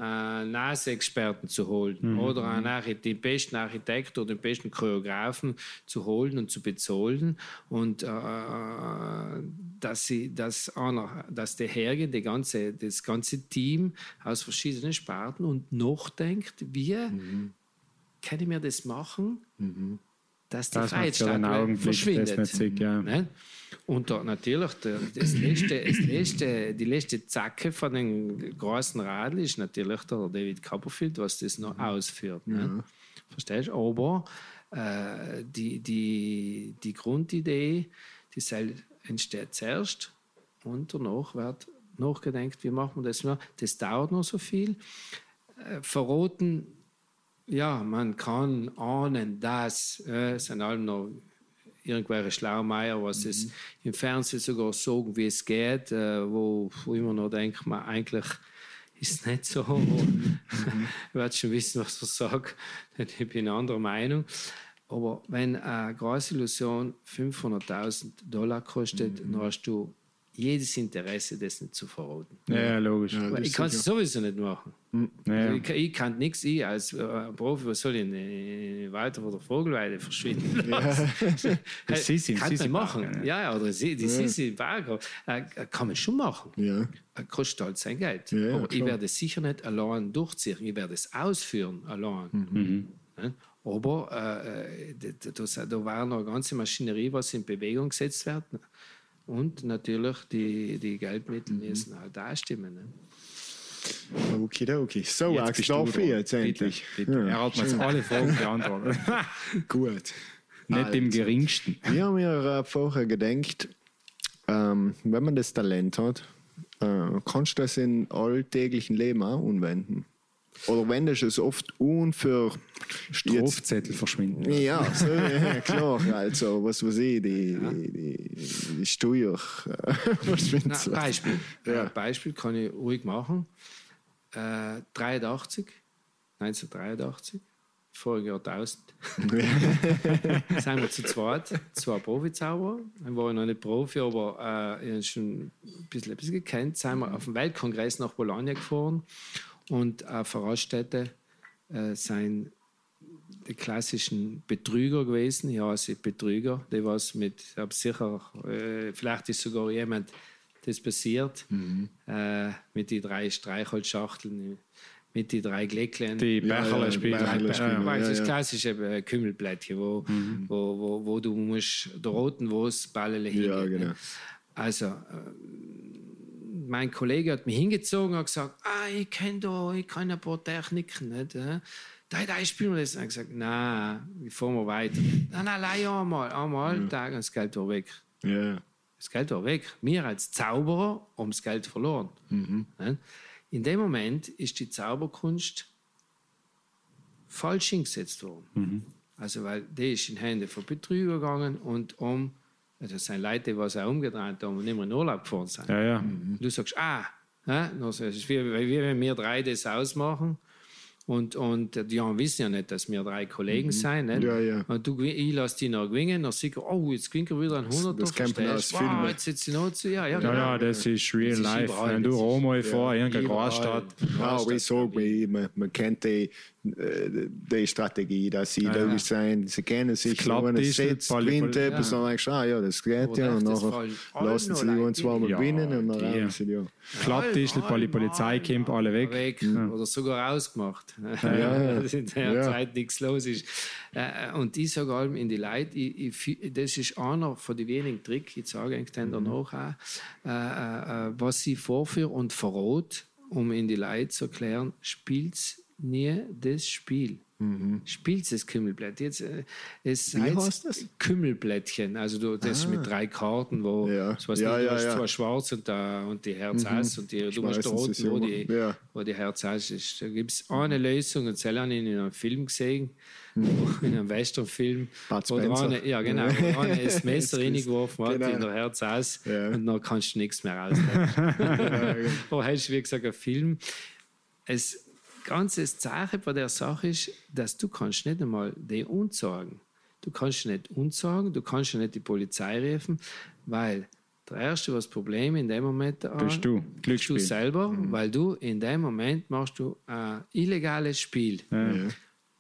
C: äh, NAS-Experten zu holen mhm. oder einen den besten Architekt oder den besten Choreografen zu holen und zu bezahlen und äh, dass sie dass einer, dass der hergeht, die ganze, das ganze Team aus verschiedenen Sparten und noch denkt, wie mhm. kann ich mir das machen? Mhm dass die das Freiheitsstatue verschwindet. Ja. ne? Und da natürlich der, das letzte, das letzte, die letzte Zacke von den großen Radl ist natürlich der David Copperfield, was das noch mhm. ausführt. Ne? Ja. Verstehst du? Aber äh, die, die, die Grundidee, die soll, entsteht zuerst und danach wird nachgedacht, wie machen wir das noch. Das dauert noch so viel. Äh, verroten ja, man kann ahnen, dass äh, es sind allem noch irgendwelche Schlaumeier, was mhm. es im Fernsehen sogar sagen, wie es geht, äh, wo, wo immer noch denkt, man eigentlich ist es nicht so. mhm. ich werde schon wissen, was ich sage. Ich bin anderer Meinung. Aber wenn eine große Illusion 500.000 Dollar kostet, mhm. dann hast du jedes Interesse, das nicht zu verraten.
B: Ja, logisch. Ja,
C: ich kann es sowieso nicht machen. Hm. Ja. Also ich, ich, kann nichts, ich als äh, Profi, was soll ich in, in Walter oder Vogelweide verschwinden? Ja. das Sissi, kann man machen. Ja. ja, oder die ja. Sissi Park, äh, kann man schon machen. Ja. Äh, kostet halt sein Geld. Ja, Aber ich werde es sicher nicht allein durchziehen. Ich werde es ausführen allein. Mhm. Mhm. Aber äh, da, da, da war noch eine ganze Maschinerie, was in Bewegung gesetzt wird. Und natürlich die, die Geldmittel mhm. müssen halt da stimmen. Ne?
A: Okay, So, jetzt Axel, darf ich jetzt endlich.
B: Bitte, bitte. Ja. Er hat mir jetzt alle Fragen beantwortet.
A: Gut.
B: Nicht also, im geringsten.
A: Wir haben mir vorher gedacht, ähm, wenn man das Talent hat, äh, kannst du das in alltäglichen Leben auch anwenden. Oder wendest du es oft un für
B: Strafzettel verschwinden.
A: Ja, so, ja, klar. Also, was weiß ich, die, ja. die, die, die Steuer
C: verschwinden. Na, Beispiel. Ja. Äh, Beispiel kann ich ruhig machen. Äh, 83, 1983, voriges Jahrtausend. sind wir zu zweit, zwei Profizauber. Ich war noch nicht Profi, aber äh, ich habe schon ein bisschen, ein bisschen gekannt. Sind wir auf dem Weltkongress nach Bologna gefahren und äh, Vorausstädte äh, sind die klassischen Betrüger gewesen. Ja, sie Betrüger, die was mit, ich habe sicher, äh, vielleicht ist sogar jemand das passiert, mhm. äh, mit den drei Streichholzschachteln, mit den drei Glecklen.
B: Die Becherle ja, spielen. Ja,
C: ja, das klassische äh, Kümmelblättchen, wo, mhm. wo, wo, wo, du musst der roten Wurst es Ballele hingehen. Ja, genau. Also, äh, mein Kollege hat mich hingezogen und gesagt, ah, ich kenne da, ich kann ein paar Techniken nicht. Äh? Da, da spielen wir das. Und ich gesagt, nein, wir fahren wir weiter. Nein, nein, nein, einmal, einmal, ja. Tag und das Geld war weg. Ja. Das Geld war weg. Wir als Zauberer haben das Geld verloren. Mhm. In dem Moment ist die Zauberkunst falsch hingesetzt worden. Mhm. Also, weil die ist in Hände von Betrüger gegangen und um das also, sind Leute, die auch umgedreht haben und nicht mehr in Urlaub gefahren sind.
B: Ja, ja. Mhm.
C: Du sagst, ah, ja, es ist wie, wie wenn wir drei das ausmachen und, und die haben wissen ja nicht, dass wir drei Kollegen mhm. sind. Nicht? Ja, ja. Und du, ich lasse die noch gewinnen, dann sieht oh, jetzt gewinnt er wieder ein 100
A: Das kennt man aus Filmen.
C: Wow, jetzt sitzt sie noch zu, ja,
B: ja, genau. ja, ja, das ist real das life. Ist wenn du Roma vor, ja, irgendeine Großstadt.
A: Ja, wie so, man, man kennt die äh, die Strategie, dass sie da sein, sie kennen sich, wenn es sitzt, gewinnt etwas, dann denkst du, ah ja, das geht ja, und dann lassen sie uns zweimal gewinnen und dann haben sie ja.
B: Klappt ist, die Polizei kommt alle weg.
C: weg. Oder sogar ausgemacht. Ja, ja. dass in der ja. Zeit nichts los ist. Äh, und ich sage allem in die Leute, ich, ich, das ist einer von den wenigen Tricks, ich sage eigentlich dann danach auch, äh, was sie vorführen und verrät, um in die Leute zu erklären, spielt nie das Spiel.
A: Mhm.
C: Spielst das Kümmelblatt. Jetzt, äh, es
A: Wie
C: heißt
A: das?
C: Kümmelblättchen. Also du, das mit drei Karten, wo
A: Ja.
C: so was
A: Ja,
C: nicht,
A: ja,
C: du hast
A: ja. Mhm.
C: zwei schwarz und, da, und die Herz Ass und die, du
A: ist
C: unten, wo die,
A: ja.
C: wo die Herz Ass ist. Da gibt es eine Lösung und das habe ich in einem Film gesehen,
A: Mhm.
C: in einem Westernfilm. Wo eine, ja, genau. Wo eine das Messer reingeworfen hat
A: Genau.
C: in der Herz
A: Ja.
C: und dann kannst du nichts mehr rausnehmen. da hast du, wie gesagt, einen Film. Es ganze Sache bei der Sache ist, dass du kannst nicht einmal die unsagen. Du kannst nicht unsagen, du kannst nicht die Polizei rufen, weil der Erste, was Problem in dem Moment hat,
B: Bist du.
C: bist du selber, weil du in dem Moment machst du ein illegales Spiel.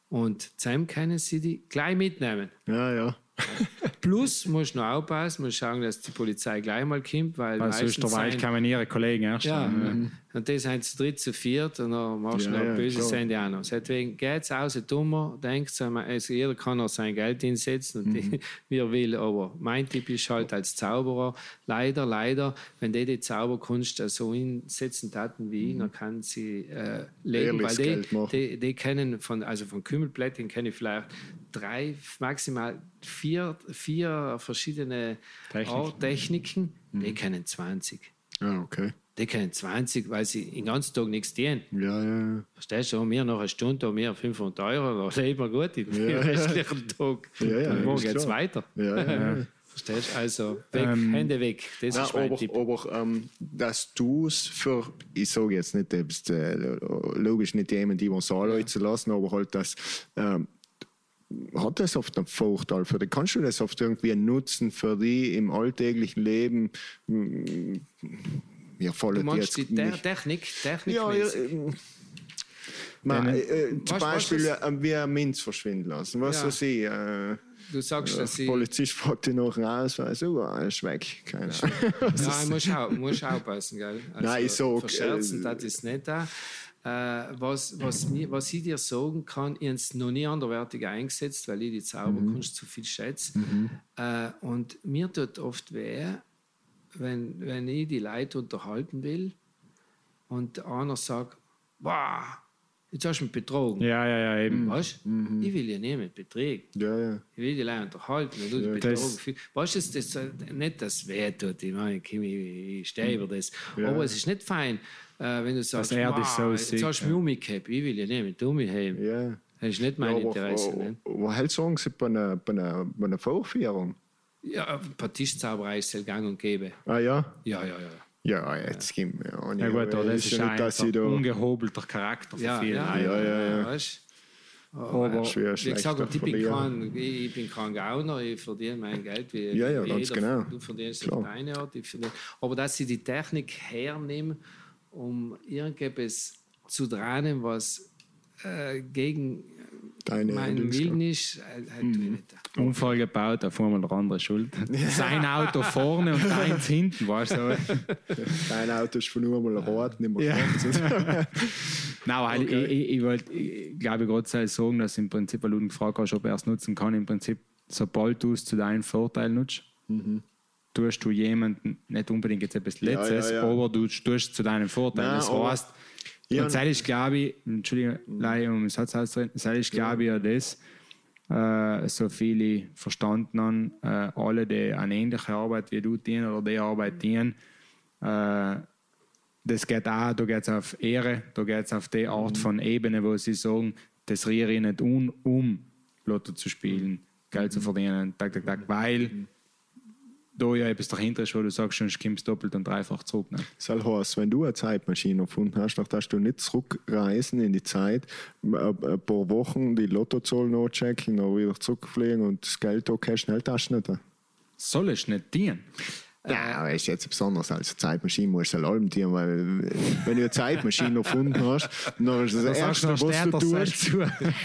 C: Und zusammen können sie die gleich mitnehmen.
A: Ja, ja.
C: Plus musst du noch aufpassen, musst schauen, dass die Polizei gleich mal kommt, weil
B: Weil sonst kann man ihre Kollegen erst.
C: ja,
B: dann,
C: und das sind zu dritt, zu viert und dann machst du
A: Ja,
C: noch
A: ja,
C: böse. Sende auch noch. Deswegen geht es aus, dummer, denkt so, also jeder kann auch sein Geld einsetzen und die, wie er will, aber mein Tipp ist halt als Zauberer, leider, leider, wenn die die Zauberkunst so einsetzen taten wie ich, dann kann sie äh, leben,
A: Ehrliches
C: weil die, die, die kennen von, also von Kümmelblättchen kenne ich vielleicht drei, maximal vier, vier verschiedene
B: Techniken.
C: Techniken, die kennen 20.
A: Ja, okay.
C: Die kennen 20, weil sie den ganzen Tag nichts tun.
A: Ja, ja.
C: Verstehst du? Und wir noch eine Stunde, und wir 500 Euro, da leben wir gut den
A: Ja,
C: restlichen Tag.
A: Ja, ja,
C: und morgen geht es weiter.
A: Ja, ja, ja.
C: Verstehst du? Also, weg,
B: Ähm,
C: Hände weg. Das
A: Ja,
C: ist mein
A: aber,
C: Tipp.
A: aber ähm, dass du es für, ich sage jetzt nicht, dass, äh, logisch nicht jemand, die was anleiten zu lassen, aber halt das, ähm, hat das oft einen Vorteil für dich? Kannst du das oft irgendwie nutzen für dich im alltäglichen Leben?
C: Du
A: fallen
C: die
A: jetzt
C: Te
A: nicht.
C: Technik,
A: Ja, ja,
C: technikmäßig.
A: ähm, äh, äh, zum
C: was- was
A: Beispiel
C: ist-
A: äh, wie ein Minz verschwinden lassen. Was
C: Ja.
A: weiß ich? Äh,
C: Du sagst, dass
A: der. Polizist fragt dich nach dem Ausweis, oh, er ist weg. Keine Ahnung.
C: Ich muss, auch, muss aufpassen, gell? Also,
A: Nein, ich sag,
C: Verscherzen,
A: äh,
C: das ist nicht da. Äh, was, was, mir, was ich dir sagen kann, ich habe es noch nie anderweitig eingesetzt, weil ich die Zauberkunst zu viel schätze. Äh, und mir tut oft weh, wenn, wenn ich die Leute unterhalten will und einer sagt, wow, jetzt hast du mich betrogen.
B: ja, ja, ja, eben.
C: Weißt du? Ich will ja niemand betrügen.
A: Ja, ja.
C: Ich will die Leute unterhalten. Und du
A: Ja,
B: das-
C: betrogen. Weißt du, das, das, äh, nicht, dass es weh tut. Ich meine, ich, ich stehe über das.
A: Ja.
C: Aber es ist nicht fein, äh, wenn du sagst,
B: er dich so
C: jetzt
B: sieht,
C: hast du mich umgekehrt. Ich will ja niemand um mich haben.
A: ja.
C: Das ist nicht mein
A: Ja, aber,
C: Interesse. ne?
A: halt sagen Sie bei einer, bei einer, bei einer Vorführung.
C: Ja, ein paar Tischzauberei ist es gang und gäbe.
A: Ah ja?
C: Ja, ja, ja.
A: Ja, jetzt gibt mir auch nicht.
B: Ja gut, aber das ist
A: ja nicht, dass
B: ein ungehobelter Charakter für
C: Ja,
B: viele.
C: ja,
A: ja, ja, ja.
C: Weißt?
B: Aber
A: schwer,
C: Wie gesagt, ich bin, kein, ich ich bin kein Gauner, ich verdiene mein Geld wie,
A: Ja, ja, ganz
C: jeder.
A: genau.
C: Du verdienst
A: Klar.
C: auf deine Art. Ich verdiene. Aber dass ich die Technik hernehme, um irgendetwas zu drehen, was äh, gegen
A: Deine
C: Willen ist, äh, halt tue ich nicht.
B: Unfall gebaut, auf einmal der andere schuld. Sein Auto vorne und deins hinten, weißt du?
A: Dein Auto ist von nur mal rot, nicht mehr
B: Ja.
A: schwarz.
B: Nein, weil
A: Okay.
B: ich, ich, ich wollte, ich glaube, gerade soll sagen, dass im Prinzip, weil du ihn gefragt hast, ob er es nutzen kann, im Prinzip, sobald du es zu deinem Vorteil nutzt, tust du jemanden nicht unbedingt jetzt etwas
A: Mhm. Ja,
B: Letztes,
A: ja, ja.
B: aber du tust es zu deinem Vorteil.
A: Nein,
B: das
A: aber-
B: heißt,
A: Ja,
B: und das ist, glaube ich, Entschuldigung, leider, um den Satz auszureden, das ist, glaube ich, ja das, äh, so viele verstanden haben, äh, alle, die eine ähnliche Arbeit wie du tun oder die Arbeit tun, äh, das geht auch, da geht es auf Ehre, da geht es auf die Art von Ebene, wo sie sagen, das rühre ich nicht un, um Lotto zu spielen, Geld zu verdienen, tak, tak, tak, weil da ja etwas dahinter ist, wo du sagst, sonst kommst du doppelt und dreifach zurück. Ne?
A: Das heißt, wenn du eine Zeitmaschine erfunden hast, dann darfst du nicht zurückreisen in die Zeit, ein ein paar Wochen die Lottozahl nachchecken, dann wieder zurückfliegen und das Geld cash schnell das nicht.
B: Soll es nicht dienen?
A: Ja, aber ist jetzt besonders als eine Zeitmaschine musst du allem tun, weil wenn du eine Zeitmaschine erfunden hast, dann ist das,
B: Das
A: Erste,
B: du
A: was du tust,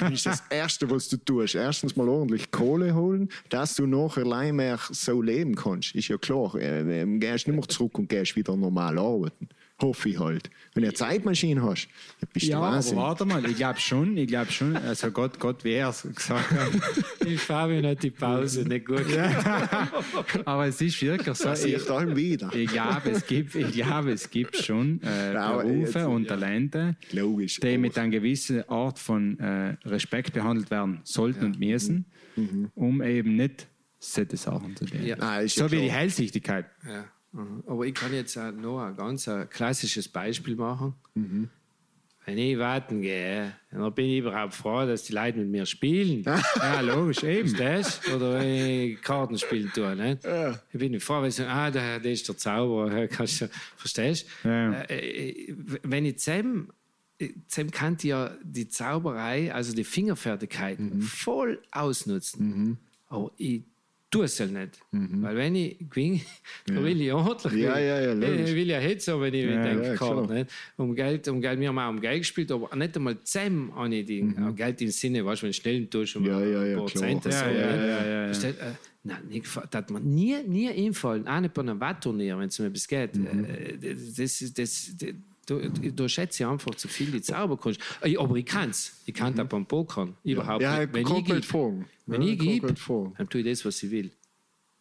A: ist das Erste, was du tust. Erstens mal ordentlich Kohle holen, dass du nachher allein mehr so leben kannst. Ist ja klar. Äh, äh, gehst nicht mehr zurück und gehst wieder normal arbeiten. Hoffe ich halt. Wenn du eine Zeitmaschine hast, dann bist du
B: Ja, aber
A: Wahnsinn.
B: warte mal, ich glaube schon, ich glaube schon, also Gott, Gott wäre es gesagt.
C: Ich Fabian hat die Pause nicht gut
B: aber es ist wirklich so.
A: Das ich
B: Ich,
A: dann wieder.
B: ich glaube, es gibt, ich glaube, es gibt schon äh,
A: Ja, aber
B: Berufe
A: jetzt-
B: und Talente,
A: Logisch.
B: die mit einer gewissen Art von äh, Respekt behandelt werden sollten und müssen, um eben nicht solche Sachen zu tun.
C: Ja.
A: Ah, ja
B: so wie die
A: klar.
B: Hellsichtigkeit.
C: Ja. Mhm. Aber ich kann jetzt auch noch ein ganz ein klassisches Beispiel machen. Wenn ich warten gehe, dann bin ich überhaupt froh, dass die Leute mit mir spielen.
B: Ja, logisch, eben.
C: Verstehst du? Oder wenn ich Karten spielen tue. Nicht? Ich bin nicht froh, wenn sie sagen, ah, der, der ist der Zauberer. Kannst du, verstehst du?
B: Ja.
C: Äh, äh, wenn ich zusammen, zusammen kann ich ja die Zauberei, also die Fingerfertigkeiten, voll ausnutzen. Aber ich tue es ja nicht. Weil wenn ich gewinne, dann will ich ordentlich
A: Ja, ja, ja, logisch.
C: Ich will ja jetzt wenn ich
B: Ja,
C: denke,
A: ja, klar.
C: nicht? Um Geld, um Geld, wir haben auch um Geld gespielt, aber nicht einmal zusammen ich die,
A: Mhm.
C: Geld im Sinne, weißt du, wenn du schnell tust, um
A: Ja, ja, ja,
C: ein paar
A: klar.
C: Cent,
B: Ja, ja,
C: nicht?
B: ja, ja, ja.
C: Äh, Nein, nicht, das hat mir nie, nie einfallen, auch nicht bei einem Wettturnier, wenn es um etwas geht.
A: Mhm.
C: Äh, Das, ist- das, das, du, du schätzt ja einfach zu viel die Zauberkunst. Äh, Aber ich kann es. Ich kann das beim Pokern überhaupt
A: Mhm. Ja,
C: nicht. Wenn ich gebe,
A: fragen.
C: wenn
A: Ja,
C: ich gebe, dann tue ich das, was ich will.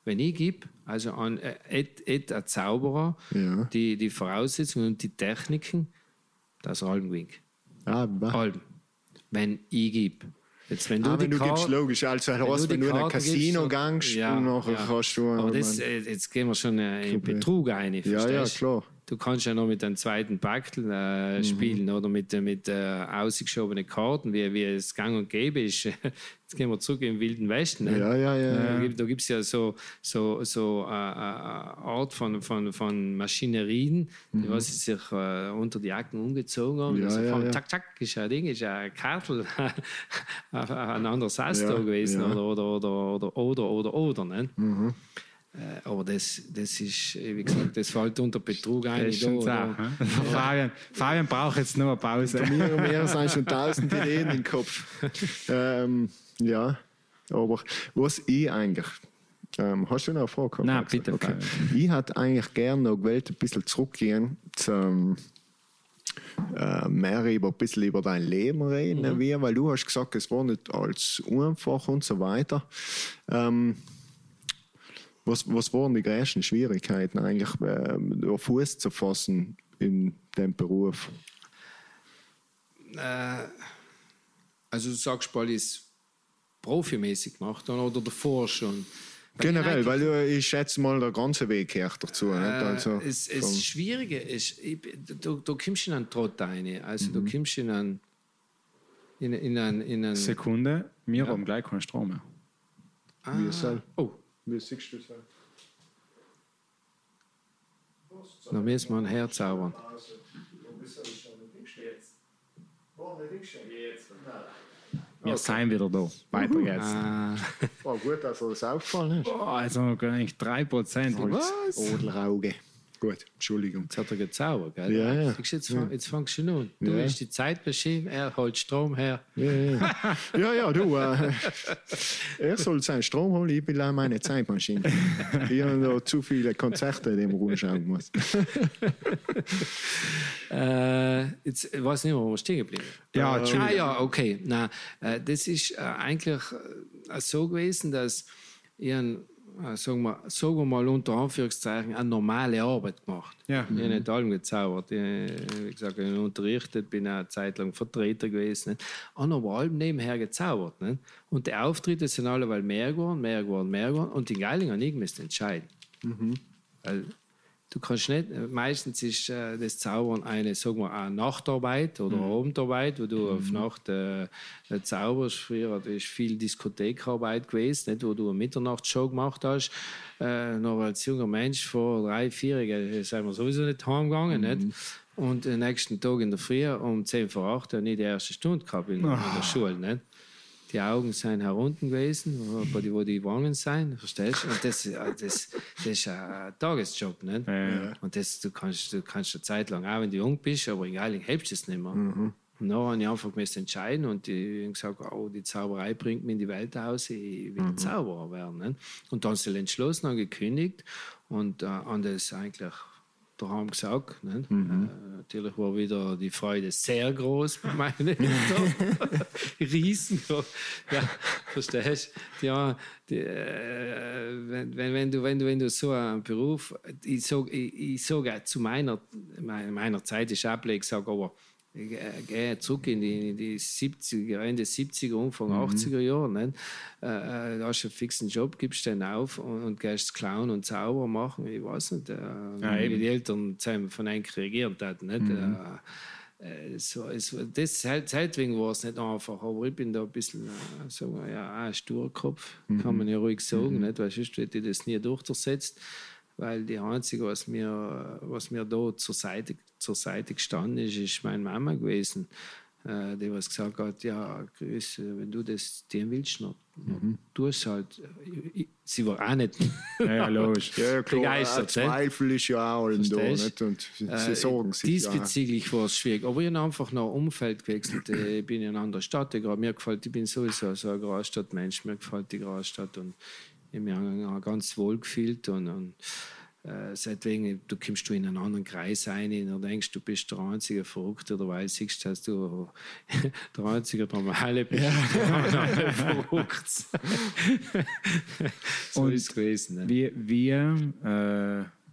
C: Wenn ich gebe, also an äh, ein Zauberer,
A: Ja.
C: die, die Voraussetzungen und die Techniken, das ist allem gewinnt.
A: Ah, bah.
C: Allem. Wenn ich gebe. Jetzt, wenn du
A: Ah, wenn du gibst, logisch. Also,
C: wenn
A: hast,
C: du
A: wenn du in ein Casino gehst
C: Ja,
A: und nachher
C: ja.
A: kannst du.
C: Aber das, äh, jetzt gehen wir schon in Betrug ein.
A: ja,
C: verstehst?
A: klar.
C: Du kannst ja noch mit einem zweiten Packel äh,
A: Mhm.
C: spielen oder mit, mit äh, ausgeschobenen Karten, wie, wie es gang und gäbe ist. Jetzt gehen wir zurück im Wilden Westen. Ne?
A: Ja, ja, ja.
C: Da gibt- Da gibt es ja so, so, so äh, äh, Art von, von, von Maschinerien, die was sich äh, unter die Jacken umgezogen haben.
A: Mhm. Ja,
C: also
A: ja, ja.
C: Zack, zack, ist ein Ding, ist ein Kartel, ein anderes Sass
A: Ja,
C: gewesen
A: ja. Mhm.
C: oder, oder, oder, oder, oder, oder, oder. Ne? Äh, aber das, das ist, äh, wie gesagt, das fällt unter Betrug ein. Da,
B: hä? Fabian, Fabian braucht jetzt nur eine Pause.
A: Mir und mir sind schon tausend Ideen im Kopf. ähm, ja, aber was ich eigentlich. Ähm, hast du noch eine Frage?
B: Nein, bitte,
A: Okay. Ich hätte eigentlich gerne noch gewählt, ein bisschen zurückgehen zum. Äh, mehr über ein bisschen über dein Leben reden, wie, weil du hast gesagt, es war nicht als einfach und so weiter. Ähm, was, was waren die größten Schwierigkeiten eigentlich, äh, Fuß zu fassen in dem Beruf?
C: Äh, also du sagst, weil ich es profimäßig gemacht habe oder davor schon. Weil
A: Generell,
C: ich
A: weil du, ich schätze mal, der ganze Weg gehört dazu. nicht? Also,
C: Äh, es, es Schwierige ist, ich, du, du kommst in einen Trott rein. Also
A: Mhm.
C: du kommst in einen, in, in einen, in einen
B: Sekunde, wir haben gleich keinen Strom mehr.
A: Soll.
C: Oh,
A: Wie siehst du es?
C: dann müssen wir ein Herz zaubern.
B: Wir sind wieder da. Weiter geht's.
C: Ah,
A: Oh, gut, dass dir das aufgefallen ist.
B: Oh, jetzt haben wir eigentlich 3%.
C: was?
A: Odlerauge. Gut, Entschuldigung.
C: Jetzt hat er gezaubert, gell?
A: Ja, ja.
C: Du, Jetzt, fang, jetzt fangst du schon an. Du
A: Ja.
C: bist die Zeitmaschine, er holt Strom her.
A: Ja, ja, ja, ja du. Äh, er soll seinen Strom holen, ich bin auch meine Zeitmaschine. Ich habe noch zu viele Konzerte, die man rumschauen muss.
C: Äh, jetzt ich weiß nicht mehr, wo wir stehen geblieben.
B: Ja,
C: Ah,
B: Entschuldigung.
C: ja, okay. Na, äh, das ist äh, eigentlich äh, so gewesen, dass ich, ein, äh, sagen, wir, sagen wir mal unter Anführungszeichen, eine normale Arbeit gemacht.
B: Ja.
C: Ich habe nicht allem gezaubert. Ich, wie gesagt, ich habe unterrichtet, bin auch eine Zeit lang Vertreter gewesen. Nicht? Und aber allem nebenher gezaubert. Nicht? Und die Auftritte sind alle weil mehr geworden, mehr geworden, mehr geworden. Und die Geiling und ich müssen entscheiden. Weil du kannst nicht, meistens ist äh, das Zaubern eine, sagen wir, eine Nachtarbeit oder eine Abendarbeit, wo du auf Nacht äh, äh, zauberst. Früher ist viel Diskothekarbeit gewesen, nicht, wo du eine Mitternachtsshow gemacht hast. Äh, noch als junger Mensch vor drei, vier Jahren sind wir sowieso nicht heimgegangen. Nicht? Und den nächsten Tag in der Früh um 10 vor 8 habe ich die erste Stunde gehabt in, in der Schule. Nicht? Die Augen sind herunten gewesen, wo die, wo die Wangen sind, verstehst du? Und das, äh, das, das ist ein Tagesjob, nicht?
B: Ja.
C: Und das, du kannst, du kannst eine Zeit lang, auch wenn du jung bist, aber egal, ich hebst es nicht mehr. Und dann habe ich einfach müssen entscheiden und ich habe gesagt, oh, die Zauberei bringt mich in die Welt aus, ich will Zauberer werden. Nicht? Und dann sind sie entschlossen und gekündigt und äh, haben das eigentlich daheim gesagt. Ne? Mhm. Äh, natürlich war wieder die Freude sehr groß bei meinen Eltern. Riesen. Ja, verstehst du? Ja, die, äh, wenn, wenn, du, wenn, du, wenn du so einen Beruf, ich sage ich, ich sag zu meiner, meiner Zeit ist Ableg, sage aber, gehe zurück in die, in die 70er, Ende 70er, Anfang mhm. 80er Jahre. Ne? Äh, äh, da hast du einen fixen Job, gibst den auf und, und gehst Clown und Zauber machen. Ich weiß nicht, äh, ja, wie die Eltern von einem reagiert hatten. Nicht? Mhm. Äh, so, es, das deswegen war es nicht einfach, aber ich bin da ein bisschen äh, so, ja, ein Sturkopf, mhm. kann man ja ruhig sagen, mhm. nicht? weil sonst hätte ich das nie durchgesetzt weil die einzige, was mir, was mir da zur Seite, zur Seite gestanden ist, ist meine Mama gewesen, äh, die was gesagt hat, ja, Chris, wenn du das tun willst, noch, mhm. tu es halt. Sie war auch nicht
A: ja, logisch. ja, klar, begeistert. Zweifel ist ja auch da, nicht? und sie äh, sorgen sich.
C: Diesbezüglich ja. war es schwierig, aber ich habe einfach noch Umfeld gewechselt. ich bin in einer anderen Stadt, mir gefällt, ich bin sowieso so ein Großstadtmensch, mir gefällt die Großstadt und ich habe mich ganz wohl gefühlt und, und äh, seitdem du kommst du in einen anderen Kreis ein und denkst, du bist der einzige Verrückte oder weil siehst, dass du der einzige Normale bist. Ja. verrückt.
B: so und ist es gewesen. Ne? Wir, wir äh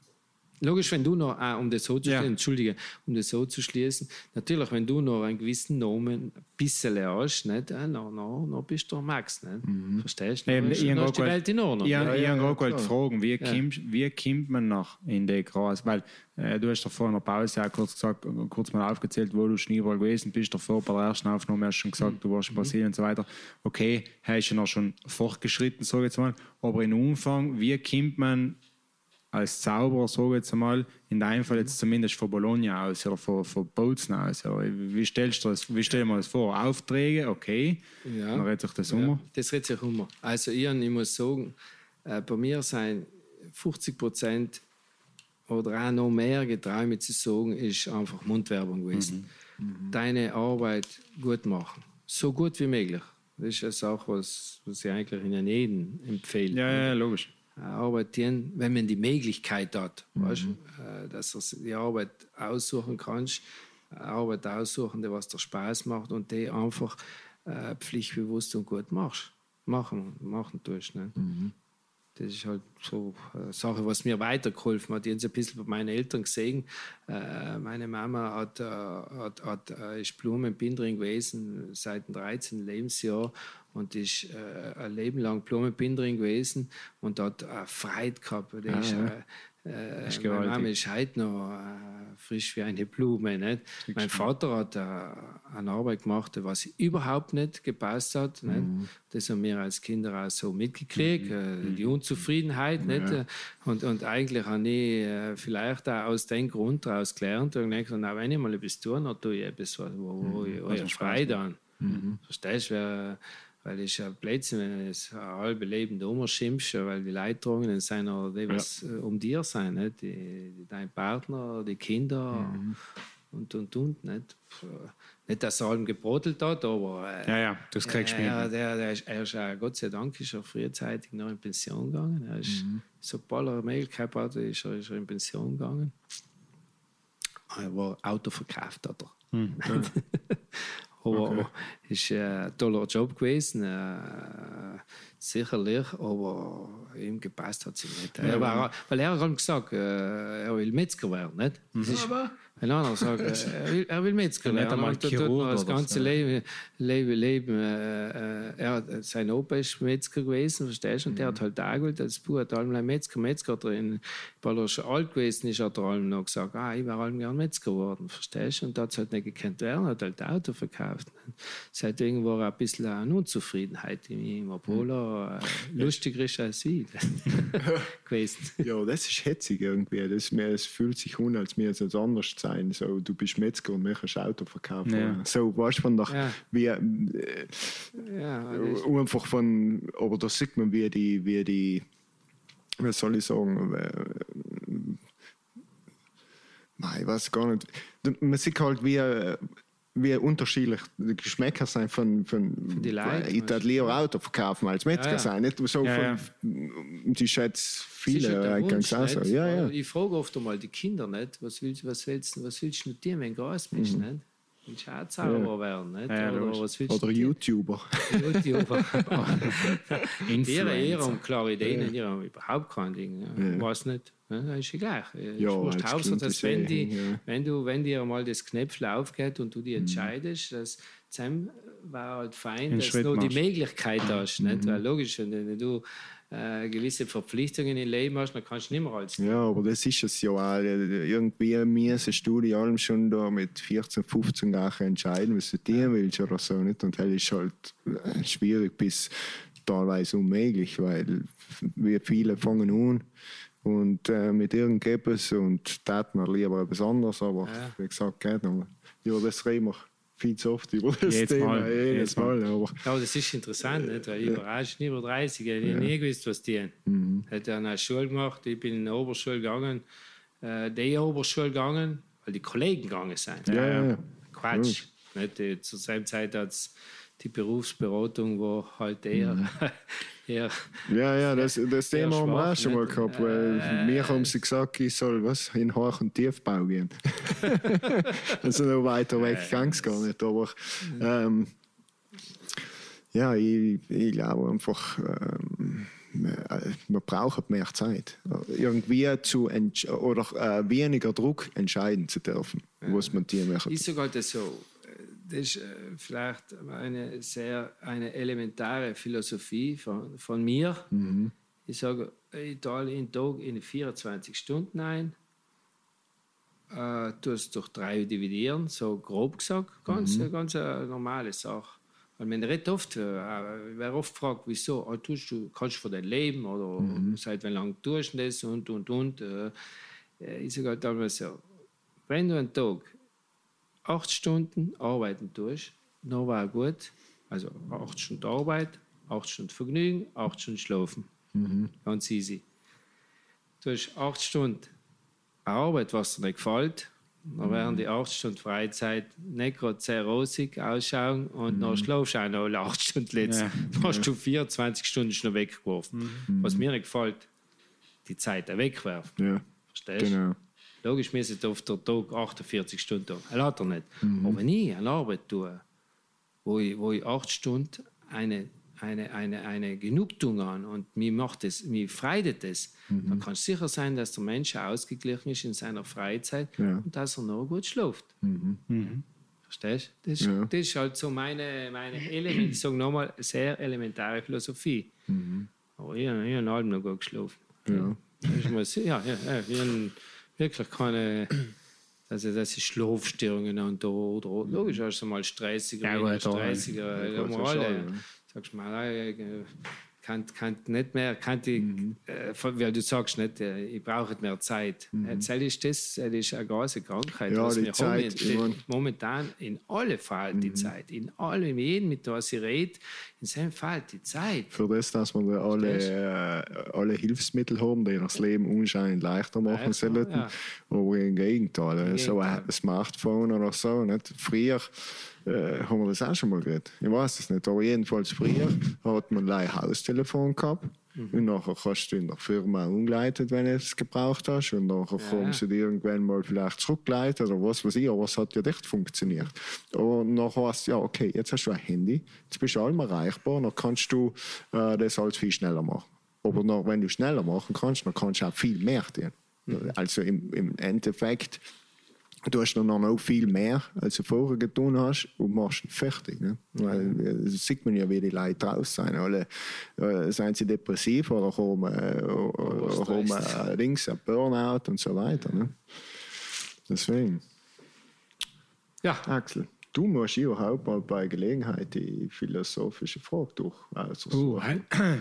C: Logisch, wenn du noch, ah, um das so zu schließen, ja. entschuldige, um das so zu schließen, natürlich, wenn du noch einen gewissen Namen ein bisschen hast, nicht, äh, noch, noch, noch bist du Max, nicht? Mhm. Verstehst du?
B: Eben, ich habe die Welt in Ordnung. Ich, ja, ich ja, habe gerade fragen, wie, ja. kommt, wie kommt man noch in den Kreis? Weil äh, du hast davor in der Pause auch kurz, gesagt, kurz mal aufgezählt, wo du schon überall gewesen bist. Davor bei der ersten Aufnahme hast du schon gesagt, mhm. du warst in Brasilien mhm. und so weiter. Okay, hast du noch schon fortgeschritten, sage ich jetzt mal. Aber im Umfang, wie kommt man als Zauberer, sage jetzt einmal, in deinem Fall jetzt zumindest von Bologna aus oder von, von Bozen aus. Wie stellst du das, wie stellen wir das vor? Aufträge, okay, ja. dann redet sich das um. Ja,
C: das redet sich um. Also ich, ich muss sagen, äh, bei mir sind 50 Prozent oder auch noch mehr getraut zu sagen, ist einfach Mundwerbung gewesen. Mhm. Mhm. Deine Arbeit gut machen. So gut wie möglich. Das ist auch was, was ich eigentlich in jedem empfehle.
B: Ja, ja, logisch
C: arbeiten, wenn man die Möglichkeit hat, mhm. weißt, äh, dass du die Arbeit aussuchen kannst, Arbeit aussuchen, die was dir Spaß macht und die einfach äh, pflichtbewusst und gut machst, machen, machen tust. Ne? Mhm. Das ist halt so eine Sache, was mir weitergeholfen hat. Ich habe es ein bisschen bei meinen Eltern gesehen. Äh, meine Mama hat, äh, hat, hat, äh, ist Blumenbinderin gewesen seit dem 13. Lebensjahr und ist äh, ein Leben lang Blumenbinderin gewesen und hat äh, Freude gehabt. Die ah, ist, ja. Äh, ist mein Name ist heute noch äh, frisch wie eine Blume. Nicht? Mein Vater hat äh, eine Arbeit gemacht, was überhaupt nicht gepasst hat. Mhm. Das haben wir als Kinder auch so mitgekriegt, mhm. Äh, die Unzufriedenheit. Ja. Nicht? Und, und eigentlich habe ich äh, vielleicht auch aus dem Grund daraus gelernt und gedacht, na, wenn ich mal etwas tue, dann tue ich etwas, wo, wo, wo mhm. ich Freude an. Mhm. Verstehst du? Weil ist ja Blödsinn, wenn du das halbe Leben da umschimpfst, weil die Leidtragenden sind auch die, was ja. Äh, um dir sein, nicht? Die, die, dein Partner, die Kinder mhm. und und und. Nicht? nicht, dass er allem gebrodelt hat, aber.
B: Äh, ja, ja, das kriegst du
C: äh, der, der ist, er ist auch, Gott sei Dank ist er frühzeitig noch in Pension gegangen. Er ist, mhm. Sobald er Möglichkeit hatte, ist er, ist er in Pension gegangen. Er war Auto verkauft, hat er. Mhm. Aber okay. ist ein toller Job gewesen, äh, sicherlich, aber ihm gepasst hat es nicht. Er war, weil er hat gesagt, äh, er will Metzger werden, nicht? Das ist, ein anderer sagt, er will, er will Metzger werden. Er tut das ganze so. Leben, Leben, Leben äh, äh, er sein Opa ist Metzger gewesen, verstehst du? Und mhm. der hat halt angelt, als Bub hat allem Metzger, Metzger drin. Weil er schon alt gewesen ist, hat er allem noch gesagt, ah, ich wäre allem gern Metzger geworden, verstehst du? Und da hat es halt nicht gekannt werden, hat halt Auto verkauft. Seitdem war er ein bisschen eine Unzufriedenheit in ihm, obwohl er äh, lustiger ist als ich gewesen.
A: Ja, das ist hetzig irgendwie. Das, es fühlt sich an, als mir es anders sein sein. So, du bist Metzger und möchtest Auto verkaufen. Ja. So, weißt du, von der, ja. wie, äh, ja, einfach von, aber da sieht man, wie die, wie die, was soll ich sagen, äh, ich weiß gar nicht. Man sieht halt, wie, wie unterschiedlich die Geschmäcker sein von, von,
C: die Leute,
A: ich würde lieber Auto verkaufen als Metzger
C: Ja, ja.
A: sein. Nicht so
B: Ja,
A: von, die schätzt viele
C: Wunsch,
A: auch so. Ja, ja.
C: Ich frage oft einmal die Kinder nicht, was willst, was willst, was willst du mit dir, wenn du groß bist?
A: Mhm.
C: Nicht? Du auch Zauberer werden? Nicht?
B: Ja,
C: Oder was
A: Oder
C: du
A: YouTuber.
C: YouTuber. Ihre haben klare Ideen, die haben überhaupt kein Ding. Ja.
A: Ja.
C: Weiß nicht. Ja, das ist ja gleich. Ja,
A: Ja, als
C: Hauptsache,
A: Kind
C: dass wenn, die,
A: ja.
C: wenn, du, wenn dir mal das Knöpfchen aufgeht und du dich
A: Mhm.
C: entscheidest, dass zusammen war halt fein, dass
B: Schritt
C: du die. Möglichkeit hast. Nicht?
A: Mhm.
C: Weil logisch, wenn du äh, gewisse Verpflichtungen im Leben hast, dann kannst du nicht mehr als
A: Ja, aber das ist es ja auch. Irgendwie müssen du die allem schon da mit 14, 15 Jahren entscheiden, was du dir willst oder so. Nicht? Und das ist halt äh, schwierig bis teilweise unmöglich, weil wir viele fangen an und äh, mit irgendetwas und taten wir lieber etwas anderes, aber
C: Ja.
A: wie gesagt, geht mehr. Ja, das reden wir viel zu oft über das
B: Jedes
A: Thema.
B: Mal,
A: Jedes
B: jedes Mal.
A: Mal. Aber
C: Ja, aber das ist interessant, nicht? weil ich überrascht bin über 30, ich hätte nie gewusst, was die haben.
A: Mhm.
C: Ich habe eine Schule gemacht, ich bin in die Oberschule gegangen, äh, die Oberschule gegangen, weil die Kollegen gegangen sind.
A: ja, ja, ja.
C: Quatsch. Nicht? Zur selben Zeit als die Berufsberatung, wo halt eher,
A: Mhm.
C: eher
A: Ja, ja, das, das Thema haben wir auch schon mal gehabt, weil
C: Äh,
A: mir haben sie gesagt, ich soll was in Hoch- und Tiefbau gehen. also noch weiter weg kann es gar nicht, aber ähm, ja, ich, ich glaube einfach, ähm, äh, man braucht mehr Zeit. Irgendwie zu oder äh, weniger Druck entscheiden zu dürfen, was man dir möchte.
C: ist sogar das so. Das ist äh, vielleicht eine sehr eine elementare Philosophie von, von mir. Ich sage, ich teile jeden Tag in 24 Stunden ein, äh, tu es durch drei dividieren, so grob gesagt, ganz, ganz eine normale Sache. Weil man redet oft, äh, wer oft fragt, wieso, ah, tust du, kannst du für dein Leben oder seit wie lange tust du das und und und. Äh, äh, ich sage halt einmal so, wenn du einen Tag acht Stunden arbeiten tust, dann war gut. Also acht Stunden Arbeit, acht Stunden Vergnügen, acht Stunden Schlafen. Ganz easy. Du hast acht Stunden Arbeit, was dir nicht gefällt. Dann werden die acht Stunden Freizeit nicht gerade sehr rosig ausschauen und dann schlafst du auch noch alle acht Stunden letzt.
B: Ja.
C: Dann hast du 24 Stunden schon weggeworfen. Was mir nicht gefällt, die Zeit wegwerfen.
A: Ja,
C: Verstehst du?
A: genau.
C: Logisch müssen auf der Tag 48 Stunden haben. Er hat er nicht.
A: Mhm.
C: Aber wenn ich eine Arbeit tue, wo ich, wo ich acht Stunden eine, eine, eine, eine Genugtuung an und mir macht es, mir freidet es,
A: Mhm.
C: dann kann es sicher sein, dass der Mensch ausgeglichen ist in seiner Freizeit
A: Ja.
C: und dass er noch gut schläft. Verstehst du? Das, ist-
A: Ja.
C: das ist halt so meine, meine Element, ich sage nochmal, sehr elementare Philosophie. Aber ich, habe- ich habe allem noch gut geschlafen.
A: Mhm. Ja.
C: Ja, ja, ja, wir haben wirklich keine, also das ist Schlafstörungen und da oder logisch, hast du mal stressiger,
B: Ja,
C: stressiger,
A: Ja,
C: ja, alle. Sagst mal, äh, kann, kann nicht mehr, kann die,
A: Mhm.
C: äh, weil du sagst nicht, äh, ich brauche mehr Zeit. Äh, Das ist das, das ist eine große Krankheit,
A: Mhm. Ja,
C: was
A: die
C: wir
A: Zeit,
C: haben.
A: ich mein-
C: Momentan in alle Fall die Zeit, in allem, jeden, mit dem ich rede, in seinem Fall die Zeit.
A: Für das, dass wir alle, äh, alle Hilfsmittel haben, die das Leben unscheinend leichter machen
C: Leichter,
A: sollten.
C: ja.
A: Aber im Gegenteil,
C: Im
A: so
C: Gegenteil.
A: ein Smartphone oder so. Nicht? Früher äh, haben wir das auch schon mal geredet. Ich weiß es nicht, aber jedenfalls früher hat man ein Haustelefon gehabt.
C: Mhm.
A: Und nachher hast du in der Firma umgeleitet, wenn du es gebraucht hast. Und nachher
C: Ja.
A: haben sie dir irgendwann mal vielleicht zurückgeleitet oder was weiß ich. Aber es hat ja echt funktioniert. Und nachher hast du, ja, okay, jetzt hast du ein Handy, jetzt bist du allem erreichbar, dann kannst du äh, das alles viel schneller machen. Aber noch, wenn du schneller machen kannst, dann kannst du auch viel mehr tun. Also im, im Endeffekt, du hast dann noch viel mehr, als du vorher getan hast und machst fertig. Ne? Weil äh, das sieht man ja, wie die Leute draußen sind. Alle äh, sind sie depressiv oder haben, äh, haben links ein Burnout und so weiter. Ne? Deswegen,
C: Ja,
A: Axel, du musst überhaupt mal bei Gelegenheit die philosophische Frage durch. Also,
B: Uh,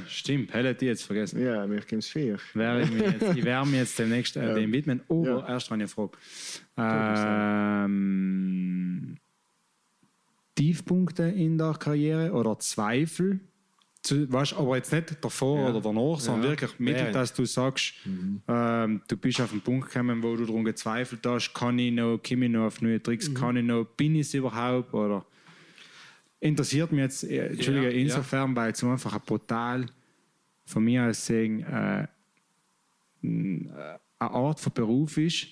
B: stimmt, hätte ich jetzt vergessen.
A: ja, mir gibt es vier.
B: Wäre ich, jetzt, ich werde mir jetzt demnächst äh, dem widmen. Aber
A: Ja.
B: erst eine Frage. Ähm, Tiefpunkte in der Karriere oder Zweifel zu, weißt, aber jetzt nicht davor oder danach, sondern
C: Ja.
B: wirklich mittel, dass du sagst, ähm, du bist auf den Punkt gekommen, wo du darum gezweifelt hast, kann ich noch, komme ich noch auf neue Tricks, kann ich noch, bin ich es überhaupt oder interessiert mich jetzt, äh, Entschuldige,
C: Ja, ja.
B: insofern, weil es einfach ein brutal von mir aus sagen, äh, äh, eine Art von Beruf ist,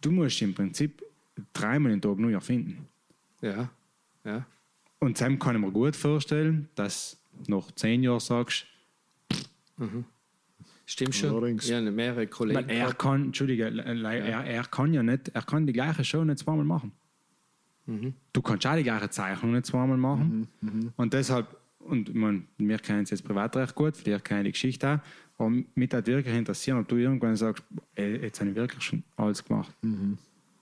B: du musst im Prinzip dreimal im Tag neu erfinden.
C: Ja, ja.
B: Und dann kann ich mir gut vorstellen, dass nach zehn Jahren sagst,
C: Stimmt schon. Ja, mehrere Kollegen.
B: weil er kann, Entschuldige, er, er kann ja nicht, er kann die gleiche Show nicht zweimal machen. Du kannst auch die gleiche Zeichnung nicht zweimal machen. Und deshalb, und ich mein, wir kennen es jetzt privat recht gut, vielleicht kenne ich die Geschichte auch, aber mich hat wirklich interessieren, ob du irgendwann sagst, ey, jetzt habe ich wirklich schon alles gemacht.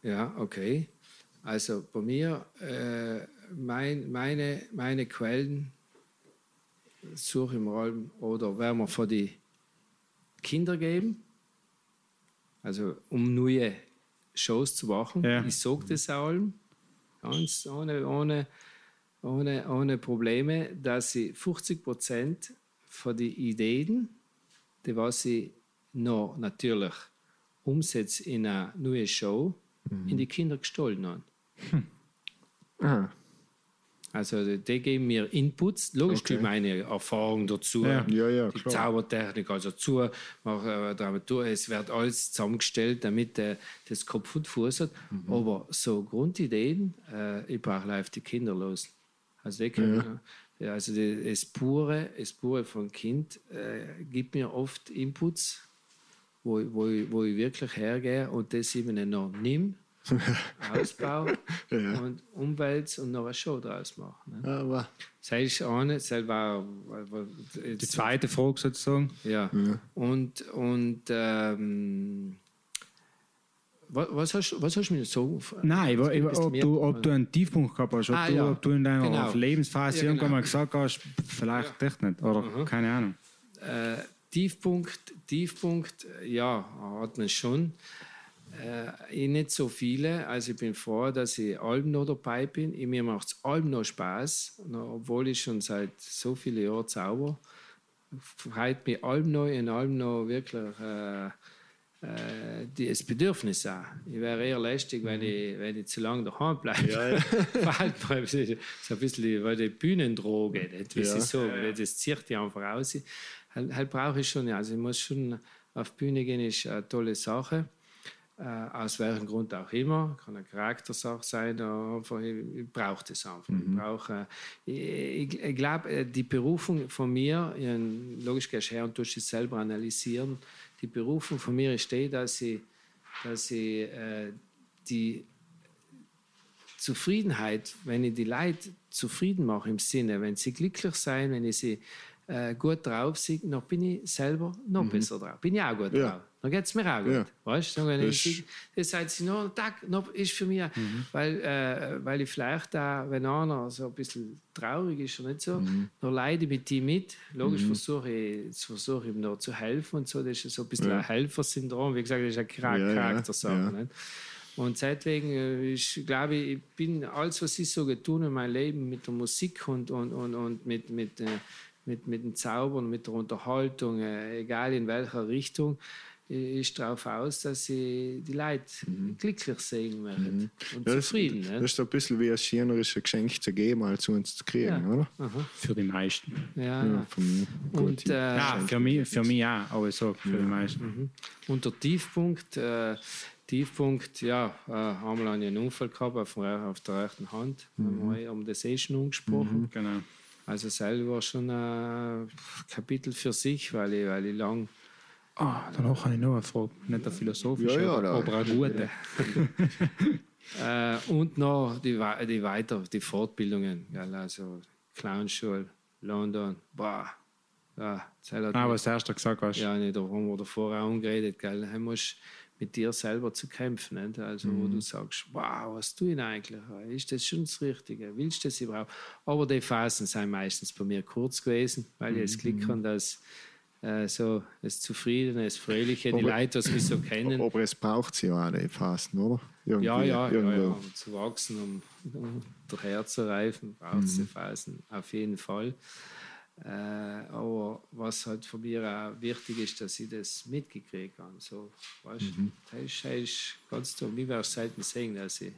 C: Ja, okay. Also bei mir, äh, mein, meine, meine Quellen suche im Raum oder werden wir von die Kinder geben, also um neue Shows zu machen.
B: Ja.
C: Ich sage das allem, ganz ohne, ohne, ohne, ohne Probleme, dass sie 50 Prozent von den Ideen, die was ich noch natürlich umsetze in eine neue Show, in die Kinder gestohlen haben.
A: Ah,
C: Also die, geben mir Inputs, logisch Okay. meine Erfahrung dazu,
B: Ja.
A: ja, ja,
C: die
A: klar.
C: Zaubertechnik also zu, mach, äh, Dramatur, es wird alles zusammengestellt, damit äh, das Kopf und Fuß hat.
A: Mhm.
C: Aber so Grundideen, äh, ich brauche live die Kinder los. Also die können, ja. also die, das pure, das pure von Kind äh, gibt mir oft Inputs, wo, ich- wo, wo ich wirklich hergehe und das eben noch nimm, ausbaue
A: Ja.
C: und umwälze und noch eine Show draus mache. Ne?
A: Aber
C: Das ist eine, das war, war,
B: Die zweite Frage sozusagen.
C: ja. Und, und ähm, was, was, hast, was hast du mir so
B: Nein, ich, ich, ob, du, ob du einen Tiefpunkt gehabt hast, ob,
C: Ah,
B: du,
C: ja.
B: ob du in deiner
C: Genau.
B: Lebensphase
C: Ja, genau.
B: irgendwann mal gesagt hast, vielleicht echt nicht, oder keine Ahnung.
C: Äh, Tiefpunkt, Tiefpunkt, ja, hat man schon. Äh, ich nicht so viele. Also ich bin froh, dass ich allem noch dabei bin. Ich, mir macht es allem noch Spaß, obwohl ich schon seit so vielen Jahren zauber. Freut mich allem noch, in allem noch wirklich äh, äh, das Bedürfnis auch. Ich wäre eher lästig, wenn, ich, wenn ich zu lange daheim bleibe. Ja, so ein bisschen wie die Bühnendroge, nicht?
A: Ja.
C: so, das zieht die einfach aus. Halt, halt brauche ich schon, ja. also ich muss schon auf Bühne gehen, ist eine tolle Sache. Äh, aus welchem Grund auch immer, kann eine Charaktersache sein, einfach, ich, ich brauche das einfach. Ich, brauche, ich, ich, ich glaube, die Berufung von mir, logisch gehst du her und tust es selber analysieren, die Berufung von mir ist die, dass ich, dass ich äh, die Zufriedenheit, wenn ich die Leute zufrieden mache im Sinne, wenn sie glücklich sein, wenn ich sie äh, gut drauf sehe, dann bin ich selber noch besser drauf. Bin ich auch gut
A: Ja.
C: drauf. Dann geht es mir auch gut.
A: Ja.
C: Weißt du, wenn
A: Das-
C: ich das sagt sie noch Tag, noch ist für mich, weil, äh, weil ich vielleicht da, wenn einer so ein bisschen traurig ist oder nicht so, dann leide ich mit ihm mit. Logisch versuche ich, versuche ihm noch zu helfen und so. Das ist so ein bisschen
A: Ja.
C: ein Helfersyndrom. Wie gesagt, das ist ein Charaktersache. Und deswegen, äh, ich glaube, ich bin alles, was ich so getan in meinem Leben mit der Musik und, und, und, und mit, mit, äh, mit, mit dem Zaubern, mit der Unterhaltung, äh, egal in welcher Richtung, äh, ist darauf aus, dass ich die Leute glücklich sehen möchte und
A: Mhm. ja, das,
C: zufrieden.
A: das
C: ne?
A: ist ein bisschen wie ein schöneres Geschenk zu geben, als zu uns zu kriegen,
C: Ja.
A: oder?
B: Für die meisten.
C: Ja, ja. Und, äh,
B: Ja, für mich, für mich auch, aber sage für die meisten.
C: Und der Tiefpunkt, äh, Tiefpunkt, ja, äh, einmal habe ich einen Unfall gehabt auf, der- auf der rechten Hand, haben wir um das eh schon angesprochen.
B: Genau.
C: Also selber schon ein Kapitel für sich, weil ich, weil ich lang
B: Ah, danach habe ich noch eine Frage. Nicht eine philosophische,
A: Ja, ja,
B: aber, eine gute.
C: äh, und noch die, die weiter, die Fortbildungen, gell, also Clownschule, London, boah, ja, hat
B: Ah, was du erst gesagt hast.
C: Ja, nicht, da haben wir davor auch angeredet, gell? Du musst mit dir selber zu kämpfen. Nicht? Also, wo du sagst, wow, was tue ich eigentlich? Ist das schon das Richtige? Willst du das überhaupt? Aber die Phasen sind meistens bei mir kurz gewesen, weil ich jetzt Glück habe, dass äh, so das Zufriedene, das Fröhliche, die
A: Aber-
C: Leute, die mich so kennen,
A: Aber es braucht sie ja auch, die Phasen, oder? Irgendwie,
C: ja, ja, ja, ja, um zu wachsen, um, um daher zu reifen, braucht es die Phasen auf jeden Fall. Äh, aber was halt für mich auch wichtig ist, dass ich das mitgekriegt habe. So, weißt, mhm. das, ist, das ist ganz toll. Mir wäre es selten sehen, dass ich,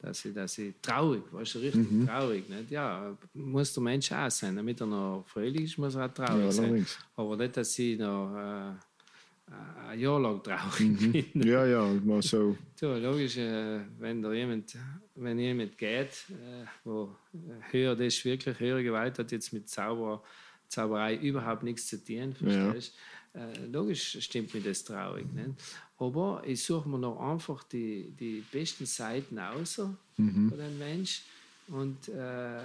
C: dass ich, dass ich traurig, weißt du, richtig mhm. traurig. Nicht? Ja, muss der Mensch auch sein. Damit er noch fröhlich ist, muss er auch traurig ja, sein. Aber nicht, dass ich noch. Äh, ein Jahr lang traurig mhm. bin.
A: Ja, ja, mal so.
C: so logisch, äh, wenn da jemand, wenn jemand geht, äh, wo höher, das ist wirklich höhere Gewalt hat jetzt mit Zauber, Zauberei überhaupt nichts zu tun, verstehst ja. äh, Logisch stimmt mir das traurig. Nicht? Aber ich suche mir noch einfach die, die besten Seiten außer mhm. von dem Mensch und äh,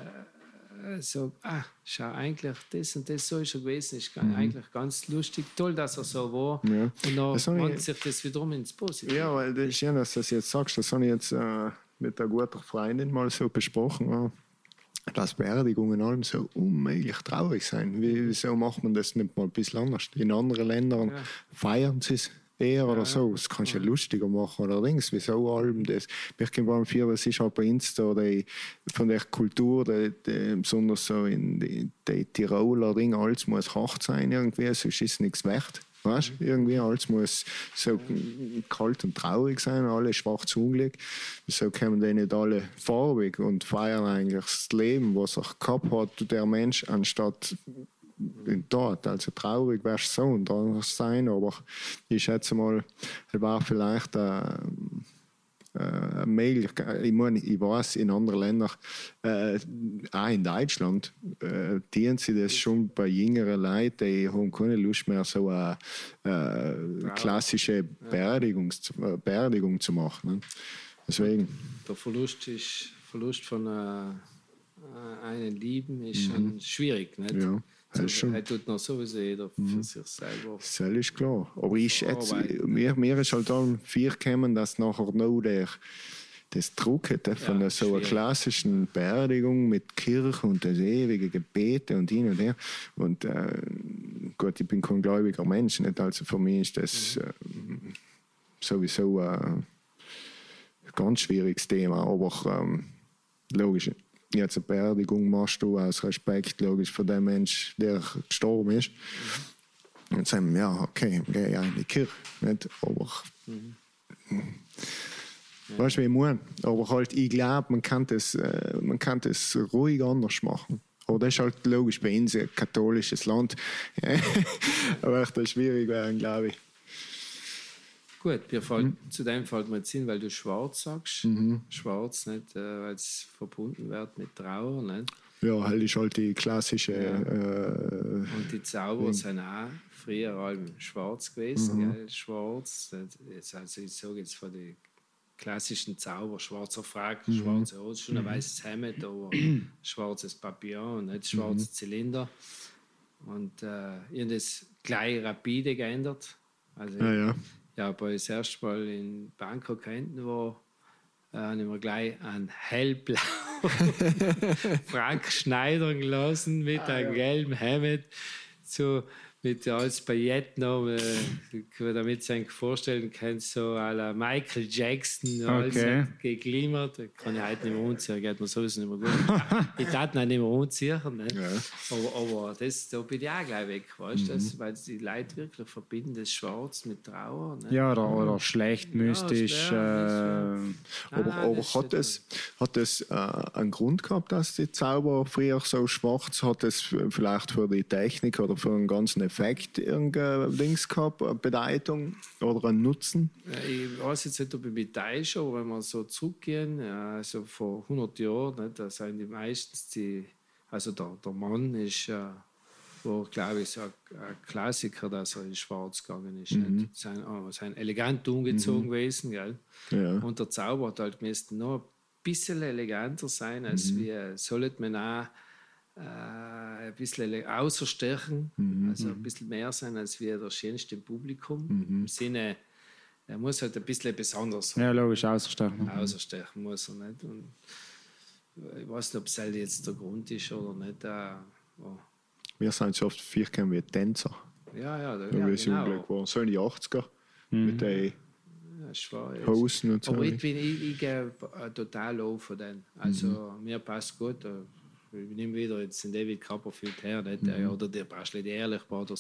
C: äh, so, ah, schau, eigentlich das und das so ist er gewesen, ist mhm. eigentlich ganz lustig, toll, dass er so war. Ja. Und dann wandelt sich das wiederum ins Positive.
A: Ja, weil das ist schön, dass du das jetzt sagst. Das habe ich jetzt äh, mit einer guten Freundin mal so besprochen. Ja dass Beerdigungen allem so unmöglich traurig sein. Wieso macht man das nicht mal ein bisschen anders? In anderen Ländern ja. feiern sie es eher oder so. Das kannst du ja lustiger machen. Allerdings, wieso allem das? Ich kann beim Vier, das ist bei Insta oder von der Kultur, die, die, besonders so in die, die Tiroler Dinge, alles muss hart sein irgendwie, sonst ist es nichts wert. Weißt? Irgendwie alles muss so kalt und traurig sein, alle schwarz unglück. So kommen die nicht alle farbig und feiern eigentlich das Leben, was er gehabt hat, der Mensch, anstatt dort. Also traurig wärst so und anders sein, aber ich schätze mal, es war vielleicht äh, äh, Möglichkeit, ich, meine, ich weiß, in anderen Ländern, äh, auch in Deutschland, äh, dienen sie das schon bei jüngeren Leuten, die haben keine Lust mehr, so eine äh, klassische Beerdigung, äh, Beerdigung zu machen. Ne? Deswegen.
C: Der Verlust, ist, Verlust von äh, einem Lieben ist mhm. schon schwierig. Nicht? Ja. Das schon. Er tut noch sowieso jeder für mhm. sich selber. Das
A: ist klar. Aber ich schätze, mir, mir ist halt dann vier gekommen, dass nachher noch der das Druck hätte von ja, so einer klassischen Beerdigung mit Kirche und das ewige Gebete und hin und her. Und äh, Gott, ich bin kein gläubiger Mensch, nicht? also für mich ist das äh, sowieso äh, ein ganz schwieriges Thema, aber ähm, logisch jetzt eine Beerdigung machst du aus Respekt logisch für den Mensch, der gestorben ist. Mhm. Und sagen, ja, okay, gehe ich in die Kirche. Nicht? Aber, mhm. Ja. Weißt du, wie ich meine? Aber halt, ich glaube, man, kann das, äh, man kann das ruhig anders machen. Aber das ist halt logisch bei uns ein katholisches Land. Aber echt schwierig wäre, glaube ich.
C: Gut, mir fällt, mhm. zu dem fällt mir jetzt hin, weil du schwarz sagst. Mhm. Schwarz, nicht, äh, weil es verbunden wird mit Trauer. Nicht?
A: Ja, halt ist halt die klassische. Ja.
C: Äh, Und die Zauber sind auch früher allem schwarz gewesen. Mhm. Gell? Schwarz, jetzt, also ich sage jetzt von den klassischen Zauber, schwarzer Frack, mhm. schwarze Hose, schon ein mhm. weißes Hemd, aber schwarzes Papillon, nicht schwarzer mhm. Zylinder. Und äh, ich habe das gleich rapide geändert. Also ja, ja ja, bei das erste Mal in Bangkok hinten war, äh, haben wir gleich einen hellblau Frank Schneider gelassen mit ah, einem ja. gelben Hemd. So, mit als Pailletten, äh, damit du sich vorstellen kannst, so à la Michael Jackson, alles okay. geglimmert. Kann ich heute nicht mehr umziehen, geht mir sowieso nicht mehr gut. ich darf ihn nicht mehr umziehen. Ne? Ja. Aber, aber das, da bin ich auch gleich weg, weißt mhm. weil die Leute wirklich verbinden das Schwarz mit Trauer. Ne?
B: Ja, oder, oder schlecht, mystisch. Ja,
A: äh, aber ah, aber hat, es, hat es äh, einen Grund gehabt, dass die Zauber früher so schwarz hat? Es vielleicht für die Technik oder für einen ganzen Effekt? Effekt irgendein Dings gehabt, eine Bedeutung oder einen Nutzen?
C: Ich weiß jetzt nicht, ob ich mit täusche, aber wenn wir so zurückgehen, also vor 100 Jahren, ne, da sind die meistens die, also der, der Mann ist ja war, glaube ich, so ein, ein, Klassiker, dass er in Schwarz gegangen ist. Mhm. Sein, oh, sein elegant umgezogen mhm. gewesen, gell? Ja. Und der Zauber hat halt noch ein bisschen eleganter sein, als mhm. wir sollte man auch äh, ein bisschen außerstechen, mhm, also ein mhm. bisschen mehr sein als wir das schönste Publikum. Mhm. Im Sinne, er muss halt ein bisschen besonders
B: sein. Ja, logisch, außerstechen.
C: Mhm. Außerstechen muss er nicht. Und ich weiß nicht, ob es halt jetzt der Grund ist oder nicht. Äh, oh.
A: Wir sind so oft vier wie Tänzer.
C: Ja, ja, da,
A: ja, genau. War. So in die 80er mhm. mit den ja, Hosen und so.
C: Aber ich, bin, ich, ich gehe total auf von denen. Also mhm. mir passt gut. Ich nehme wieder jetzt den David Copperfield her, nicht?
A: Mhm.
C: oder der nicht ehrlich bei der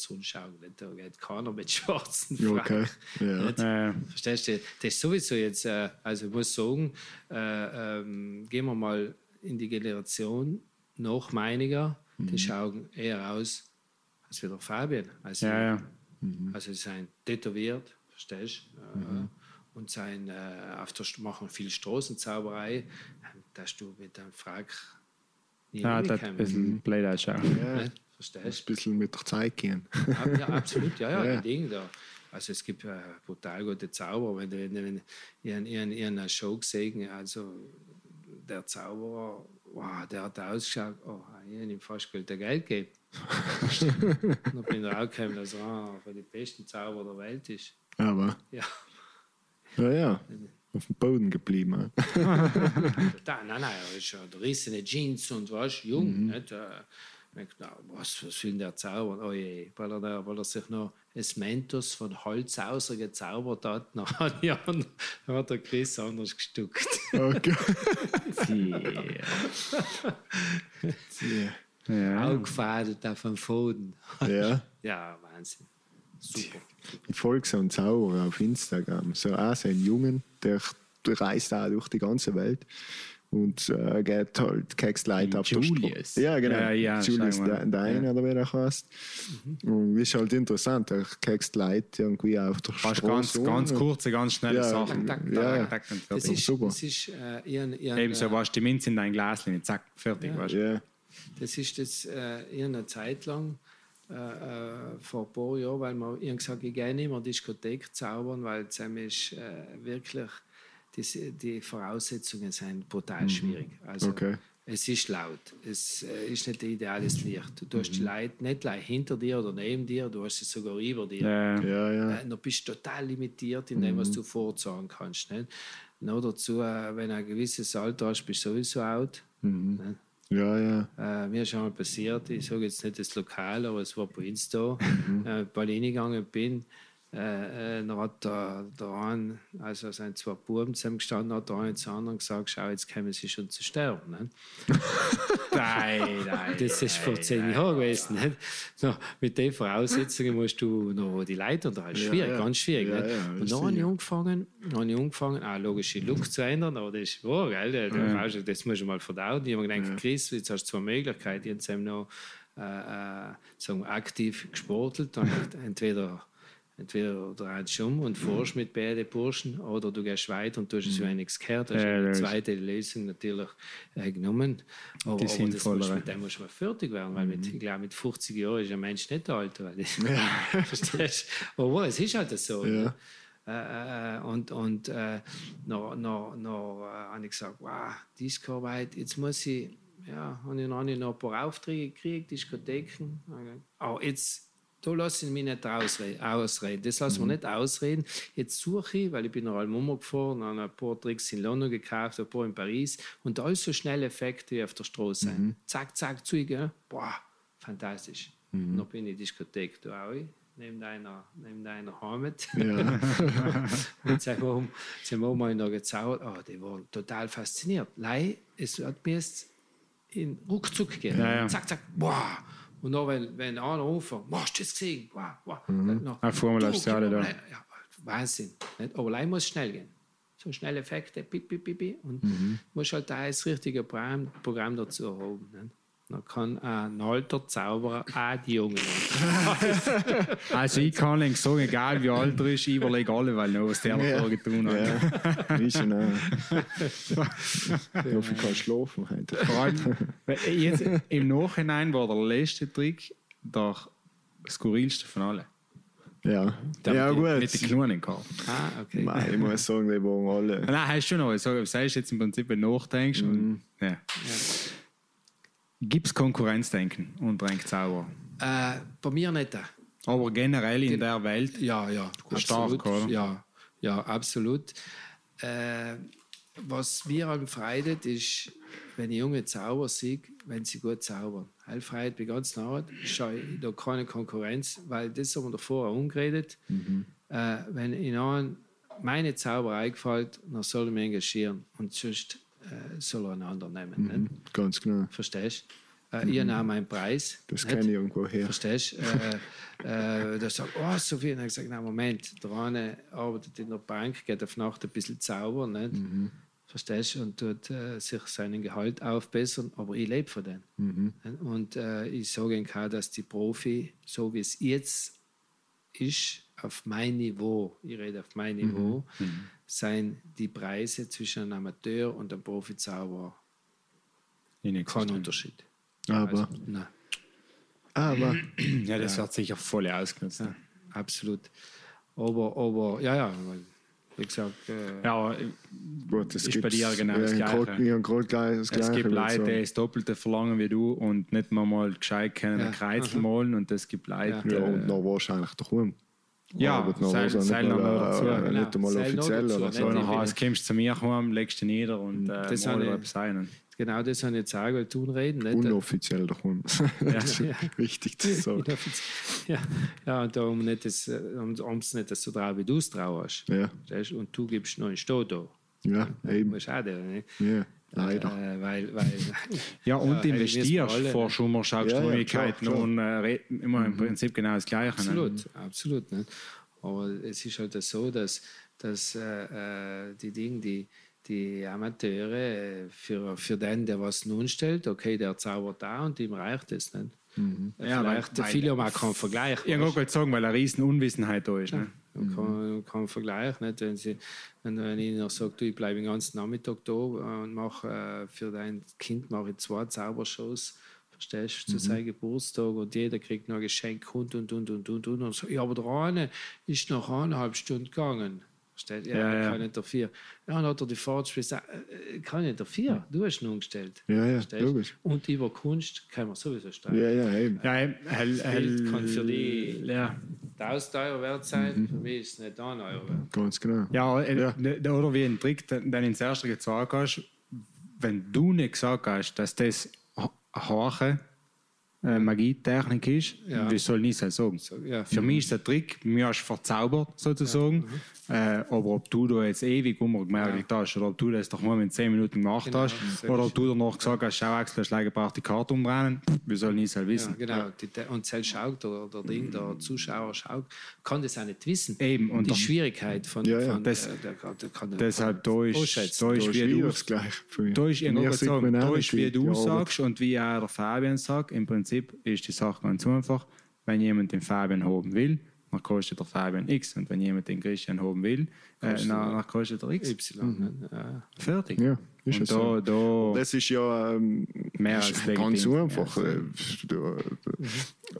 C: nicht? da geht keiner mit schwarzen Frack.
A: okay. Ja.
B: Äh,
C: Verstehst du? Das ist sowieso jetzt, äh, also ich muss sagen, äh, ähm, gehen wir mal in die Generation nach meiniger,
A: Mhm.
C: die schauen eher aus als wieder Fabian. Also,
B: ja, ja.
C: also sie sind tätowiert, verstehst du?
A: Mhm.
C: Und sein, äh, auf der, machen viel Straßenzauberei, ähm, dass du mit einem Frack
B: Ja, das hat ein bisschen blöd ausschauen.
A: Ja.
C: Verstehst
A: Ein bisschen mit der Zeit gehen.
C: Ja, absolut, ja, ja,
A: Ja.
C: Ding da. Also es gibt äh, brutal gute Zauberer. Wenn du, wenn, wenn, eine Show gesehen, also der Zauberer, wow, der hat ausgeschaut, oh, ich habe ihm fast Geld Geld gegeben. Dann bin ich rausgekommen, dass er einer den besten Zauberer der Welt ist.
A: Aber,
C: Ja,
A: ja, ja, auf dem Boden geblieben.
C: da, nein, nein, er ist ja der rissene Jeans und was, jung.
A: Mhm.
C: Nicht? Äh, ich denk, na, was, was will der zaubern? Oh je, weil er, da- weil er sich noch das Mentos von Holz gezaubert hat, nach einem Jahr dann hat der Chris anders gestuckt.
A: Okay.
B: Ja.
C: Aufgefadelt auf dem Boden.
A: ja.
C: Ja, Wahnsinn. Super.
A: Ich folge so einen Zauberer auf Instagram. So auch so einen Jungen, der reist auch durch die ganze Welt und äh, geht halt kekst Leute auf
B: Julius.
A: Ja, genau.
B: Ja, ja,
A: Julius. Dein
B: Ja.
A: oder wie der heißt. Und ist halt interessant, der kekst Leute irgendwie auf der
B: Fast
A: Straße.
B: ganz, ganz
A: um.
B: kurze, ganz schnelle
A: Ja,
B: Sachen.
A: tak, Tak, ja.
B: tak, und
C: Das
B: fertig.
C: ist,
A: super.
C: das ist äh, ihren, ihren,
B: Eben so,
C: äh,
B: was die Minze in dein Glas, zack, fertig. weißt du.
A: Ja,
C: Das ist das äh, eher eine Zeit lang, äh, äh, vor ein paar Jahren, weil man ich hab gesagt, ich gehe nicht mehr Diskothek zaubern, weil es ist äh, wirklich, die, die Voraussetzungen sind brutal schwierig. Also,
A: Okay.
C: Es ist laut, es äh, ist nicht ideales Licht. Du hast die Leute nicht gleich hinter dir oder neben dir, du hast sie sogar über dir.
B: Ja.
A: ja, ja.
C: Äh, du bist total limitiert in dem, was du vorzagen kannst. Nicht? Noch dazu, wenn du ein gewisses Alter hast, bist du sowieso out. Nicht?
A: Ja, ja.
C: Äh, mir ist schon mal passiert, ich sage jetzt nicht das Lokal, aber es war bei uns da,
A: Mhm.
C: äh, weil ich hingegangen bin, äh, äh, dann hat der, der eine, also sind zwei Buben zusammen gestanden, hat der eine zu anderen gesagt, schau, jetzt kommen sie schon zu sterben. Ne?
B: Nein, nein.
C: Das ist vor zehn Jahren gewesen. Nicht? No, mit den Voraussetzungen musst du noch die Leute unterhalten. Schwierig,
A: ja.
C: ganz schwierig.
A: Ja, ja,
C: und dann habe ich angefangen, habe ich angefangen ah, logisch den Look zu ändern, aber das ist wahr, gell? Das musst du mal verdauen. Ich habe mir gedacht, Chris, jetzt hast du zwei Möglichkeiten. Jetzt haben wir noch äh, äh, sagen aktiv gesportelt. Dann entweder Entweder du rennst um und fährst mit beiden Burschen oder du gehst weiter und du hast so nichts gehört. Das ist
B: Ja, ist-
C: zweite Lösung natürlich äh, genommen. Aber,
B: Die
C: aber das muss, mit dem muss man fertig werden, weil mit, ich glaube, mit 50 Jahren ist ein Mensch nicht alt. Weil das, Verstehst du? Aber es ist halt so. Ne? Äh, äh, und und äh, noch, noch, noch äh, habe ich gesagt, wow, Disco-Arbeit, jetzt muss ich, ja, habe ich noch, noch ein paar Aufträge gekriegt, Diskotheken. Aber jetzt, da lasse ich mich nicht ausreden. Das lassen wir nicht ausreden. Jetzt suche ich, weil ich bin nach Almummer gefahren, habe ein paar Tricks in London gekauft, ein paar in Paris und alles so schnelle Effekte wie auf der Straße sein. Zack, zack, zu, gell? Boah, fantastisch. Und dann bin ich in die Diskothek da auch, neben deiner, neben deiner Heimat.
A: ja.
C: Und sie haben, sie haben mal noch gezaubert. Oh, die waren total fasziniert. Lei, es hat mir jetzt in ruckzuck gehen.
B: Ja, ja.
C: Zack, zack, wow. Und dann, wenn, wenn einer wow, hast du das gesehen? Wow, wow. Noch, du,
B: lässt sie alle
C: gib mir
B: da.
C: Ja, Wahnsinn. Nicht? Aber Lei muss schnell gehen. So schnelle Effekte, piep, piep, piep, piep. Und
B: Mhm.
C: muss halt da das richtige Programm, Programm dazu haben. Nicht? Dann kann ein alter Zauberer auch die Jungen
B: Also ich kann nicht sagen, egal wie alt er ist, ich überlege alle, weil noch was der
A: Ja.
B: ja. getan hat.
A: Ja. Ist schon auch. Ich hoffe, ich kann schlafen heute.
B: Vor allem, jetzt, im Nachhinein war der letzte Trick der skurrilste von allen.
A: Ja,
B: Der
A: ja
B: mit,
A: gut.
B: Mit den kleinen Karten.
C: Ah, okay.
A: Nein, ich muss sagen, die waren alle.
B: Nein, hast du noch. Ich sage, was heißt jetzt im Prinzip, wenn du nachdenkst?
A: Mhm.
B: Und, ja. Gibt es Konkurrenzdenken unter einem Zauberer?
C: Äh, bei mir nicht.
B: Aber generell in der Welt.
C: Ja, ja,
B: Stark,
C: absolut.
B: oder?
C: Ja, ja, absolut. Äh, was mir am Freudet ist, wenn ich junge Zauber sehe, wenn sie gut zaubern. Heilfreiheit bei ganz nah, schaue ich da keine Konkurrenz, weil das haben wir davor auch umgeredet. Äh, wenn ihnen meine Zauberei gefällt, dann soll ich mich engagieren und sonst äh, soll er einen anderen nehmen. Nicht?
A: Ganz genau.
C: Verstehst Äh, Ich habe auch meinen Preis.
A: Das
C: nicht?
A: kenne ich irgendwo her.
C: Verstehst du? Äh, äh, da sagt, oh, so viel. Und ich gesagt, na Moment, der eine arbeitet in der Bank, geht auf Nacht ein bisschen zaubern, nicht?
A: Mhm.
C: Verstehst du? Und tut äh, sich seinen Gehalt aufbessern, aber ich lebe von dem.
A: Mhm.
C: Und äh, ich sage Ihnen auch, dass die Profi, so wie es jetzt ist, auf mein Niveau, ich rede auf mein Niveau, seien die Preise zwischen einem Amateur und einem Profizauberer kein. Unterschied.
A: Aber,
C: Nein.
A: aber,
B: Ja, das wird sicher voll ausgenutzt.
C: Ja, absolut. Aber, aber ja, ja, weil, wie gesagt, äh,
B: Ja,
A: gut, das
B: Ist bei dir genau das
A: ja,
B: Gleiche.
A: grad- Ja, gleich das
B: es
A: Gleiche.
B: gibt
A: würde ich
B: Leute, die das Doppelte verlangen wie du und nicht mal, mal gescheit können
C: Ja.
B: ein Kreuzel malen und es gibt Leute,
A: Ja,
B: die-
A: und noch wahrscheinlich daheim.
B: Ja,
A: noch
B: sei- noch
A: mal,
B: dazu.
A: äh,
C: Genau,
A: Nicht einmal offiziell oder so.
B: jetzt kommst du zu mir heim, legst dich nieder und äh,
C: Das
B: mal etwas ein.
C: genau das habe ich jetzt auch weil tun reden. Nicht?
A: Unoffiziell daheim. Das ist wichtig zu sagen.
C: ja, ja, und darum nicht das, äh, um um es nicht so drauf, wie du es trauerst.
A: Ja?
C: Und du gibst noch einen Stoto.
A: ja, eben.
C: Das ist schade, nicht?
A: Ja, leider.
C: Äh, weil, weil,
B: Ja, und
C: Ja,
B: investierst vor
C: ne?
B: Schummer, schaust
A: Ja, ja,
B: und äh, immer im Prinzip genau das Gleiche. Ne?
C: absolut, absolut. Nicht? Aber es ist halt so, dass, dass äh, äh, die Dinge, die, die Amateure, äh, für, für den, der was nun stellt, okay, der zaubert da und ihm reicht es nicht. Äh,
B: Ja,
C: Vielleicht,
B: weil-
C: viele haben auch keinen Vergleich.
B: Ich wollte gerade sagen, weil eine riesen Unwissenheit da ist. Ne?
C: Man kann, kann Vergleich, nicht? Wenn, sie, wenn, wenn ich noch sage, ich bleibe den ganzen Nachmittag da und mache äh, für dein Kind mache ich zwei Zaubershows, verstehst du, zu seinem Geburtstag und jeder kriegt noch ein Geschenk und und und und und und und so, ja, aber der eine ist nach eineinhalb Stunden gegangen. Du? Ja,
B: Ja,
C: ja,
B: ja.
C: kann nicht dafür. Ja, dann hat er die Fahrt gesagt, äh, kann nicht dafür, du hast ihn umgestellt.
A: Ja, ja,
C: du?
A: logisch.
C: Und über Kunst kann man sowieso streiten.
A: Ja, ja, eben.
B: Ja, hell, hell,
C: kann für die-
B: ja.
C: 1000 Euro wert sein, für mich ist es nicht 1 Euro wert.
A: Ganz genau.
B: Ja, äh,
A: Ja.
B: ne- oder wie ein Trick, den ins erste gesagt hast, wenn du nicht gesagt hast, dass das hohe äh, Magietechnik ist,
C: Ja.
B: wie soll ich es sagen?
C: ja.
B: Für mich ist der Trick, mir ist verzaubert sozusagen, äh, aber ob du da jetzt ewig umgemerkt hast oder ob du das doch mal in 10 Minuten gemacht
C: Genau,
B: hast
C: das
B: oder ob du danach gesagt hast, schau Axel, hast du gebraucht die Karte umdrehen, wie soll ich es halt
C: Ja,
B: wissen?
C: genau. Und selbst schaut der, der Ding, der Zuschauer schaut, kann das auch nicht wissen.
B: Eben, und
C: die
B: dann-
C: Schwierigkeit von,
A: Ja, ja,
C: von
B: das-
C: äh, der, der, der kann der,
B: Deshalb da ist, da ist wie du
A: das
B: Da ist, da
A: nicht
B: ist, wie du sagst und wie auch der Fabian sagt, im Prinzip ist die Sache ganz einfach. Wenn jemand den Fabian haben will, dann kostet der Fabian X. Und wenn jemand den Christian haben will, äh,
C: Kostet
B: dann, kostet er X.
C: Y. ne? Ja.
B: Fertig.
A: Ja, ist
B: und
A: es
B: da,
A: so.
B: da
A: Das ist ja ähm,
B: Mehr
A: ist
B: als
A: ganz
B: legitim.
A: einfach. Äh, du-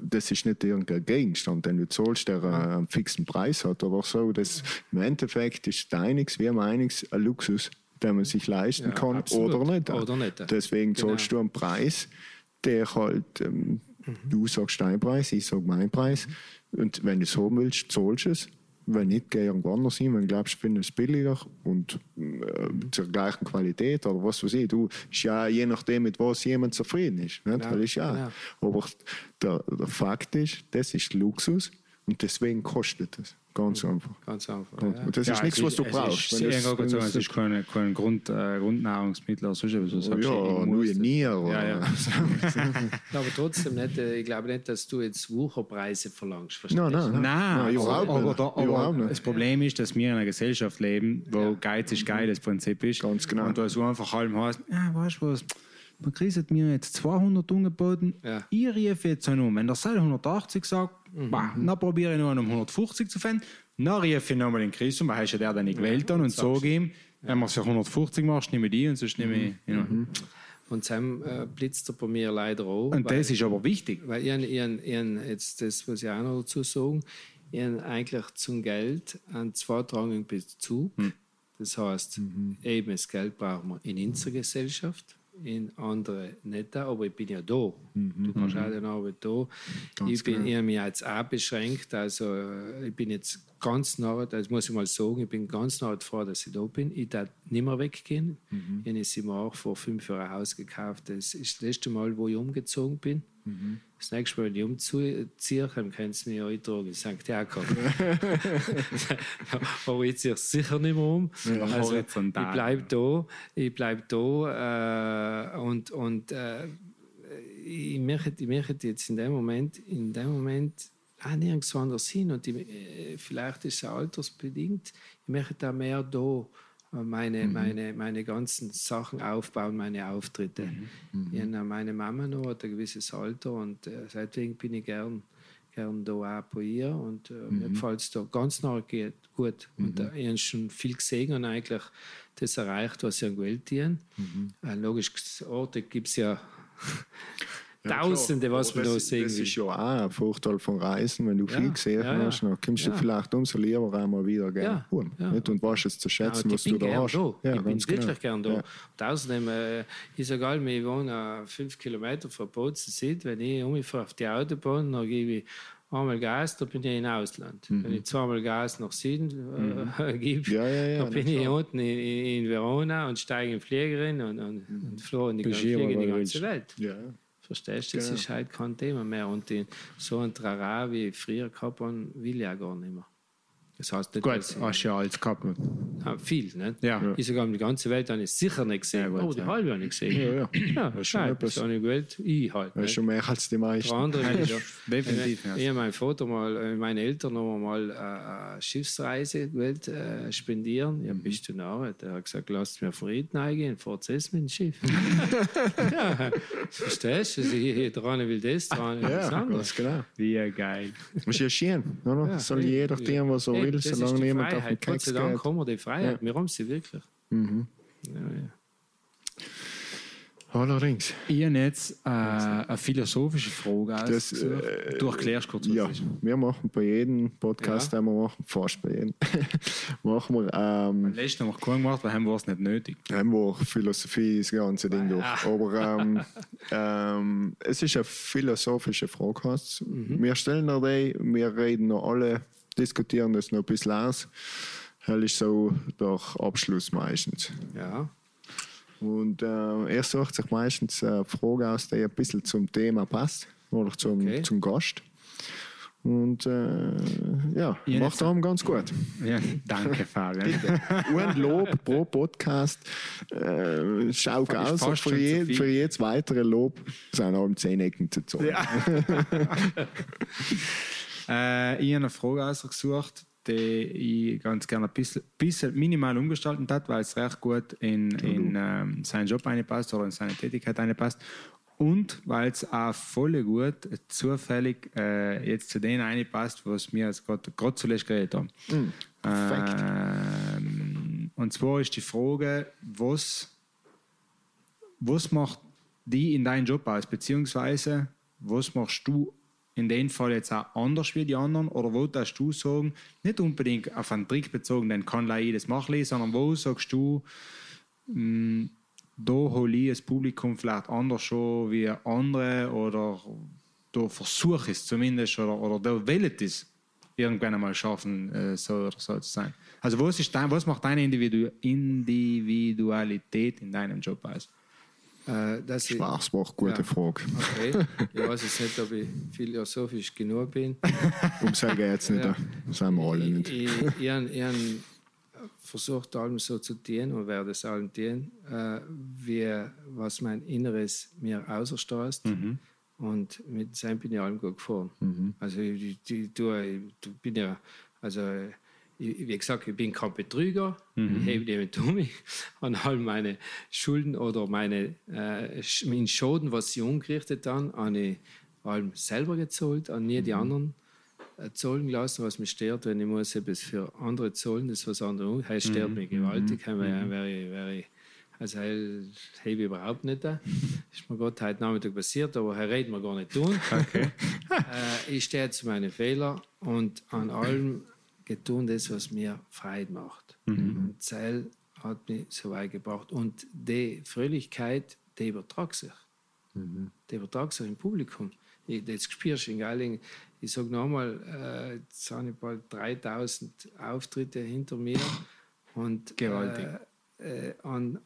A: Das ist nicht irgendein Gegenstand, den du zahlst, der äh, einen fixen Preis hat. Aber so, das, im Endeffekt ist deiniges wie meiniges ein Luxus, den man sich leisten
C: Ja,
A: kann
C: absolut.
A: oder nicht.
C: Oder nicht.
A: Deswegen
C: Genau.
A: zahlst du einen Preis, der halt, ähm, du sagst deinen Preis, ich sage meinen Preis. Und wenn du es haben willst, zahlst du es. Wenn nicht, geh irgendwo anders hin. Wenn du glaubst, findest du es billiger und äh, zur gleichen Qualität oder was weiß ich. Du, ist ja je nachdem, mit was jemand zufrieden ist. Nicht?
C: Genau,
A: Weil ist ja. Aber der, der Fakt ist, das ist Luxus und deswegen kostet es. Ganz einfach.
C: Ganz einfach.
A: Und,
C: Ja.
A: und das
B: Ja,
A: ist nichts,
B: es
A: was du
B: es
A: brauchst.
B: Ist,
A: wenn
B: sagen, es ist kein, kein Grund, äh, Grundnahrungsmittel oder so. So sagst du,
A: ja, nur
B: muss das-
A: nie. Oder,
B: Ja,
C: aber trotzdem nicht, äh, ich glaube nicht, dass du jetzt Wucherpreise verlangst. verstehst
A: Nein, nein, nein. Überhaupt nicht.
B: aber, aber das Problem ist, dass wir in einer Gesellschaft leben, wo Geiz ist geil, das Prinzip ist.
A: Ganz genau.
B: Und da so einfach allem heißt, ja, weißt du was, man kriegt mir jetzt 200 angeboten,
C: Ja.
B: ich rief jetzt einen um. Wenn der Seil 180 sagt,
A: Mhm.
B: bah, dann probiere ich noch einen um 150 zu finden, dann rief ich nochmal den Chris um, weil ist ja der, der nicht gewählt hat und sage ihm, wenn man es für 150 machst, nehme ich die und sonst nehme ich... Ja.
A: Mhm.
C: Und dann äh, blitzt er bei mir leider auch.
B: Und
C: weil-
B: das ist aber wichtig.
C: Weil ich, ich, ich, jetzt, das muss ich auch noch dazu sagen, ich eigentlich zum Geld einen zweitrangig Bezug. Das heißt, eben das Geld brauchen wir in unserer Gesellschaft, in andere nicht da, aber ich bin ja da. Du kannst auch den Arbeit da. ich, bin, ich habe mich jetzt auch beschränkt, also äh, ich bin jetzt ganz nah, das muss ich mal sagen, ich bin ganz nah froh, dass ich da bin. Ich darf nicht mehr weggehen. Ich habe es mir auch vor fünf Jahren ein Haus gekauft. Das ist das letzte Mal, wo ich umgezogen bin. Das nächste Mal, wenn ich umziehe, dann kannst du mich ja eintragen in St. Jakob. Aber ich ziehe sicher nicht mehr um. also, ich bleibe da, ich bleibe da äh, und, und äh, ich möchte, ich möchte jetzt in dem Moment, in dem Moment auch nirgends anders hin und ich, äh, vielleicht ist es auch altersbedingt. Ich möchte da mehr da äh, meine, meine, meine ganzen Sachen aufbauen, meine Auftritte. Ich habe meine Mama noch hat ein gewisses Alter und äh, seitdem bin ich gern, gern da auch bei ihr und äh, mir gefällt es da ganz nah geht, gut. Und äh, ich habe schon viel gesehen und eigentlich das erreicht, was ich gewählt habe. Äh, logisch, Orte gibt es ja Tausende, was man da sehen
A: Das ist ja auch ein Vorteil von Reisen, wenn du
C: Ja,
A: viel gesehen
C: ja,
A: hast, dann kommst du vielleicht umso lieber einmal wieder gerne
C: Ja, ja.
A: Nicht? Und weißt es zu schätzen, was du da hast.
C: Da.
A: Ja,
C: ich bin
A: ganz
C: wirklich
A: genau.
C: gern da. Und außerdem äh, ist egal, ich wohne fünf Kilometer von Bozen Süd. Wenn ich umfahre auf die Autobahn, dann gebe ich einmal Gas, da bin ich im Ausland. Wenn ich zweimal Gas nach Süden äh, gebe,
A: Ja, ja, ja,
C: dann bin ich
A: klar.
C: unten in, in, in Verona und steige in den Flieger und, und, und fliege in die, fliege in die ganze Welt.
A: Ja.
C: Verstehst du? Das
A: Genau.
C: ist halt kein Thema mehr. Und in, so ein Trara, wie früher gehabt will auch gar nicht mehr. Das heißt
B: Gut,
C: ich-
B: hast du ja alles gehabt.
C: Ah, viel, nicht?
B: Ja.
C: Ich sogar die ganze Welt habe ich sicher nicht gesehen.
B: gut,
C: oh, die
B: ja.
C: halbe habe ich gesehen.
A: Ja, ja.
C: ja
A: ist schon
C: nein,
A: etwas.
C: das habe ich gewählt. Ich halt.
A: Das ist
C: Nicht?
A: schon mehr als die meisten.
C: Der andere will
B: das ist definitiv, ja.
C: Ich habe mein Vater mal, äh, meine Eltern haben mal äh, eine Schiffsreise gewählt, äh, spendieren. Ja, bist du nah? Der hat gesagt, lasst mir Frieden eingehen, fahrt es mit dem Schiff. ja, verstehst du? Also, hier- Der eine will das, will das
A: Ja,
C: andere.
A: ganz genau.
B: Wie geil.
A: Das ist ja schön, oder?
C: Ja,
A: Soll
C: ja,
A: jeder
C: ja.
A: tun, was er
C: Hey,
A: will,
C: das ist
A: solange
C: die
A: niemand auf den
C: Freiheit. Gott
A: Keks
C: sei Dank
A: geht.
C: haben wir die Freiheit. Wir haben sie wirklich.
A: Mhm.
C: Ja, ja.
A: Allerdings.
B: Ich habe jetzt äh, eine philosophische Frage
A: Das,
B: ausgesucht.
A: äh,
B: du erklärst kurz, was
A: Ja,
B: ist.
A: wir machen bei jedem Podcast,
C: Ja.
A: den wir machen, fast bei jedem, machen wir, ähm,
B: Letztes Mal haben wir keinen gemacht, weil haben wir es nicht nötig.
A: haben wir Philosophie das ganze Ding durch. Aber ähm, ähm, es ist eine philosophische Frage. hast. Wir stellen dir die, wir reden noch alle, diskutieren das noch ein bisschen aus. Das ist so der Abschluss meistens.
C: ja.
A: Und äh, er sucht sich meistens eine Frage aus, die ein bisschen zum Thema passt oder zum,
C: Okay.
A: zum Gast. Und äh, ja,
B: Ja,
A: macht darum ganz gut.
B: Ja, danke, Fabian.
A: Und Lob pro Podcast. Äh, schau aus, für, je, für jedes weitere Lob sind auch zehn Ecken zu zahlen.
B: Äh, ich habe eine Frage ausgesucht, die ich ganz gerne ein bisschen, bisschen minimal umgestalten hat, weil es recht gut in, in ähm, seinen Job einpasst oder in seine Tätigkeit einpasst. Und weil es auch voll gut zufällig äh, jetzt zu denen einpasst, was wir jetzt gerade gerade zuletzt geredet haben.
A: perfekt.
B: Ähm, und zwar ist die Frage, was, was macht die in deinem Job aus? Beziehungsweise, was machst du in dem Fall jetzt auch anders wie die anderen? Oder wo darfst du sagen, nicht unbedingt auf einen Trick bezogen, den kann gleich jedes machen, sondern wo sagst du, mh, da hole ich das Publikum vielleicht anders schon wie andere oder da versuche es zumindest oder, oder da ich es irgendwann einmal schaffen, äh, so oder so zu sein. Also was, ist dein, was macht deine Individu Individualität in deinem Job aus?
C: Äh, ich,
A: Sprachspruch, gute
C: Ja.
A: Frage.
C: okay. Ich weiß jetzt nicht, ob ich philosophisch genug bin.
A: Um sein geht es nicht.
C: Ja.
A: Das sind wir alle
C: Ich,
A: nicht.
C: ich, ich, han- ich han versucht, allem so zu tun und werde es allem tun, äh, wie was mein Inneres mir außerstößt. Und mit dem bin ich allem gut gefahren. Also, ich, ich, ich, ich bin ja, also, ich, wie gesagt, ich bin kein Betrüger, ich hebe dem mich an all meine Schulden oder meine äh, meinen Schaden, was sie umgerichtet haben, habe ich allem selber gezahlt, an nie die anderen äh, zahlen gelassen, was mich stört, wenn ich muss etwas für andere zahlen, das ist was anderes. Das stört mich gewaltig, mhm. wäre, wäre, wäre, also das hebe ich überhaupt nicht. da. ist mir Gott heute Nachmittag passiert, aber Herr reden wir gar nicht tun.
B: Okay.
C: äh, ich stehe zu meinen Fehlern und an allem getun das, was mir Freude macht. Und Zeil hat mich so weit gebracht. Und die Fröhlichkeit, die übertragt sich. Die übertragt sich im Publikum. Ich, das spürst du in Geiling. Ich sage nochmal, äh, jetzt habe ich bald 3000 Auftritte hinter mir. Und,
B: Gewaltig.
C: Äh, äh, an,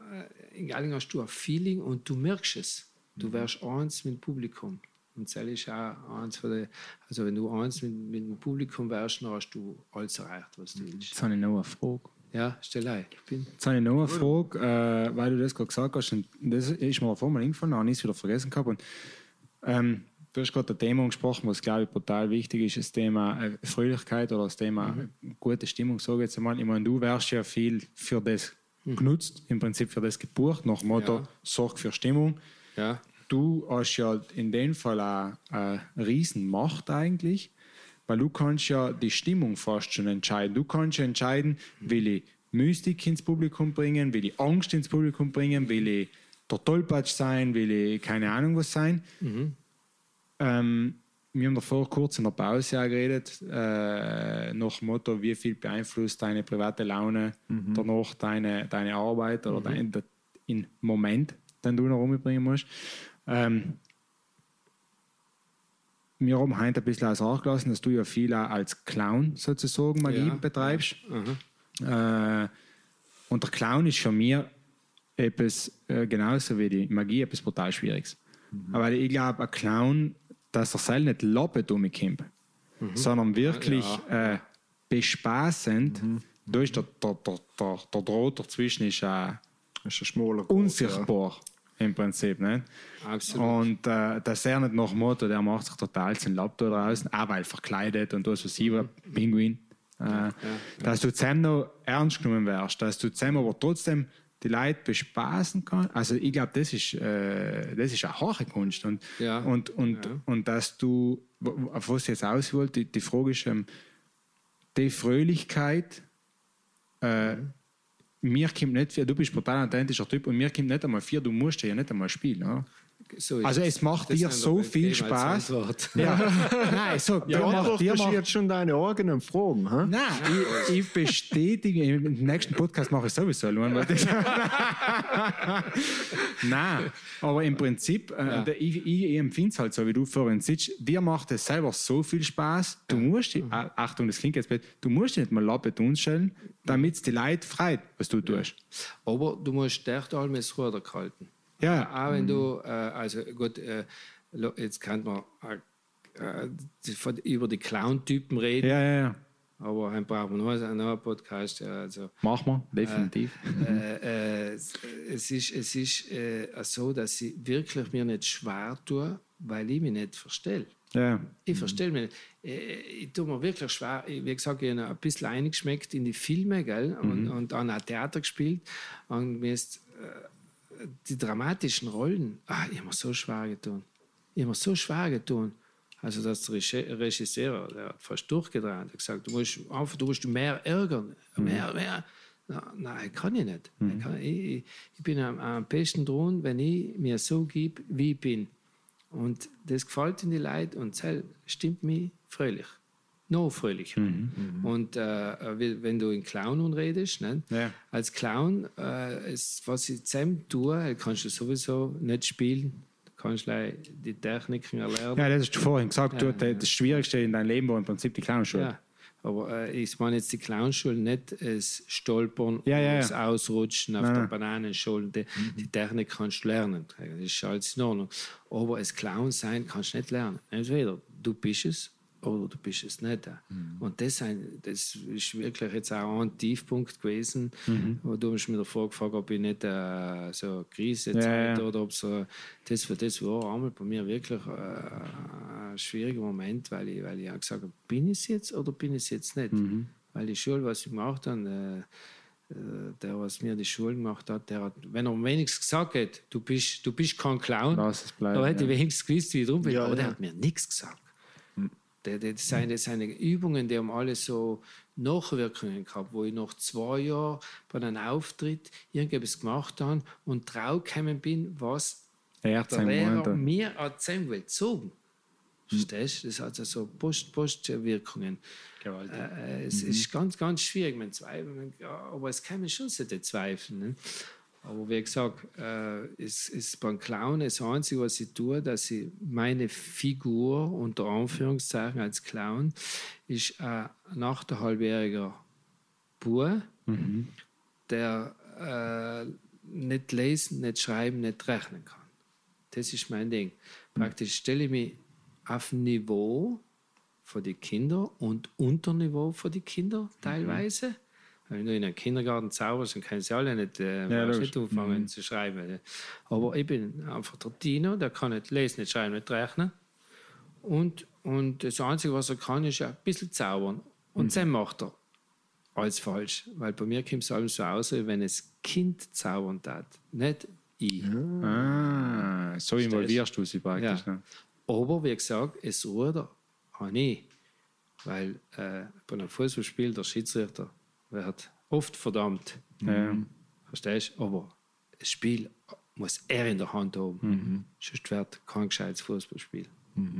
C: äh, in Geiling hast du ein Feeling und du merkst es. Du wärst eins mit dem Publikum. Und das ist auch eins von der, also wenn du eins mit, mit dem Publikum wärst, dann hast du alles erreicht, was du willst.
B: Jetzt habe ich noch eine Frage.
C: Ja, stell ein. Ich bin
B: Jetzt habe ich noch eine Frage, äh, weil du das gerade gesagt hast, und das ist mir vorher mal eingefallen, habe ich es wieder vergessen gehabt. Und, ähm, du hast gerade ein Thema angesprochen, was glaube ich brutal wichtig ist, das Thema äh, Fröhlichkeit oder das Thema gute Stimmung, sage ich jetzt einmal. Ich meine, du wärst ja viel für das genutzt, im Prinzip für das gebucht, nach dem Motto,
C: Ja.
B: sorg für Stimmung.
C: ja,
B: Du hast ja in dem Fall auch eine Riesenmacht eigentlich, weil du kannst ja die Stimmung fast schon entscheiden. Du kannst ja entscheiden, will ich Mystik ins Publikum bringen, will ich Angst ins Publikum bringen, will ich der Tollpatsch sein, will ich keine Ahnung was sein. Ähm, wir haben davor kurz in der Pause ja geredet, äh, nach dem Motto, wie viel beeinflusst deine private Laune danach deine, deine Arbeit oder dein der, in Moment, den du noch rumbringen musst. Ähm, wir haben heute ein bisschen als gelassen, dass du ja viel als Clown sozusagen Magie
C: Ja.
B: betreibst.
C: aha.
B: Äh, und der Clown ist für mich etwas, äh, genauso wie die Magie, etwas brutal Schwieriges. Aber ich glaube, ein Clown, dass er selber nicht loppet umkommt, sondern wirklich äh, bespaßend. Da ist der, der, der, der, der Draht dazwischen ist äh,
A: ist ein schmaler
B: unsichtbar im Prinzip. Nicht?
C: Absolut.
B: Und äh, dass er nicht nach dem Motto, der macht sich total seinen Laptop draußen, auch weil verkleidet und was weiß ich, war Pinguin. Äh, Dass du zusammen noch ernst genommen wärst, dass du zusammen aber trotzdem die Leute bespaßen kannst. Also ich glaube, das ist, äh, das ist eine hohe Kunst. Und,
C: Ja.
B: und, und,
C: Ja.
B: und dass du, auf was ich jetzt aus wollte, die, die Frage ist, ähm, die Fröhlichkeit, äh, mir kommt nicht viel, du bist ein total authentischer Typ und mir kommt nicht einmal viel, du musst ja nicht einmal spielen. Oder?
C: So
B: Also es macht
C: Das
B: dir so viel Spaß. Ja. Nein, so,
A: Ja,
B: dir macht, dir macht,
A: jetzt schon deine eigenen Fragen. Hä?
B: Nein, ich, ich bestätige, im nächsten Podcast mache ich sowieso. Nein, aber im Prinzip, äh, der, ich, ich, ich empfinde es halt so, wie du vorhin sitzt, dir macht es selber so viel Spaß, du musst, die, ah, Achtung, das klingt jetzt blöd, du musst nicht mal Lappe tun stellen, damit es die Leute freut, was du tust.
C: Aber du musst echt allem das Ruder halten.
B: Ja,
C: Auch wenn du, äh, also gut, äh, jetzt kann man äh, äh, von- über die Clown-Typen reden,
B: ja, ja, ja.
C: aber dann brauchen wir noch einen neuen Podcast. ja, Also,
B: Mach mal, definitiv.
C: äh, äh, es ist, es ist äh, so, dass ich wirklich mir nicht schwer tue, weil ich mich nicht verstelle.
B: ja.
C: Ich verstehe mich nicht. Äh, Ich tue mir wirklich schwer. Ich, wie gesagt, ich habe ein bisschen eingeschmeckt in die Filme gell? Und, und dann auch Theater gespielt. Und mir ist äh, die dramatischen Rollen, ah, ich mir so schwer getan. Ich so schwer getan. Also, dass der Regie- Regisseur, der hat fast durchgedreht, hat gesagt, du musst einfach, du musst mehr ärgern. Mehr, mehr. Na, nein, kann ich nicht. Ich, kann, ich, ich- bin am, am besten dran, wenn ich mir so gebe, wie ich bin. Und das gefällt in die Leute und das stimmt mich fröhlich. Noch fröhlicher. Und äh, wenn du in Clown redest, ne?
B: Ja.
C: als Clown, äh, es, was ich zusammen tue, kannst du sowieso nicht spielen. Du kannst gleich die Techniken erlernen.
B: ja, das hast du vorhin gesagt, du, das Schwierigste in deinem Leben war im Prinzip die Clownschule.
C: Ja, aber äh, ich meine jetzt die Clownschule, nicht das Stolpern,
B: Ja, ja, ja.
C: das Ausrutschen auf
B: Nein,
C: der. Bananenschule. Die, die Technik kannst du lernen. Das ist alles in Ordnung. Aber als Clown sein kannst du nicht lernen. Entweder du bist es oder du bist es nicht. Und das, das ist wirklich jetzt auch ein Tiefpunkt gewesen, wo du mich davor gefragt, ob ich nicht äh, so eine Krise
B: Ja, ja.
C: oder ob so, das, war- das war einmal bei mir wirklich äh, ein schwieriger Moment, weil ich, weil ich auch gesagt habe, bin ich es jetzt oder bin ich es jetzt nicht? Weil die Schule, was ich gemacht habe, äh, äh, der, was mir die Schule gemacht hat, der hat, wenn er wenigstens gesagt hat, du bist, du bist kein Clown,
B: Lass es bleiben,
C: da hätte ich
B: ja.
C: wenigstens gewusst, wie ich drum bin. Aber der hat mir nichts gesagt. Der, der, seine, seine Übungen, die haben alle so Nachwirkungen gehabt, wo ich nach zwei Jahren bei einem Auftritt irgendetwas gemacht habe und draufgekommen bin, was
B: Er
C: der Lehrer mir erzählen will, zogen. Verstehst? Das hat also Post Postwirkungen.
B: Gewaltig.
C: Äh, es ist ganz, ganz schwierig. Man zweifelt, aber es kann man schon so zweifeln. Ne? Aber wie gesagt, äh, es ist beim Clown das Einzige, was ich tue, dass ich meine Figur unter Anführungszeichen als Clown ist ein achterhalbjähriger Bub, der äh, nicht lesen, nicht schreiben, nicht rechnen kann. Das ist mein Ding. Praktisch stelle ich mich auf ein Niveau für die Kinder und Unterniveau für die Kinder teilweise. Wenn du in einem Kindergarten zauberst, dann können sie alle nicht, äh,
B: Ja,
C: nicht anfangen zu schreiben. Aber ich bin einfach der Dino, der kann nicht lesen, nicht schreiben, nicht rechnen. Und, und das Einzige, was er kann, ist ein bisschen zaubern. Und dann macht er alles falsch. Weil bei mir kommt es allem so aus, wenn es Kind zaubern tat, nicht ich.
B: Ah, so involvierst du sie praktisch.
C: Ja.
B: Ne?
C: Aber wie gesagt, es Ruder habe ich. Weil äh, bei einem Fußballspiel der Schiedsrichter wird oft verdammt.
B: Ja.
C: Verstehst du? Aber das Spiel muss er in der Hand haben.
B: Mhm.
C: Sonst wird kein gescheites Fußballspiel.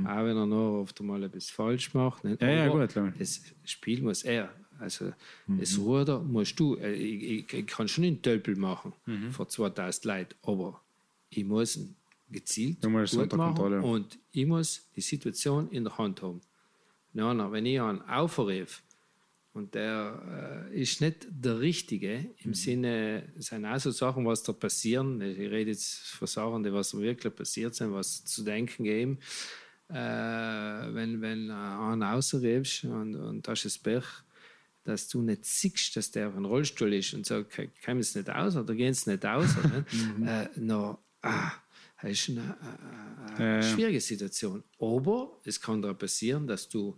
C: Auch wenn er noch oft einmal etwas falsch macht. Nicht?
B: Ja, ja, gut.
C: Das Spiel muss er. Also
B: Mhm.
C: das Ruder musst du. Äh, Ich, ich, ich kann schon einen Tölpel machen
B: Mhm.
C: vor 2000 Leuten, aber ich muss ihn gezielt gut machen und ich muss die Situation in der Hand haben. Nein, wenn ich einen aufrief und der äh, ist nicht der Richtige
B: Mhm.
C: im Sinne, es sind auch so Sachen, was da passieren. Ich rede jetzt von Sachen, die was wirklich passiert sind, was zu denken geben. Äh, wenn, wenn äh, einen rausriefst und, und da ist das Pech, dass du nicht siehst, dass der auf einem Rollstuhl ist und sagst, kann es nicht aus oder gehen es nicht aus.
B: Mhm.
C: äh, no, ah, das ist eine, eine, eine
B: Ja, ja.
C: schwierige Situation. Aber es kann da passieren, dass du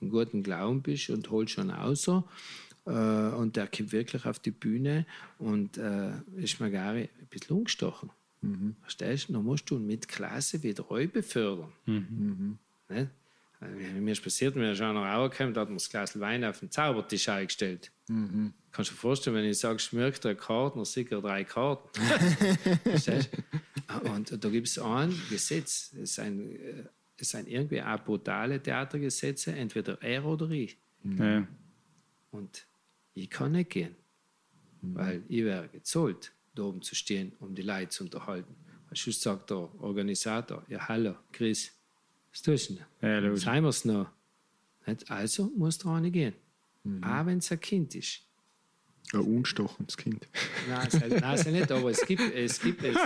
C: in guten Glauben bist und holst schon aus. Äh, und der kommt wirklich auf die Bühne und äh, ist mir gar ein bisschen umgestochen. Verstehst du? Dann musst du mit Klasse wieder neu befördern. Nicht? Äh, Mir ist passiert, mir ist einer rausgekommen, da hat man das Glas Wein auf den Zaubertisch eingestellt. Kannst du dir vorstellen, wenn ich sage, schmeckt drei Karten, dann sicher drei Karten. Verstehst du? Und da gibt es ein Gesetz, es sind, äh, es sind irgendwie auch brutale Theatergesetze, entweder er oder ich.
B: Ja.
C: Und ich kann nicht gehen, weil ich wäre gezahlt, da oben zu stehen, um die Leute zu unterhalten. Sonst sagt der Organisator, ja hallo, Chris, was tust du denn?
B: Ja.
C: Sagen wir es noch. Nicht? Also muss eine gehen. Auch wenn es ein Kind ist.
A: Ein unstochendes Kind.
C: Nein, es, nein, es nicht, aber es gibt, es gibt, es,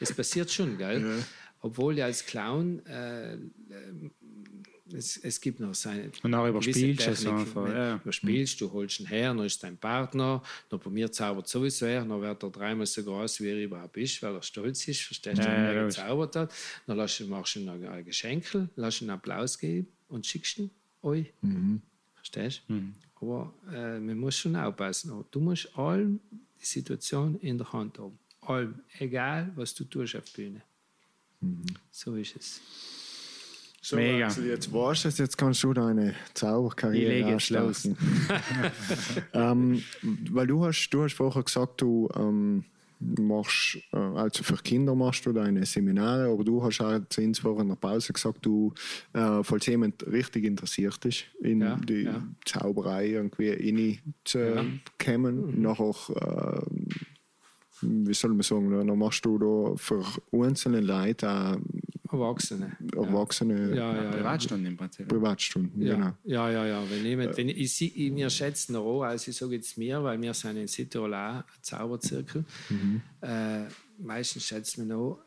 C: es passiert schon, gell? Obwohl ja als Clown, äh, äh, es, es gibt noch seine.
B: Und
C: gewisse
B: überspielst du es einfach, ja.
C: Du überspielst, du holst ihn her, dann ist dein Partner, dann bei mir zaubert sowieso er, dann wird er dreimal so groß, wie er überhaupt ist, weil er stolz ist, verstehst du,
B: Ja, ja,
C: er
B: logisch.
C: gezaubert hat. Dann lass, ihn- machst du ihm ein, Geschenk, lass ihm einen Applaus geben und schickst ihn euch. Verstehst du? Aber äh, man muss schon aufpassen. Du musst allem die Situation in der Hand haben. Allem. Egal, was du tust auf der Bühne. So ist es.
A: So,
B: Mega.
A: Axel, jetzt weißt du es, jetzt kannst du deine
B: Ich
A: Zauberkarriere
B: lege jetzt
A: ähm, weil du hast, du hast vorher gesagt, du ähm, machst, äh, also für Kinder machst du deine Seminare, aber du hast auch vorher in der Pause gesagt, du, äh, falls jemand richtig interessiert ist, in
C: Ja,
A: die
C: ja.
A: Zauberei irgendwie reinzukommen, nachher, äh, wie soll man sagen, dann machst du da für einzelne Leute auch
C: Erwachsene.
A: Erwachsene
C: Ja, ja, ja.
B: Privatstunden im Prinzip.
A: Privatstunden.
C: Ja,
A: Genau.
C: ja, ja, ja. Wenn jemand, wenn ich, ich, wir schätzen auch, also ich sage jetzt mir, weil wir sind in Südtirol auch ein Zauberzirkel. Äh, meistens schätzt man auch,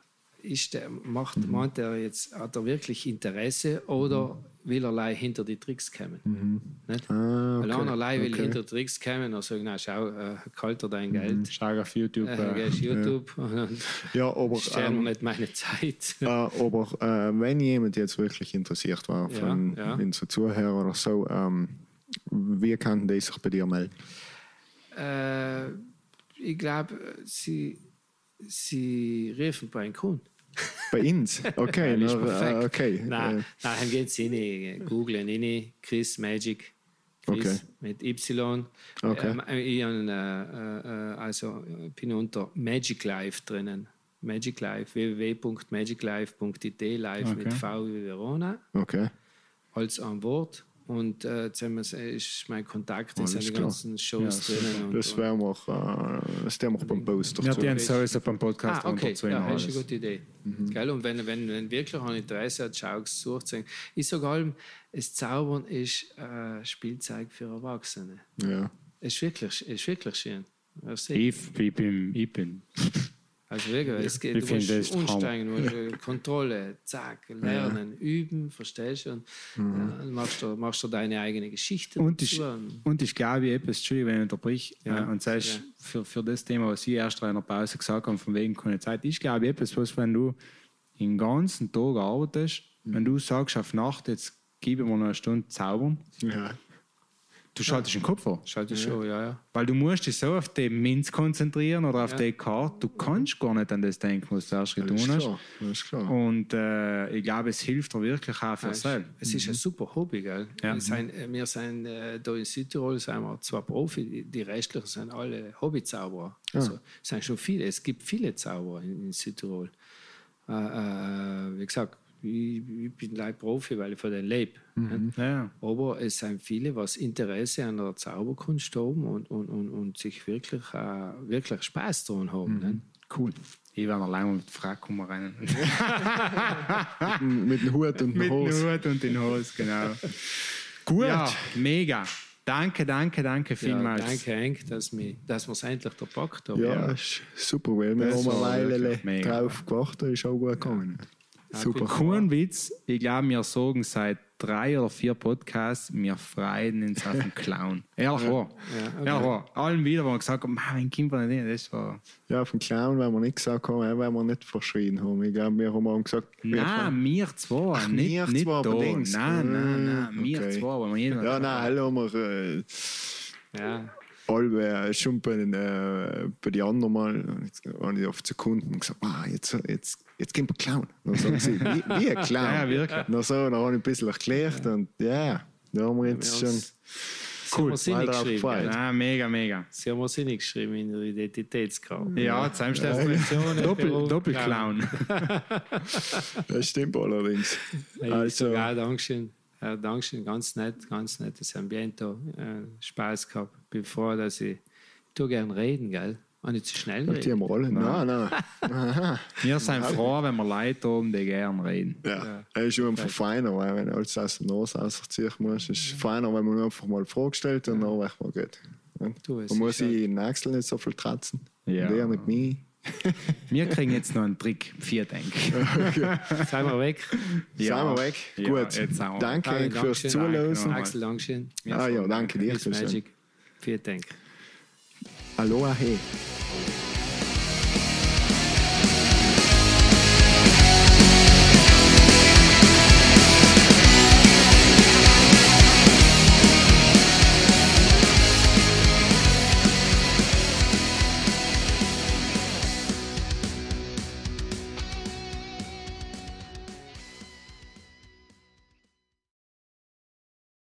C: ist der, macht, meint er jetzt, hat er wirklich Interesse oder will er allein hinter die Tricks kommen? Nicht?
A: Ah,
C: Weil
A: okay.
C: einer allein will
A: okay.
C: hinter die Tricks kommen und sagt, na schau, äh, kalt er dein Geld,
B: Schau auf YouTube.
C: äh,
B: Äh,
C: gehst YouTube und
A: Ja, aber, ähm,
C: nicht meine Zeit.
A: äh, aber äh, wenn jemand jetzt wirklich interessiert war
C: Ja,
A: von
C: ja.
A: unseren Zuhörern oder so, ähm, wie kann der sich bei dir melden?
C: Äh, ich glaube, sie, sie riefen bei einem Kunden.
A: Bei uns? Okay, na, äh,
C: perfekt.
A: okay.
C: Nein,
A: Äh,
C: nein geht es rein. Googlen rein. Chris Magic. Chris
A: Okay.
C: mit Y.
A: Okay.
C: Ähm, ich hab, äh, äh, also, ich bin unter Magic Life drinnen. Magic Life, www.magiclife.it, live mit
B: Okay.
C: V wie Verona,
A: okay.
C: als ein Wort. Und äh, jetzt haben wir, ist mein Kontakt, die
A: klar.
C: ganzen Shows
B: Ja,
C: drinnen. Und,
A: Das werden wir, äh, das werden wir beim Post
B: ja, die haben sowieso beim Podcast
C: Ah, okay, ja, das ist eine gute Idee. Gell? Und wenn, wenn, wenn wirklich ein Interesse hat, schau gesucht sein. Ich sage allem, das Zaubern ist äh, Spielzeug für Erwachsene.
A: Ja.
C: Es ist wirklich, es ist wirklich schön.
B: Ich, ich bin, ich bin.
C: Also wirklich, es geht,
B: Ich
C: du musst umsteigen, du musst äh, Kontrolle, zack, lernen, üben, verstehst du? Und ja, dann machst, du, machst du deine eigene Geschichte.
B: Und ich.
C: Und-
B: ich glaube, etwas, Entschuldigung, wenn ich unterbrich,
C: Ja,
B: äh, und sagst,
C: ja.
B: für, für das Thema, was ich erst in der Pause gesagt habe, von wegen keine Zeit, ich glaube, etwas, was, wenn du den ganzen Tag arbeitest, wenn du sagst, auf Nacht, jetzt gib mir noch eine Stunde zaubern,
A: Ja.
B: Du schaltest den Kopf an.
C: Schaut schon, ja, ja.
B: Weil du musst dich so auf den Minz konzentrieren oder auf
C: Ja.
B: die Karte, du kannst gar nicht an das denken, was du erst getan hast.
A: Das ist klar.
B: Und äh, ich glaube, es hilft dir wirklich auch für
C: Ja,
B: dich
C: es- ist ein super Hobby, gell?
B: Ja.
C: Wir sind, äh, wir sind äh, da in Südtirol sind wir zwar Profi, die, restlichen sind alle Hobbyzauberer. Also, es sind schon viele, es gibt viele Zauberer in, in Südtirol. Äh, äh, wie gesagt, ich, ich bin leider Profi, weil ich von denen lebe. ne?
B: Ja.
C: Aber es sind viele, was Interesse an der Zauberkunst haben und, und, und, und sich wirklich, äh, wirklich Spaß daran haben. Ne?
B: Cool. Ich werde noch lange mit der Frage kommen rein.
A: Mit dem Hut und dem
B: Mit dem
A: Hose.
B: Hut und den Hose, genau. Gut. Ja, mega. Danke, danke, danke
C: Ja,
B: vielmals.
C: danke, Henk, dass wir dass wir's endlich gepackt haben.
A: Ja, ist super, weil wir haben eine Weile drauf gewartet, ist auch gut gegangen. Super.
B: Kein Witz, ich glaube, wir sagen seit drei oder vier Podcasts, wir freuen uns auf den Clown. Ehrlich wahr.
C: Ja, okay.
B: Ehrlich. Allen wieder, wo wir gesagt haben, "Ma, wenn Kind nicht hin, das war.
A: Ja, auf den Clown, wenn wir nicht gesagt haben, wenn wir nicht verschrien haben. Ich glaube, wir haben auch gesagt, wir
B: Nein, wir zwei.
A: Ach,
B: nicht,
A: wir
B: nicht
A: zwei,
B: da. Nein, nein, nein. Wir
A: okay.
B: zwei, aber wir
A: Ja, nein, alle haben wir äh,
C: Ja.
A: Alle schon bei den, äh, bei den anderen mal habe ich auf die Sekunden gesagt, ah, jetzt, jetzt, jetzt gehen wir Clown. Dann sagen sie, wie, wie ein Clown.
B: Ja, wirklich.
A: Dann, so, dann habe ich ein bisschen erklärt und ja, da haben wir jetzt
C: Wir
A: schon.
C: haben's- Sie haben wir geschrieben.
B: Nein, mega, mega.
C: Sie haben uns geschrieben in der Identitätskarte.
B: Ja, zusammenstellen.
C: Definition,
B: Doppel, Doppelclown.
A: Das stimmt allerdings.
C: Also,
A: Also,
C: ja, Dankeschön. Ja, Dankeschön, ganz nett, ganz nettes Ambiente. Äh, Spaß gehabt. Bin froh, dass ich, ich tue gern reden, gell? Und nicht zu schnell
A: die
C: reden.
A: haben wir alle. Nein, nein. Aha.
B: Wir sind froh, wenn wir Leute haben, die gerne reden.
A: Ja, er ist immer feiner, weil wenn du alles aus der Nase rausziehen musst, ist es feiner, wenn man einfach mal eine Frage stellt und dann weiß man gut. Ja.
C: Du,
A: Man muss sich in Achseln nicht so viel tratzen.
B: Ja.
A: Der nicht mich.
B: Wir kriegen jetzt noch einen Trick. Vier, denke ich.
C: Seien wir weg.
A: Ja. Sind wir weg?
B: Ja,
A: Gut.
B: jetzt sind wir
A: Danke. Henk, fürs. Zuhören.
B: Danke
C: Axel, Dankeschön.
A: Ah ja, danke dir.
C: Magic. Vielen Dank.
A: Aloha, hey.